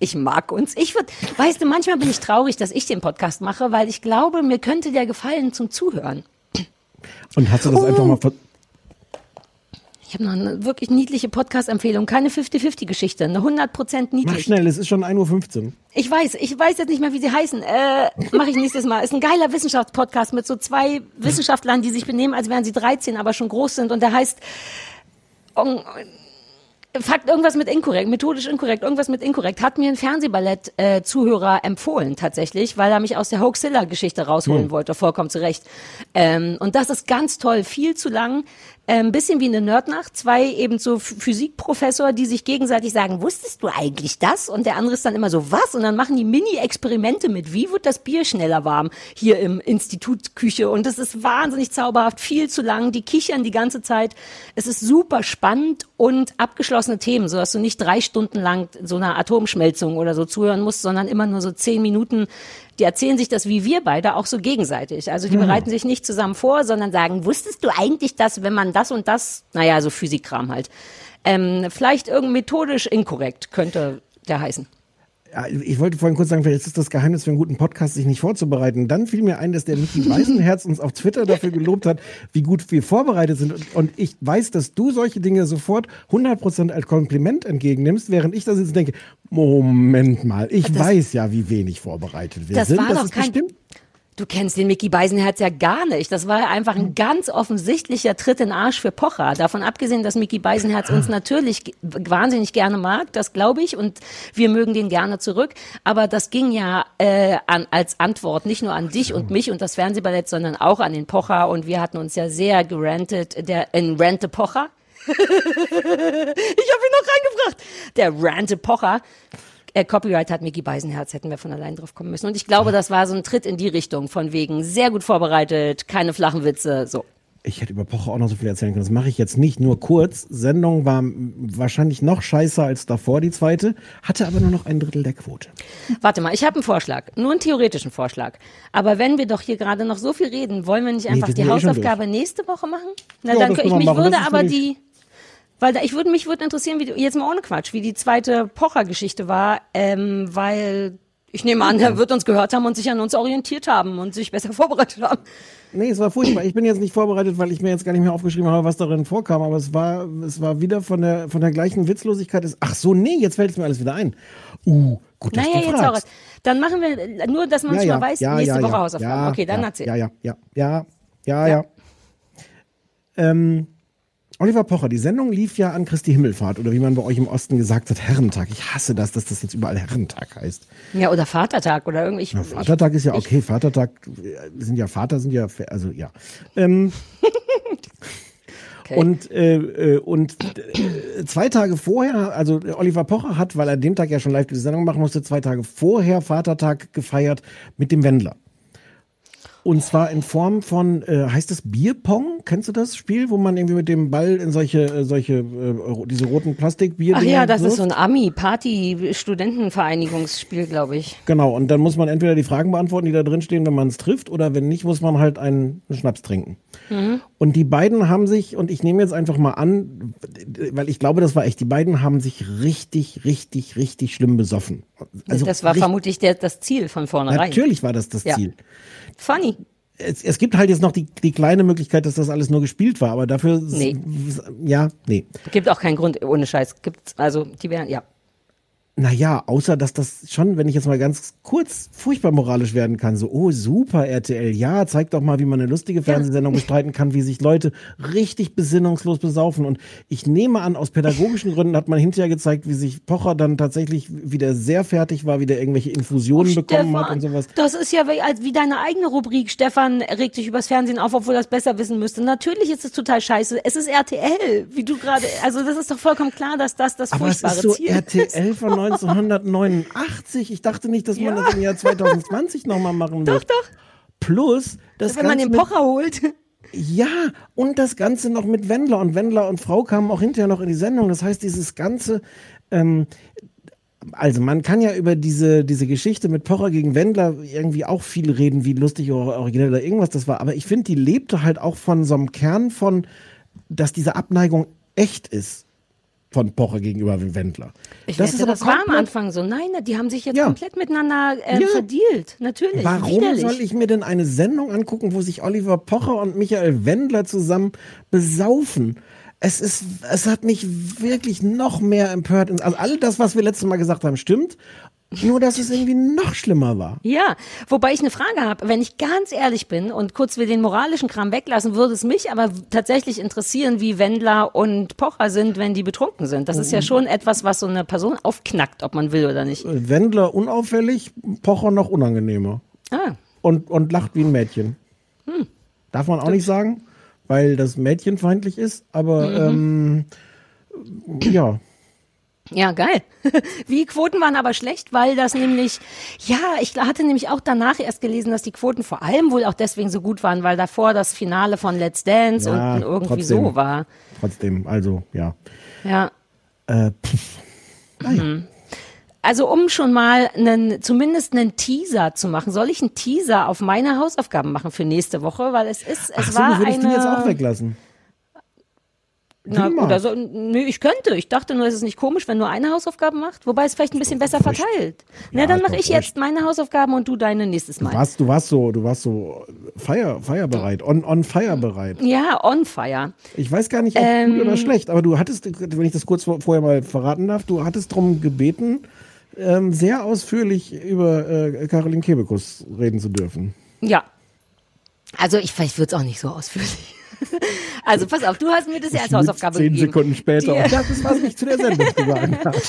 ich mag uns. Ich würde, weißt du, manchmal bin ich traurig, dass ich den Podcast mache, weil ich glaube, mir könnte der gefallen zum Zuhören. Und hast du das Oh. einfach mal ver Ich habe noch eine wirklich niedliche Podcast-Empfehlung, keine 50-50-Geschichte, eine 100% Mach niedlich. schnell, es ist schon 1.15 Uhr. Ich weiß, ich weiß jetzt nicht mehr, wie sie heißen. Äh, Mache ich nächstes Mal. Ist ein geiler Wissenschaftspodcast mit so zwei Wissenschaftlern, die sich benehmen, als wären sie 13, aber schon groß sind. Und der heißt um, Fakt irgendwas mit inkorrekt, methodisch inkorrekt, irgendwas mit inkorrekt. Hat mir ein Fernsehballett-Zuhörer empfohlen tatsächlich, weil er mich aus der Hoaxilla-Geschichte rausholen Hm. wollte. Vollkommen zu Recht. Ähm, und das ist ganz toll, viel zu lang. Ein bisschen wie eine Nerdnacht. Zwei eben so Ph- Physikprofessor, die sich gegenseitig sagen, wusstest du eigentlich das? Und der andere ist dann immer so, was? Und dann machen die Mini-Experimente mit, wie wird das Bier schneller warm hier im Institutküche. Und das ist wahnsinnig zauberhaft, viel zu lang. Die kichern die ganze Zeit. Es ist super spannend und abgeschlossene Themen, sodass du nicht drei Stunden lang so einer Atomschmelzung oder so zuhören musst, sondern immer nur so zehn Minuten. Die erzählen sich das wie wir beide auch so gegenseitig. Also die Mhm. bereiten sich nicht zusammen vor, sondern sagen, wusstest du eigentlich, dass wenn man das und das, naja, so Physikkram halt, ähm, vielleicht irgend methodisch inkorrekt könnte der heißen. Ja, ich wollte vorhin kurz sagen, vielleicht ist das Geheimnis für einen guten Podcast, sich nicht vorzubereiten. Dann fiel mir ein, dass der Micky Weißenherz uns auf Twitter dafür gelobt hat, wie gut wir vorbereitet sind. Und- Und ich weiß, dass du solche Dinge sofort 100% als Kompliment entgegennimmst, während ich da sitze und denke, Moment mal, ich Das- weiß ja, wie wenig vorbereitet wir Das sind. war das doch ist kein- bestimmt. Du kennst den Mickey Beisenherz ja gar nicht. Das war ja einfach ein ganz offensichtlicher Tritt in den Arsch für Pocher. Davon abgesehen, dass Mickey Beisenherz uns natürlich g- wahnsinnig gerne mag, das glaube ich, und wir mögen den gerne zurück. Aber das ging ja äh, an, als Antwort nicht nur an dich und mich und das Fernsehballett, sondern auch an den Pocher. Und wir hatten uns ja sehr gerantet, der in Rente Pocher. ich habe ihn noch reingebracht. Der Rante Pocher. Äh, Copyright hat Mickey Beisenherz, hätten wir von allein drauf kommen müssen. Und ich glaube, das war so ein Tritt in die Richtung, von wegen sehr gut vorbereitet, keine flachen Witze, so. Ich hätte über Pocher auch noch so viel erzählen können. Das mache ich jetzt nicht. Nur kurz. Sendung war wahrscheinlich noch scheißer als davor, die zweite, hatte aber nur noch ein Drittel der Quote. Warte mal, ich habe einen Vorschlag, nur einen theoretischen Vorschlag. Aber wenn wir doch hier gerade noch so viel reden, wollen wir nicht Nee, einfach sind die eh Hausaufgabe nächste Woche machen? Na, Ja, dann ich mich machen. würde aber die, weil da, ich würde mich würde interessieren, wie jetzt mal ohne Quatsch, wie die zweite Pocher-Geschichte war, ähm, weil ich nehme an, er wird uns gehört haben und sich an uns orientiert haben und sich besser vorbereitet haben. Nee, es war furchtbar. Ich bin jetzt nicht vorbereitet, weil ich mir jetzt gar nicht mehr aufgeschrieben habe, was darin vorkam, aber es war, es war wieder von der, von der gleichen Witzlosigkeit. Ach so, nee, jetzt fällt es mir alles wieder ein. Uh, gut, dass Naja, du jetzt fragst. auch. Dann machen wir nur, dass man es mal weiß, nächste Woche Hausaufgaben. Ja, okay, dann ja, erzähl. Ja, ja, ja, ja, ja, ja. Ähm, Oliver Pocher, die Sendung lief ja an Christi Himmelfahrt oder wie man bei euch im Osten gesagt hat, Herrentag. Ich hasse das, dass das jetzt überall Herrentag heißt. Ja, oder Vatertag oder irgendwie. Ich, Ja, Vatertag ist ja okay, Vatertag äh, sind ja Vater, sind ja, also ja. Ähm, Und, äh, äh, und äh, zwei Tage vorher, also Oliver Pocher hat, weil er den Tag ja schon live die Sendung machen musste, zwei Tage vorher Vatertag gefeiert mit dem Wendler. Und zwar in Form von, äh, heißt das Bierpong? Kennst du das Spiel, wo man irgendwie mit dem Ball in solche, äh, solche, äh, diese roten Plastikbier Ach ja, das ist so ein Ami-Party-Studentenvereinigungsspiel, glaube ich. Genau, und dann muss man entweder die Fragen beantworten, die da drin stehen, wenn man es trifft, oder wenn nicht, muss man halt einen Schnaps trinken. Mhm. Und die beiden haben sich, und ich nehme jetzt einfach mal an, weil ich glaube, das war echt, die beiden haben sich richtig, richtig, richtig schlimm besoffen. Also das war vermutlich der, das Ziel von vornherein. Natürlich war das das Ja. Ziel. Funny. Es, es gibt halt jetzt noch die, die kleine Möglichkeit, dass das alles nur gespielt war, aber dafür, Nee. ja, nee. Gibt auch keinen Grund, ohne Scheiß. Gibt, also, die wären, ja. Naja, außer dass das schon, wenn ich jetzt mal ganz kurz furchtbar moralisch werden kann, so, oh super RTL, ja, zeig doch mal, wie man eine lustige Fernsehsendung bestreiten kann, wie sich Leute richtig besinnungslos besaufen. Und ich nehme an, aus pädagogischen Gründen hat man hinterher gezeigt, wie sich Pocher dann tatsächlich wieder sehr fertig war, wieder irgendwelche Infusionen bekommen hat und sowas. Das ist ja wie, wie deine eigene Rubrik. Stefan regt sich übers Fernsehen auf, obwohl er es besser wissen müsste. Natürlich ist es total scheiße. Es ist RTL, wie du gerade, also das ist doch vollkommen klar, dass das das Aber es furchtbare ist so Ziel RTL von 1989. Ich dachte nicht, dass man Ja. das im Jahr 2020 nochmal machen wird. Doch, doch. Plus, das Wenn man Ganze den mit- Pocher holt. Ja, und das Ganze noch mit Wendler. Und Wendler und Frau kamen auch hinterher noch in die Sendung. Das heißt, dieses Ganze, ähm, also man kann ja über diese, diese Geschichte mit Pocher gegen Wendler irgendwie auch viel reden, wie lustig oder originell oder irgendwas das war. Aber ich finde, die lebte halt auch von so einem Kern von, dass diese Abneigung echt ist von Pocher gegenüber Wendler. Ich das aber das war am Anfang so. Nein, die haben sich jetzt Ja. komplett miteinander ähm, Ja. verdealt. Natürlich. Warum Widerlich. soll ich mir denn eine Sendung angucken, wo sich Oliver Pocher und Michael Wendler zusammen besaufen? Es ist, es hat mich wirklich noch mehr empört. Also all das, was wir letztes Mal gesagt haben, stimmt. Nur, dass es irgendwie noch schlimmer war. Ja, wobei ich eine Frage habe, wenn ich ganz ehrlich bin und kurz wir den moralischen Kram weglassen, würde es mich aber tatsächlich interessieren, wie Wendler und Pocher sind, wenn die betrunken sind. Das ist ja schon etwas, was so eine Person aufknackt, ob man will oder nicht. Wendler unauffällig, Pocher noch unangenehmer. Ah, Und, und lacht wie ein Mädchen. Hm. Darf man auch nicht sagen, weil das mädchenfeindlich ist, aber Mhm. ähm, ja. Ja, geil. Wie Quoten waren aber schlecht, weil das nämlich, ja, ich hatte nämlich auch danach erst gelesen, dass die Quoten vor allem wohl auch deswegen so gut waren, weil davor das Finale von Let's Dance Ja, und irgendwie trotzdem. so war. Trotzdem, also ja. Ja. Äh, pff. Mhm. Also um schon mal einen, zumindest einen Teaser zu machen, soll ich einen Teaser auf meine Hausaufgaben machen für nächste Woche, weil es ist, es Ach so, war würdest eine. du jetzt auch weglassen? Na mal. also, nö, ich könnte. Ich dachte nur, es ist nicht komisch, wenn nur eine Hausaufgabe macht, wobei es vielleicht ein bisschen besser verteilt. Na, Ja, dann mache ich jetzt meine Hausaufgaben und du deine nächstes Du Mal. warst, du warst so, du warst so feier, feierbereit, on, on fire bereit. Ja, on fire. Ich weiß gar nicht, ob Ähm, gut oder schlecht, aber du hattest, wenn ich das kurz vor- vorher mal verraten darf, du hattest darum gebeten, ähm, sehr ausführlich über äh, Caroline Kebekus reden zu dürfen. Ja. Also ich, vielleicht wird's auch nicht so ausführlich. Also pass auf, du hast mir das ja als Hausaufgabe Zehn gegeben. Sekunden später. Die- Und das ist, was ich zu der Sendung gesagt habe.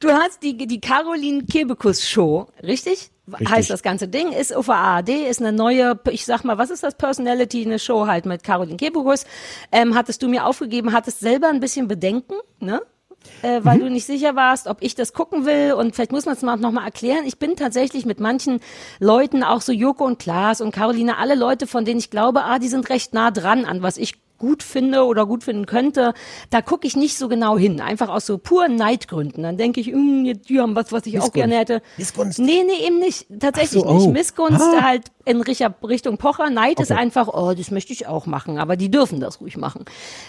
Du hast die, die Caroline Kebekus Show, richtig? Richtig. Heißt das ganze Ding, ist auf der ARD, ist eine neue, ich sag mal, was ist das, Personality, eine Show halt mit Caroline Kebekus. Ähm, hattest du mir aufgegeben, hattest selber ein bisschen Bedenken, ne? Äh, weil du nicht sicher warst, ob ich das gucken will und vielleicht muss man es mal noch mal erklären. Ich bin tatsächlich mit manchen Leuten, auch so Joko und Klaas und Caroline, alle Leute, von denen ich glaube, ah, die sind recht nah dran an was ich gut finde oder gut finden könnte, da gucke ich nicht so genau hin. Einfach aus so puren Neidgründen. Dann denke ich, hm, jetzt, die haben was, was ich auch Missgunst. gerne hätte. Missgunst. Nee, nee, eben nicht. Tatsächlich so, nicht. oh. Missgunst Ah. halt in Richtung Pocher. Neid ist Okay. einfach, oh, das möchte ich auch machen. Aber die dürfen das ruhig machen.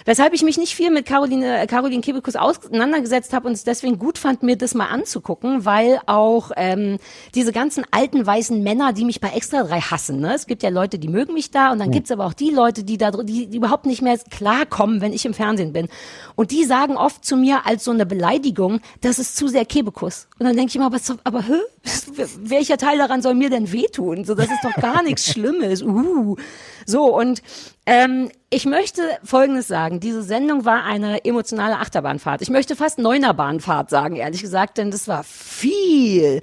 Weshalb ich mich nicht viel mit Caroline, äh, Caroline Kebekus auseinandergesetzt habe und es deswegen gut fand, mir das mal anzugucken, weil auch ähm, diese ganzen alten weißen Männer, die mich bei Extra 3 hassen. Ne? Es gibt ja Leute, die mögen mich da und dann gibt's aber auch die Leute, die da die, die überhaupt nicht mehr klarkommen, wenn ich im Fernsehen bin. Und die sagen oft zu mir als so eine Beleidigung, das ist zu sehr Kebekus. Und dann denke ich immer, aber, aber hä? welcher Teil daran soll mir denn wehtun? So, das ist doch gar nichts Schlimmes. Uh. So, und ähm, ich möchte Folgendes sagen. Diese Sendung war eine emotionale Achterbahnfahrt. Ich möchte fast Neunerbahnfahrt sagen, ehrlich gesagt, denn das war viel.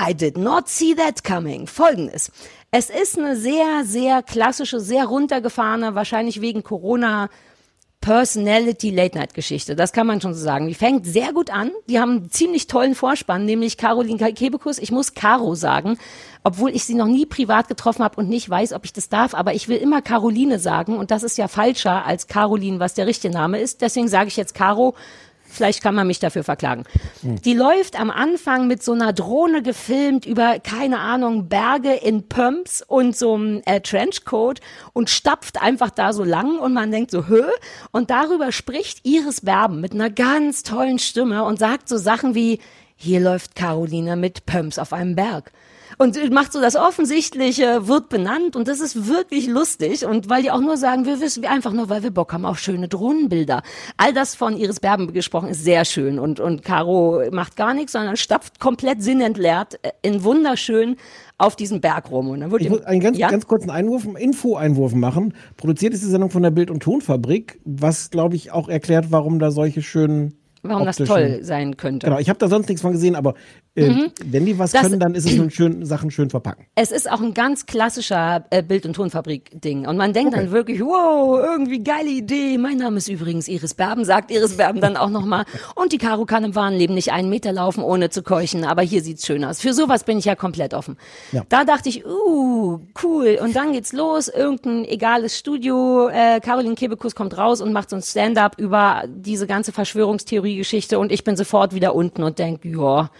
I did not see that coming. Folgendes. Es ist eine sehr, sehr klassische, sehr runtergefahrene, wahrscheinlich wegen Corona Personality-Late-Night-Geschichte. Das kann man schon so sagen. Die fängt sehr gut an. Die haben einen ziemlich tollen Vorspann, nämlich Caroline Kebekus. Ich muss Caro sagen, obwohl ich sie noch nie privat getroffen habe und nicht weiß, ob ich das darf. Aber ich will immer Caroline sagen und das ist ja falscher als Caroline, was der richtige Name ist. Deswegen sage ich jetzt Caro. Vielleicht kann man mich dafür verklagen. Die läuft am Anfang mit so einer Drohne gefilmt über, keine Ahnung, Berge in Pumps und so einem äh, Trenchcoat und stapft einfach da so lang und man denkt so, hö? Und darüber spricht Iris Berben mit einer ganz tollen Stimme und sagt so Sachen wie, hier läuft Caroline mit Pumps auf einem Berg. Und macht so das Offensichtliche, wird benannt und das ist wirklich lustig. Und weil die auch nur sagen, wir wissen einfach nur, weil wir Bock haben auf schöne Drohnenbilder. All das von Iris Berben gesprochen ist sehr schön. Und, und Caro macht gar nichts, sondern stapft komplett sinnentleert äh, in wunderschön auf diesem Berg rum. Und dann wird Ich muss einen ganz, ja? ganz kurzen Einwurf, Info-Einwurf machen. Produziert ist die Sendung von der Bild- und Tonfabrik, was, glaube ich, auch erklärt, warum da solche schönen. warum das toll sein könnte. Genau, ich habe da sonst nichts von gesehen, aber äh, Mhm. wenn die was Das- können, dann ist es nun schön, Sachen schön verpacken. Es ist auch ein ganz klassischer äh, Bild- und Tonfabrik-Ding. Und man denkt dann wirklich, wow, irgendwie geile Idee. Mein Name ist übrigens Iris Berben, sagt Iris Berben dann auch nochmal. Und die Caro kann im wahren Leben nicht einen Meter laufen, ohne zu keuchen. Aber hier sieht's schön aus. Für sowas bin ich ja komplett offen. Ja. Da dachte ich, uh, cool. Und dann geht's los. Irgendein egales Studio. Äh, Caroline Kebekus kommt raus und macht so ein Stand-up über diese ganze Verschwörungstheorie-Geschichte. Und ich bin sofort wieder unten und denk, ja,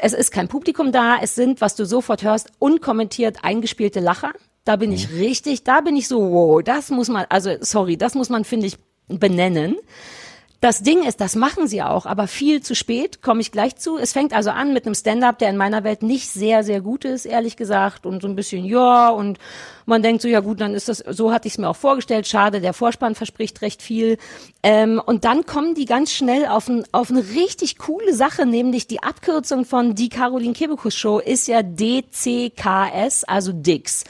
es ist kein Publikum da, es sind, was du sofort hörst, unkommentiert eingespielte Lacher. Da bin ich richtig, da bin ich so, wow, das muss man, also sorry, das muss man, finde ich, benennen. Das Ding ist, das machen sie auch, aber viel zu spät, komme ich gleich zu. Es fängt also an mit einem Stand-up, der in meiner Welt nicht sehr, sehr gut ist, ehrlich gesagt, und so ein bisschen, ja, und man denkt so, ja gut, dann ist das, so hatte ich es mir auch vorgestellt, schade, der Vorspann verspricht recht viel. Ähm, und dann kommen die ganz schnell auf, ein, auf eine richtig coole Sache, nämlich die Abkürzung von die Caroline Kebekus Show ist ja DCKS, also Dix.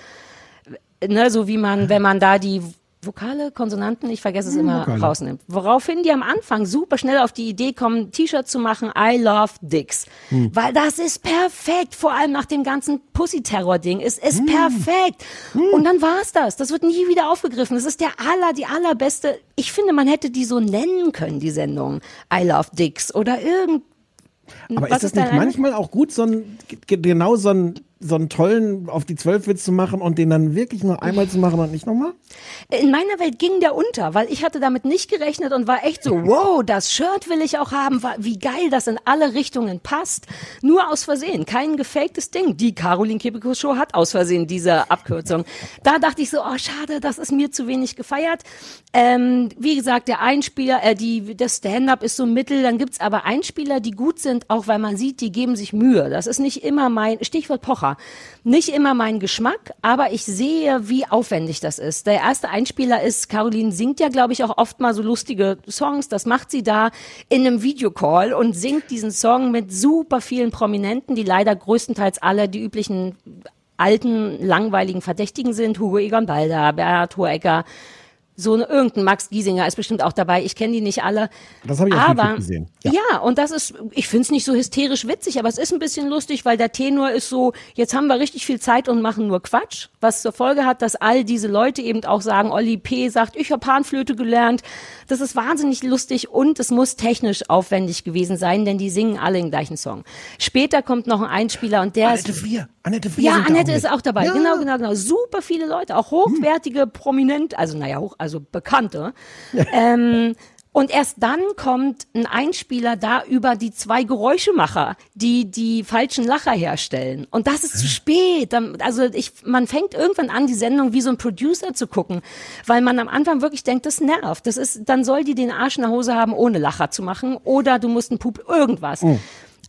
Ne, so wie man, wenn man da die Vokale, Konsonanten, ich vergesse es immer, Vokale. rausnimmt. Woraufhin die am Anfang super schnell auf die Idee kommen, ein T-Shirt zu machen, I love Dicks. Weil das ist perfekt, vor allem nach dem ganzen Pussy-Terror-Ding. Es ist perfekt. Und dann war's das. Das wird nie wieder aufgegriffen. Das ist der aller, die allerbeste. Ich finde, man hätte die so nennen können, die Sendung. I love Dicks oder irgend. Aber ist das dein nicht manchmal auch gut, so einen, g- genau so einen, so einen tollen auf die Zwölfwitz zu machen und den dann wirklich nur einmal zu machen und nicht nochmal? In meiner Welt ging der unter, weil ich hatte damit nicht gerechnet und war echt so, wow, das Shirt will ich auch haben, wie geil das in alle Richtungen passt. Nur aus Versehen, kein gefaktes Ding. Die Caroline Kebekus Show hat aus Versehen diese Abkürzung. Da dachte ich so, oh schade, das ist mir zu wenig gefeiert. Ähm, wie gesagt, der Einspieler, äh, die, das Stand-up ist so mittel, dann gibt's aber Einspieler, die gut sind, auch weil man sieht, die geben sich Mühe. Das ist nicht immer mein, Stichwort Pocher, nicht immer mein Geschmack, aber ich sehe, wie aufwendig das ist. Der erste Einspieler ist, Caroline singt ja, glaube ich, auch oft mal so lustige Songs. Das macht sie da in einem Videocall und singt diesen Song mit super vielen Prominenten, die leider größtenteils alle die üblichen alten, langweiligen Verdächtigen sind. Hugo Egon Balder, Bernhard Hohecker, so irgendein Max Giesinger ist bestimmt auch dabei. Ich kenne die nicht alle. Das habe ich auf aber, YouTube gesehen. Ja. und das ist, ich finde es nicht so hysterisch witzig, aber es ist ein bisschen lustig, weil der Tenor ist so, jetzt haben wir richtig viel Zeit und machen nur Quatsch, was zur Folge hat, dass all diese Leute eben auch sagen, Olli P. sagt, ich habe Panflöte gelernt. Das ist wahnsinnig lustig und es muss technisch aufwendig gewesen sein, denn die singen alle den gleichen Song. Später kommt noch ein Einspieler und der Annette ist... Frier. Annette Frier. Ja, Annette auch ist auch dabei. Ja. Genau, genau, genau. Super viele Leute, auch hochwertige, prominent, also naja, hoch, also bekannte. ähm, und erst dann kommt ein Einspieler da über die zwei Geräuschemacher, die die falschen Lacher herstellen. Und das ist zu spät. Also ich, man fängt irgendwann an, die Sendung wie so ein Producer zu gucken, weil man am Anfang wirklich denkt, das nervt. Das ist, dann soll die den Arsch in der Hose haben, ohne Lacher zu machen, oder du musst ein Pup irgendwas.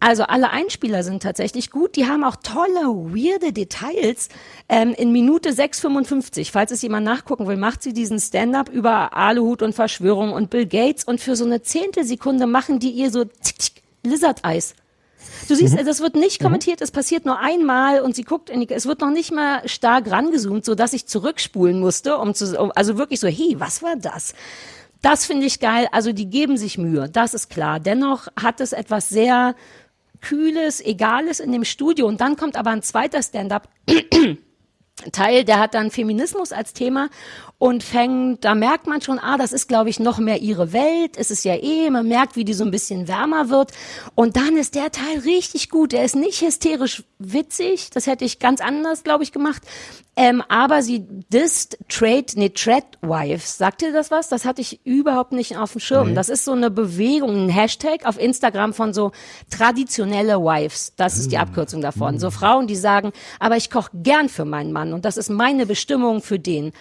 Also alle Einspieler sind tatsächlich gut. Die haben auch tolle, weirde Details. Ähm, in Minute 6,55, falls es jemand nachgucken will, macht sie diesen Stand-up über Aluhut und Verschwörung und Bill Gates und für so eine Zehntelsekunde machen die ihr so tick, tick, Lizard-Eis. Du siehst, das wird nicht kommentiert, es passiert nur einmal und sie guckt in die, es wird noch nicht mal stark rangezoomt, so dass ich zurückspulen musste, um zu, um, also wirklich so, hey, was war das? Das finde ich geil. Also die geben sich Mühe, das ist klar. Dennoch hat es etwas sehr Kühles, Egales in dem Studio. Und dann kommt aber ein zweiter Stand-up. Teil, der hat dann Feminismus als Thema und fängt, da merkt man schon, ah, das ist, glaube ich, noch mehr ihre Welt. Es ist ja eh, man merkt, wie die so ein bisschen wärmer wird. Und dann ist der Teil richtig gut. Der ist nicht hysterisch witzig. Das hätte ich ganz anders, glaube ich, gemacht. Ähm, aber sie disst Trade, nee, Trade Wives. Sagt ihr das was? Das hatte ich überhaupt nicht auf dem Schirm. Nee. Das ist so eine Bewegung, ein Hashtag auf Instagram von so traditionelle Wives. Das ist die Abkürzung davon. So Frauen, die sagen, aber ich koche gern für meinen Mann und das ist meine Bestimmung für den.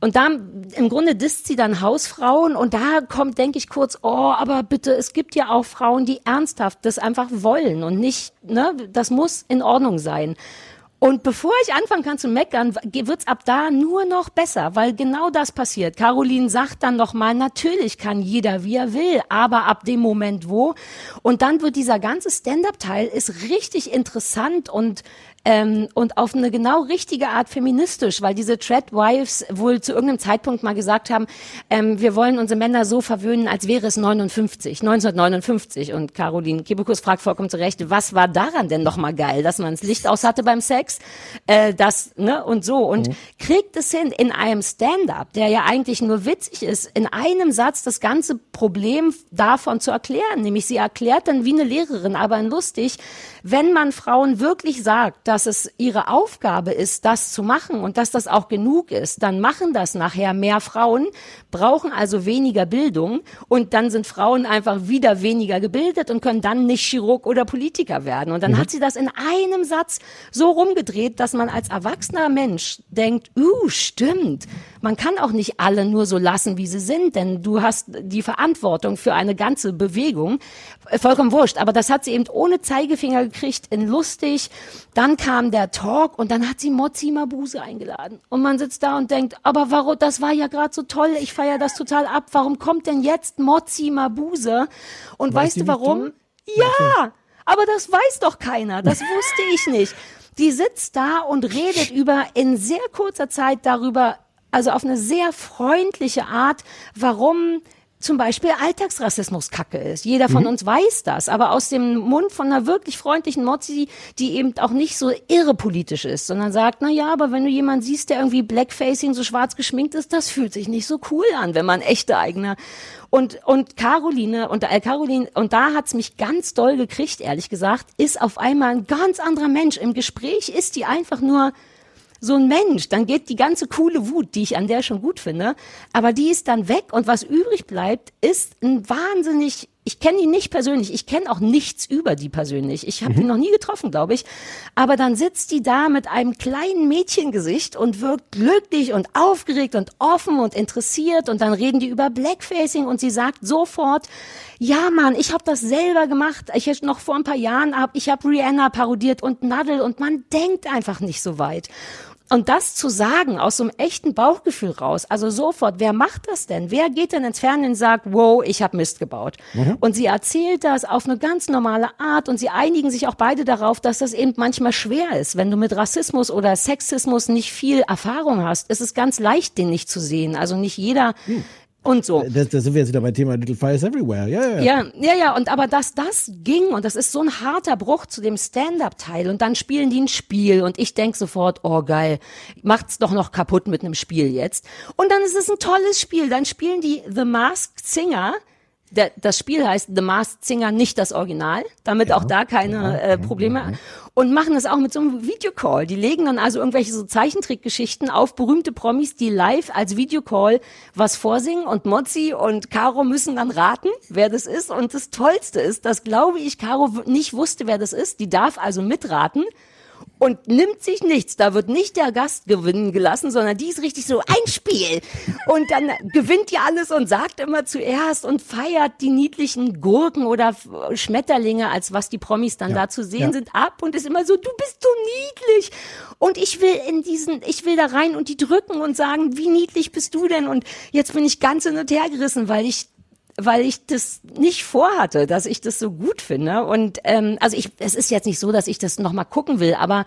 Und da im Grunde disst sie dann Hausfrauen und da kommt, denke ich kurz, oh, aber bitte, es gibt ja auch Frauen, die ernsthaft das einfach wollen und nicht, ne, das muss in Ordnung sein. Und bevor ich anfangen kann zu meckern, wird's ab da nur noch besser, weil genau das passiert. Caroline sagt dann nochmal, natürlich kann jeder, wie er will, aber ab dem Moment wo. Und dann wird dieser ganze Stand-up-Teil ist richtig interessant und ähm, und auf eine genau richtige Art feministisch, weil diese Treadwives wohl zu irgendeinem Zeitpunkt mal gesagt haben, ähm, wir wollen unsere Männer so verwöhnen, als wäre es 59, 1959. Und Caroline Kebekus fragt vollkommen zu Recht, was war daran denn nochmal geil, dass man das Licht aus hatte beim Sex, äh, das, ne, und so. Und mhm. kriegt es hin, in einem Stand-up, der ja eigentlich nur witzig ist, in einem Satz das ganze Problem davon zu erklären. Nämlich sie erklärt dann wie eine Lehrerin, aber lustig, wenn man Frauen wirklich sagt, dass es ihre Aufgabe ist, das zu machen und dass das auch genug ist, dann machen das nachher mehr Frauen, brauchen also weniger Bildung und dann sind Frauen einfach wieder weniger gebildet und können dann nicht Chirurg oder Politiker werden. Und dann mhm. hat sie das in einem Satz so rumgedreht, dass man als erwachsener Mensch denkt, uh, stimmt. Man kann auch nicht alle nur so lassen, wie sie sind, denn du hast die Verantwortung für eine ganze Bewegung. Vollkommen wurscht. Aber das hat sie eben ohne Zeigefinger gekriegt, in lustig. Dann kam der Talk und dann hat sie Mozzi Mabuse eingeladen. Und man sitzt da und denkt, aber warum, das war ja gerade so toll, ich feiere das total ab. Warum kommt denn jetzt Mozzi Mabuse? Und weiß weißt du warum? Ja, aber das weiß doch keiner. Das wusste ich nicht. Die sitzt da und redet über in sehr kurzer Zeit darüber, also auf eine sehr freundliche Art, warum zum Beispiel Alltagsrassismus Kacke ist. Jeder von mhm. uns weiß das, aber aus dem Mund von einer wirklich freundlichen Mozzi, die eben auch nicht so irre politisch ist, sondern sagt, na ja, aber wenn du jemanden siehst, der irgendwie Blackfacing so schwarz geschminkt ist, das fühlt sich nicht so cool an, wenn man echte eigene und und Caroline und äh, Caroline und da hat's mich ganz doll gekriegt, ehrlich gesagt, ist auf einmal ein ganz anderer Mensch. Im Gespräch ist die einfach nur so ein Mensch, dann geht die ganze coole Wut, die ich an der schon gut finde, aber die ist dann weg und was übrig bleibt, ist ein wahnsinnig ich kenne ihn nicht persönlich, ich kenne auch nichts über die persönlich. Ich habe mhm. ihn noch nie getroffen, glaube ich. Aber dann sitzt die da mit einem kleinen Mädchengesicht und wirkt glücklich und aufgeregt und offen und interessiert. Und dann reden die über Blackfacing und sie sagt sofort, ja Mann, ich habe das selber gemacht. Ich hätte noch vor ein paar Jahren ab, ich habe Rihanna parodiert und Nadel und man denkt einfach nicht so weit. Und das zu sagen aus so einem echten Bauchgefühl raus, also sofort, wer macht das denn? Wer geht denn ins Fernsehen und sagt, wow, ich habe Mist gebaut? Mhm. Und sie erzählt das auf eine ganz normale Art und sie einigen sich auch beide darauf, dass das eben manchmal schwer ist. Wenn du mit Rassismus oder Sexismus nicht viel Erfahrung hast, ist es ganz leicht, den nicht zu sehen. Also nicht jeder mhm und so. Da, da sind wir jetzt wieder beim Thema Little Fires Everywhere. Ja, ja, ja. Ja, ja, und aber dass das ging und das ist so ein harter Bruch zu dem Stand-up-Teil und dann spielen die ein Spiel und ich denk sofort, oh geil, macht's doch noch kaputt mit einem Spiel jetzt. Und dann ist es ein tolles Spiel. Dann spielen die The Masked Singer der, das Spiel heißt The Masked Singer, nicht das Original, damit ja, auch da keine ja, äh, Probleme. Ja, und machen das auch mit so einem Videocall. Die legen dann also irgendwelche so Zeichentrickgeschichten auf berühmte Promis, die live als Videocall was vorsingen und Mozzi und Caro müssen dann raten, wer das ist. Und das Tollste ist, dass glaube ich Caro nicht wusste, wer das ist. Die darf also mitraten und nimmt sich nichts. Da wird nicht der Gast gewinnen gelassen, sondern die ist richtig so ein Spiel. Und dann gewinnt die alles und sagt immer zuerst und feiert die niedlichen Gurken oder Schmetterlinge, als was die Promis dann ja, da zu sehen ja. sind, ab und ist immer so, du bist so niedlich. Und ich will in diesen, ich will da rein und die drücken und sagen, wie niedlich bist du denn? Und jetzt bin ich ganz hin und her gerissen, weil ich weil ich das nicht vorhatte, dass ich das so gut finde. Und ähm, also ich, es ist jetzt nicht so, dass ich das nochmal gucken will, aber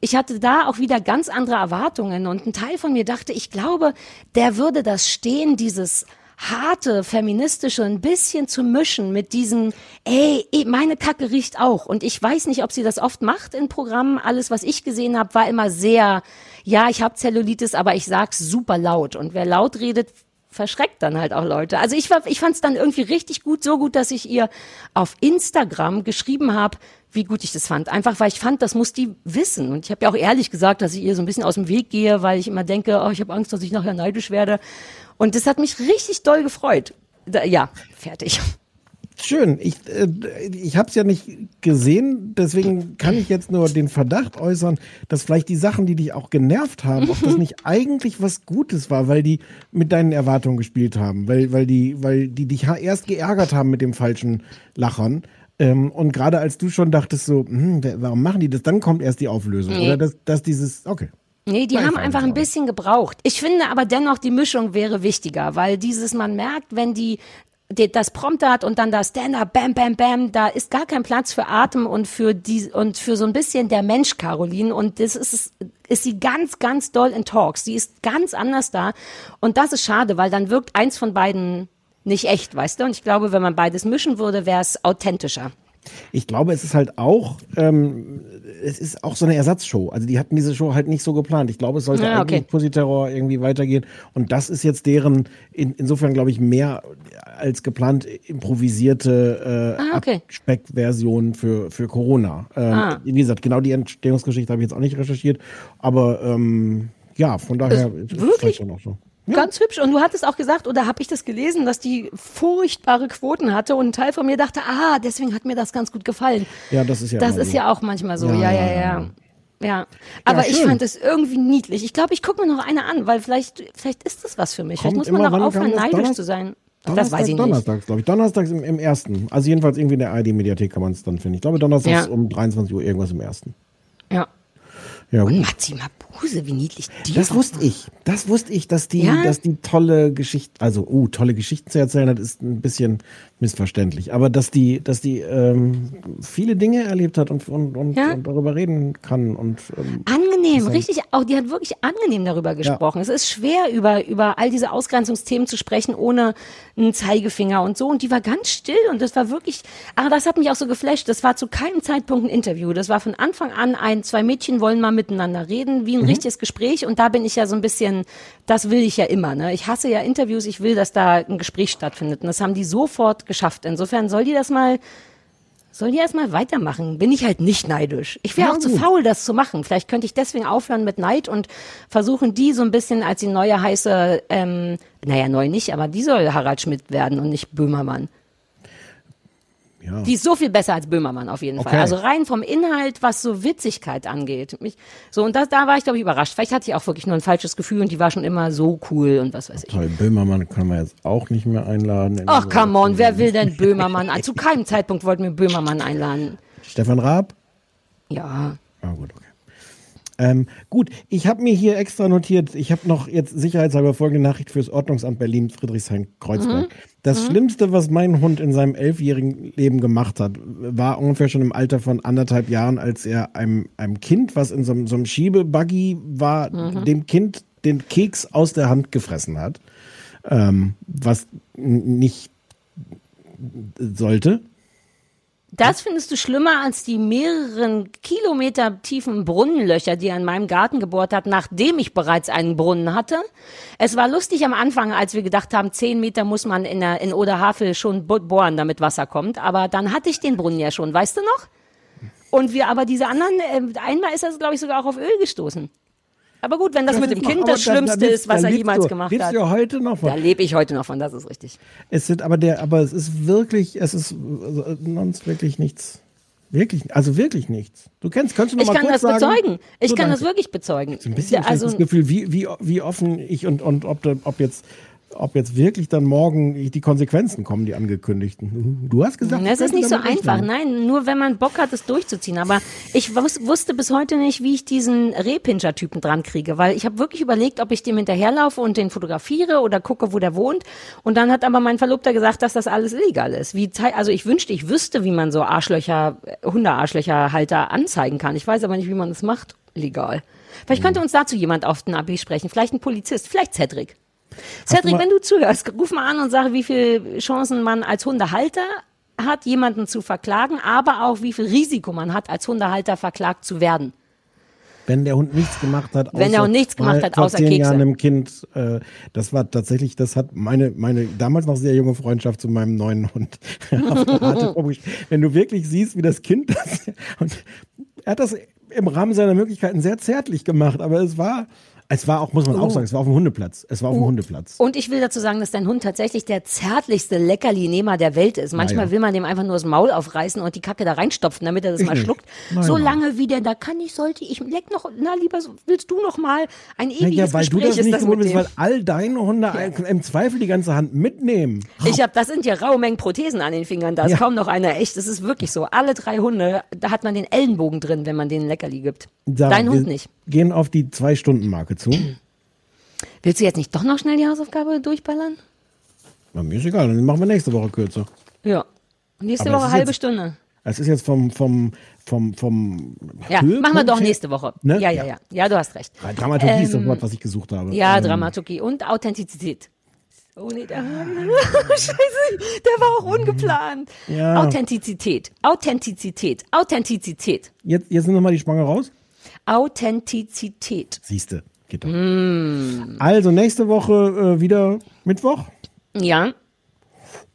ich hatte da auch wieder ganz andere Erwartungen und ein Teil von mir dachte, ich glaube, der würde das stehen, dieses harte, feministische ein bisschen zu mischen mit diesem, ey, ey, meine Kacke riecht auch. Und ich weiß nicht, ob sie das oft macht in Programmen. Alles, was ich gesehen habe, war immer sehr, ja, ich habe Zellulitis, aber ich sag's super laut. Und wer laut redet, verschreckt dann halt auch Leute. Also ich, war, ich fand es dann irgendwie richtig gut, so gut, dass ich ihr auf Instagram geschrieben habe, wie gut ich das fand. Einfach, weil ich fand, das muss die wissen. Und ich habe ja auch ehrlich gesagt, dass ich ihr so ein bisschen aus dem Weg gehe, weil ich immer denke, oh, ich habe Angst, dass ich nachher neidisch werde. Und das hat mich richtig doll gefreut. Da, ja, fertig. Schön. Ich, äh, ich habe es ja nicht gesehen, deswegen kann ich jetzt nur den Verdacht äußern, dass vielleicht die Sachen, die dich auch genervt haben, ob das nicht eigentlich was Gutes war, weil die mit deinen Erwartungen gespielt haben, weil, weil, die, weil die dich erst geärgert haben mit dem falschen Lachern. Ähm, und gerade als du schon dachtest, so, hm, warum machen die das, dann kommt erst die Auflösung. Nee. Oder dass, dass dieses, okay. Nee, die haben einfach ein bisschen gebraucht. Ich finde aber dennoch, die Mischung wäre wichtiger, weil dieses, man merkt, wenn die das Prompter hat und dann das Stand-up, bam, bam, bam, da ist gar kein Platz für Atem und für die, und für so ein bisschen der Mensch Caroline und das ist, ist sie ganz, ganz doll in Talks. Sie ist ganz anders da und das ist schade, weil dann wirkt eins von beiden nicht echt, weißt du? Und ich glaube, wenn man beides mischen würde, wäre es authentischer. Ich glaube, es ist halt auch, ähm, es ist auch so eine Ersatzshow. Also die hatten diese Show halt nicht so geplant. Ich glaube, es sollte Ja, eigentlich okay. Pussy Terror irgendwie weitergehen. Und das ist jetzt deren, in, insofern glaube ich, mehr als geplant improvisierte äh, Ah, okay. Abspeckversion für, für Corona. Ähm, Ah. Wie gesagt, genau die Entstehungsgeschichte habe ich jetzt auch nicht recherchiert. Aber ähm, ja, von daher ist es wirklich? vielleicht auch so. Ganz hübsch. Und du hattest auch gesagt, oder habe ich das gelesen, dass die furchtbare Quoten hatte und ein Teil von mir dachte, ah, deswegen hat mir das ganz gut gefallen. Ja, das ist ja Das ist so. ja auch manchmal so, Ja, ja, ja, ja, ja. ja. Ja, aber ich fand es irgendwie niedlich. Ich glaube, ich gucke mir noch eine an, weil vielleicht, vielleicht ist das was für mich. Kommt vielleicht muss man wann aufhören, das? neidisch Donnerstag? zu sein. Das Donnerstag, weiß ich nicht. Donnerstags, glaube ich. Donnerstags im, im ersten. Also jedenfalls irgendwie in der ARD-Mediathek kann man es dann finden. Ich glaube, donnerstags Ja. um 23 Uhr irgendwas im ersten. Ja. Und. Matzi Mabuse, wie niedlich die Das wusste ich. Das wusste ich, dass die, Ja? dass die tolle Geschichten, also, uh, tolle Geschichten zu erzählen hat, ist ein bisschen missverständlich. Aber dass die, dass die ähm, viele Dinge erlebt hat und, und, und, Ja? und darüber reden kann und ähm, Angenehm, richtig, auch die hat wirklich angenehm darüber gesprochen. Es ist schwer, über, über all diese Ausgrenzungsthemen zu sprechen, ohne einen Zeigefinger und so. Und die war ganz still und das war wirklich, aber das hat mich auch so geflasht. Das war zu keinem Zeitpunkt ein Interview. Das war von Anfang an ein, zwei Mädchen wollen mal miteinander reden, wie ein richtiges Gespräch. Und da bin ich ja so ein bisschen, das will ich ja immer, ne? Ich hasse ja Interviews, ich will, dass da ein Gespräch stattfindet. Und das haben die sofort geschafft. Insofern soll die das mal, soll die erstmal weitermachen? Bin ich halt nicht neidisch. Ich wäre Ja, auch zu faul, das zu machen. Vielleicht könnte ich deswegen aufhören mit Neid und versuchen, die so ein bisschen als die neue heiße, ähm, naja, neu nicht, aber die soll Harald Schmidt werden und nicht Böhmermann. Ja. Die ist so viel besser als Böhmermann auf jeden Okay. Fall. Also rein vom Inhalt, was so Witzigkeit angeht. Mich, so, und das, da war ich, glaube ich, überrascht. Vielleicht hatte ich auch wirklich nur ein falsches Gefühl und die war schon immer so cool und was weiß ich. Toll, Böhmermann können wir jetzt auch nicht mehr einladen. in Ach, come on, wer will denn Böhmermann? Zu keinem Zeitpunkt wollten wir Böhmermann einladen. Stefan Raab? Ja. Ah, gut, okay. Ähm, gut, ich habe mir hier extra notiert, ich habe noch jetzt sicherheitshalber folgende Nachricht fürs Ordnungsamt Berlin, Friedrichshain-Kreuzberg. Das Schlimmste, was mein Hund in seinem elfjährigen Leben gemacht hat, war ungefähr schon im Alter von anderthalb Jahren, als er einem, einem Kind, was in so, einem- so einem Schiebebuggy war, dem Kind den Keks aus der Hand gefressen hat, ähm, was nicht sollte. Das findest du schlimmer als die mehreren Kilometer tiefen Brunnenlöcher, die er in meinem Garten gebohrt hat, nachdem ich bereits einen Brunnen hatte. Es war lustig am Anfang, als wir gedacht haben, zehn Meter muss man in, der, in Oderhavel schon bo- bohren, damit Wasser kommt. Aber dann hatte ich den Brunnen ja schon, weißt du noch? Und wir aber diese anderen, äh, einmal ist das, glaube ich, sogar auch auf Öl gestoßen. Aber gut, wenn das, mit dem Kind noch- das aber da- Schlimmste da ist, was er jemals du- gemacht hat. du heute noch von. Da lebe ich heute noch von, das ist richtig. Es sind aber der, aber es ist wirklich, es ist äh, sonst wirklich nichts. Wirklich, also wirklich nichts. Du kennst, kannst du noch Ich mal kann kurz das sagen? bezeugen. Ich So, kann danke. das wirklich bezeugen. So ein bisschen also, das Gefühl, wie, wie, wie offen ich und, und ob, ob jetzt ob jetzt wirklich dann morgen die Konsequenzen kommen, die angekündigten. Du hast gesagt, Das ist nicht so einfach. Nein, nur wenn man Bock hat, es durchzuziehen. Aber ich wus wusste bis heute nicht, wie ich diesen Rehpinscher-Typen dran kriege, weil ich habe wirklich überlegt, ob ich dem hinterherlaufe und den fotografiere oder gucke, wo der wohnt. Und dann hat aber mein Verlobter gesagt, dass das alles illegal ist. Wie, also ich wünschte, ich wüsste, wie man so Arschlöcher, Hundearschlöcherhalter anzeigen kann. Ich weiß aber nicht, wie man das macht. Legal. Vielleicht könnte uns dazu jemand auf den AB sprechen. Vielleicht ein Polizist, vielleicht Cedric. Cedric, wenn du zuhörst, ruf mal an und sag, wie viele Chancen man als Hundehalter hat, jemanden zu verklagen, aber auch wie viel Risiko man hat, als Hundehalter verklagt zu werden. Wenn der Hund nichts gemacht hat, Wenn der Hund nichts gemacht hat, außer zehn Kekse. Jahren einem Kind, äh, das war tatsächlich, das hat meine, meine damals noch sehr junge Freundschaft zu meinem neuen Hund. Wenn du wirklich siehst, wie das Kind das, und er hat das im Rahmen seiner Möglichkeiten sehr zärtlich gemacht, aber es war, es war auch, muss man auch Oh. sagen, es war auf dem Hundeplatz. Es war auf dem Oh. Hundeplatz. Und ich will dazu sagen, dass dein Hund tatsächlich der zärtlichste Leckerli-Nehmer der Welt ist. Manchmal Naja. will man dem einfach nur das Maul aufreißen und die Kacke da reinstopfen, damit er das Ich mal nicht. schluckt. Nein, so lange wie der da kann ich, sollte ich, leck noch, na lieber, willst du noch mal ein ewiges Ja, weil du Gespräch das ist nicht das gewohnt bist, weil all deine Hunde im Zweifel die ganze Hand mitnehmen. Ich habe, das sind ja raue Mengen Prothesen an den Fingern. Da ist Ja. kaum noch einer echt. Das ist wirklich so. Alle drei Hunde, da hat man den Ellenbogen drin, wenn man denen Leckerli gibt. Sarah, Dein Hund wir nicht. Gehen auf die Zwei-Stunden-Marke zu. Willst du jetzt nicht doch noch schnell die Hausaufgabe durchballern? Na, mir ist egal, dann machen wir nächste Woche kürzer. Ja. Nächste Aber Woche halbe jetzt- Stunde. Es ist jetzt vom, vom, vom, vom Ja, Höhepunkt machen wir doch nächste Woche. Ne? Ja, ja, ja. Ja, du hast recht. Dramaturgie ist das Ähm, Wort, was ich gesucht habe. Ja, Ähm, Dramaturgie und Authentizität. Oh nee, der, Scheiße, der war auch ungeplant. Ja. Authentizität, Authentizität, Authentizität, Jetzt, jetzt sind nochmal die Spange raus. Authentizität. Siehste, geht doch. Mm. Also nächste Woche äh, wieder Mittwoch. Ja,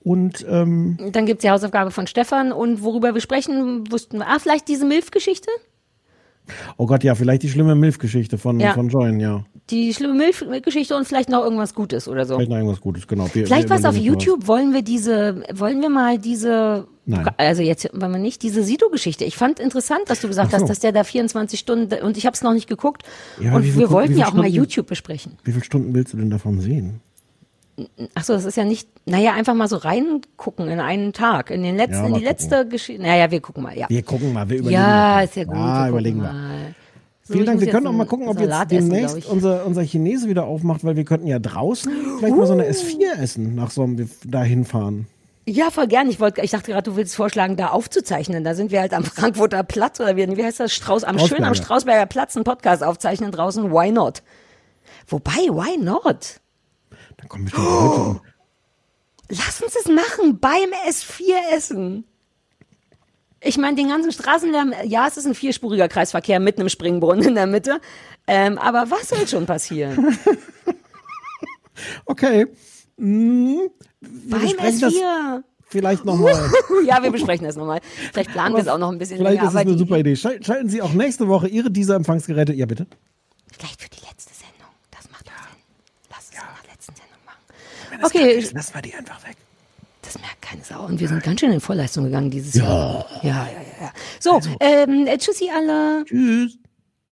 Und ähm, dann gibt's die Hausaufgabe von Stefan und worüber wir sprechen, wussten wir. Ah, vielleicht diese Milf-Geschichte? oh Gott, ja, vielleicht die schlimme Milf-Geschichte von, Ja. von Join, ja. Die schlimme Milf-Geschichte und vielleicht noch irgendwas Gutes oder so. Vielleicht noch irgendwas Gutes, genau. Wir, Vielleicht wir was auf YouTube. Wollen wir diese, wollen wir mal diese, Nein. also jetzt wollen wir nicht, diese Sido-Geschichte. Ich fand interessant, dass du gesagt so. hast, dass der da 24 Stunden, und ich habe es noch nicht geguckt. Ja, und wir wollten ja auch mal Stunden- YouTube besprechen. Wie viele Stunden willst du denn davon sehen? Ach so, das ist ja nicht, naja, einfach mal so reingucken in einen Tag, in den letzten, Ja, in mal die letzte Geschichte. Naja, wir gucken mal, ja. Wir gucken mal, wir überlegen ja, mal. ist ja gut. Ja, wir gucken überlegen wir. mal. So, Vielen Dank. Wir können auch mal gucken, ob Salat jetzt essen, demnächst ich. unser, unser Chinese wieder aufmacht, weil wir könnten ja draußen vielleicht mal so eine S4 essen, nach so einem wir dahin fahren. Ja, voll gern. Ich wollte, ich dachte gerade, du willst vorschlagen, da aufzuzeichnen. Da sind wir halt am Frankfurter Platz oder wie, wie heißt das? Strauß, am schön am Strausberger. Platz einen Podcast aufzeichnen draußen. Why not? Wobei, why not? Dann kommen Leute und Lass uns das machen beim S4 Essen. Ich meine, den ganzen Straßenlärm, ja, es ist ein vierspuriger Kreisverkehr mit einem Springbrunnen in der Mitte. Ähm, aber was soll schon passieren? Okay. Hm, wir beim besprechen das S4. vielleicht nochmal. ja, wir besprechen das nochmal. Vielleicht planen wir es auch noch ein bisschen Vielleicht länger. ist es eine super Idee. Schal- Schalten Sie auch nächste Woche Ihre dieser Empfangsgeräte. Ja, bitte. Vielleicht für die letzte Sendung. Das macht doch Sinn. Lass es in der letzten Sendung machen. Okay, Lassen wir die einfach weg. das merkt keine Sau. Und wir sind ganz schön in Vorleistung gegangen dieses Jahr. Ja, ja, ja. ja. So, ähm, äh, tschüssi alle. Tschüss.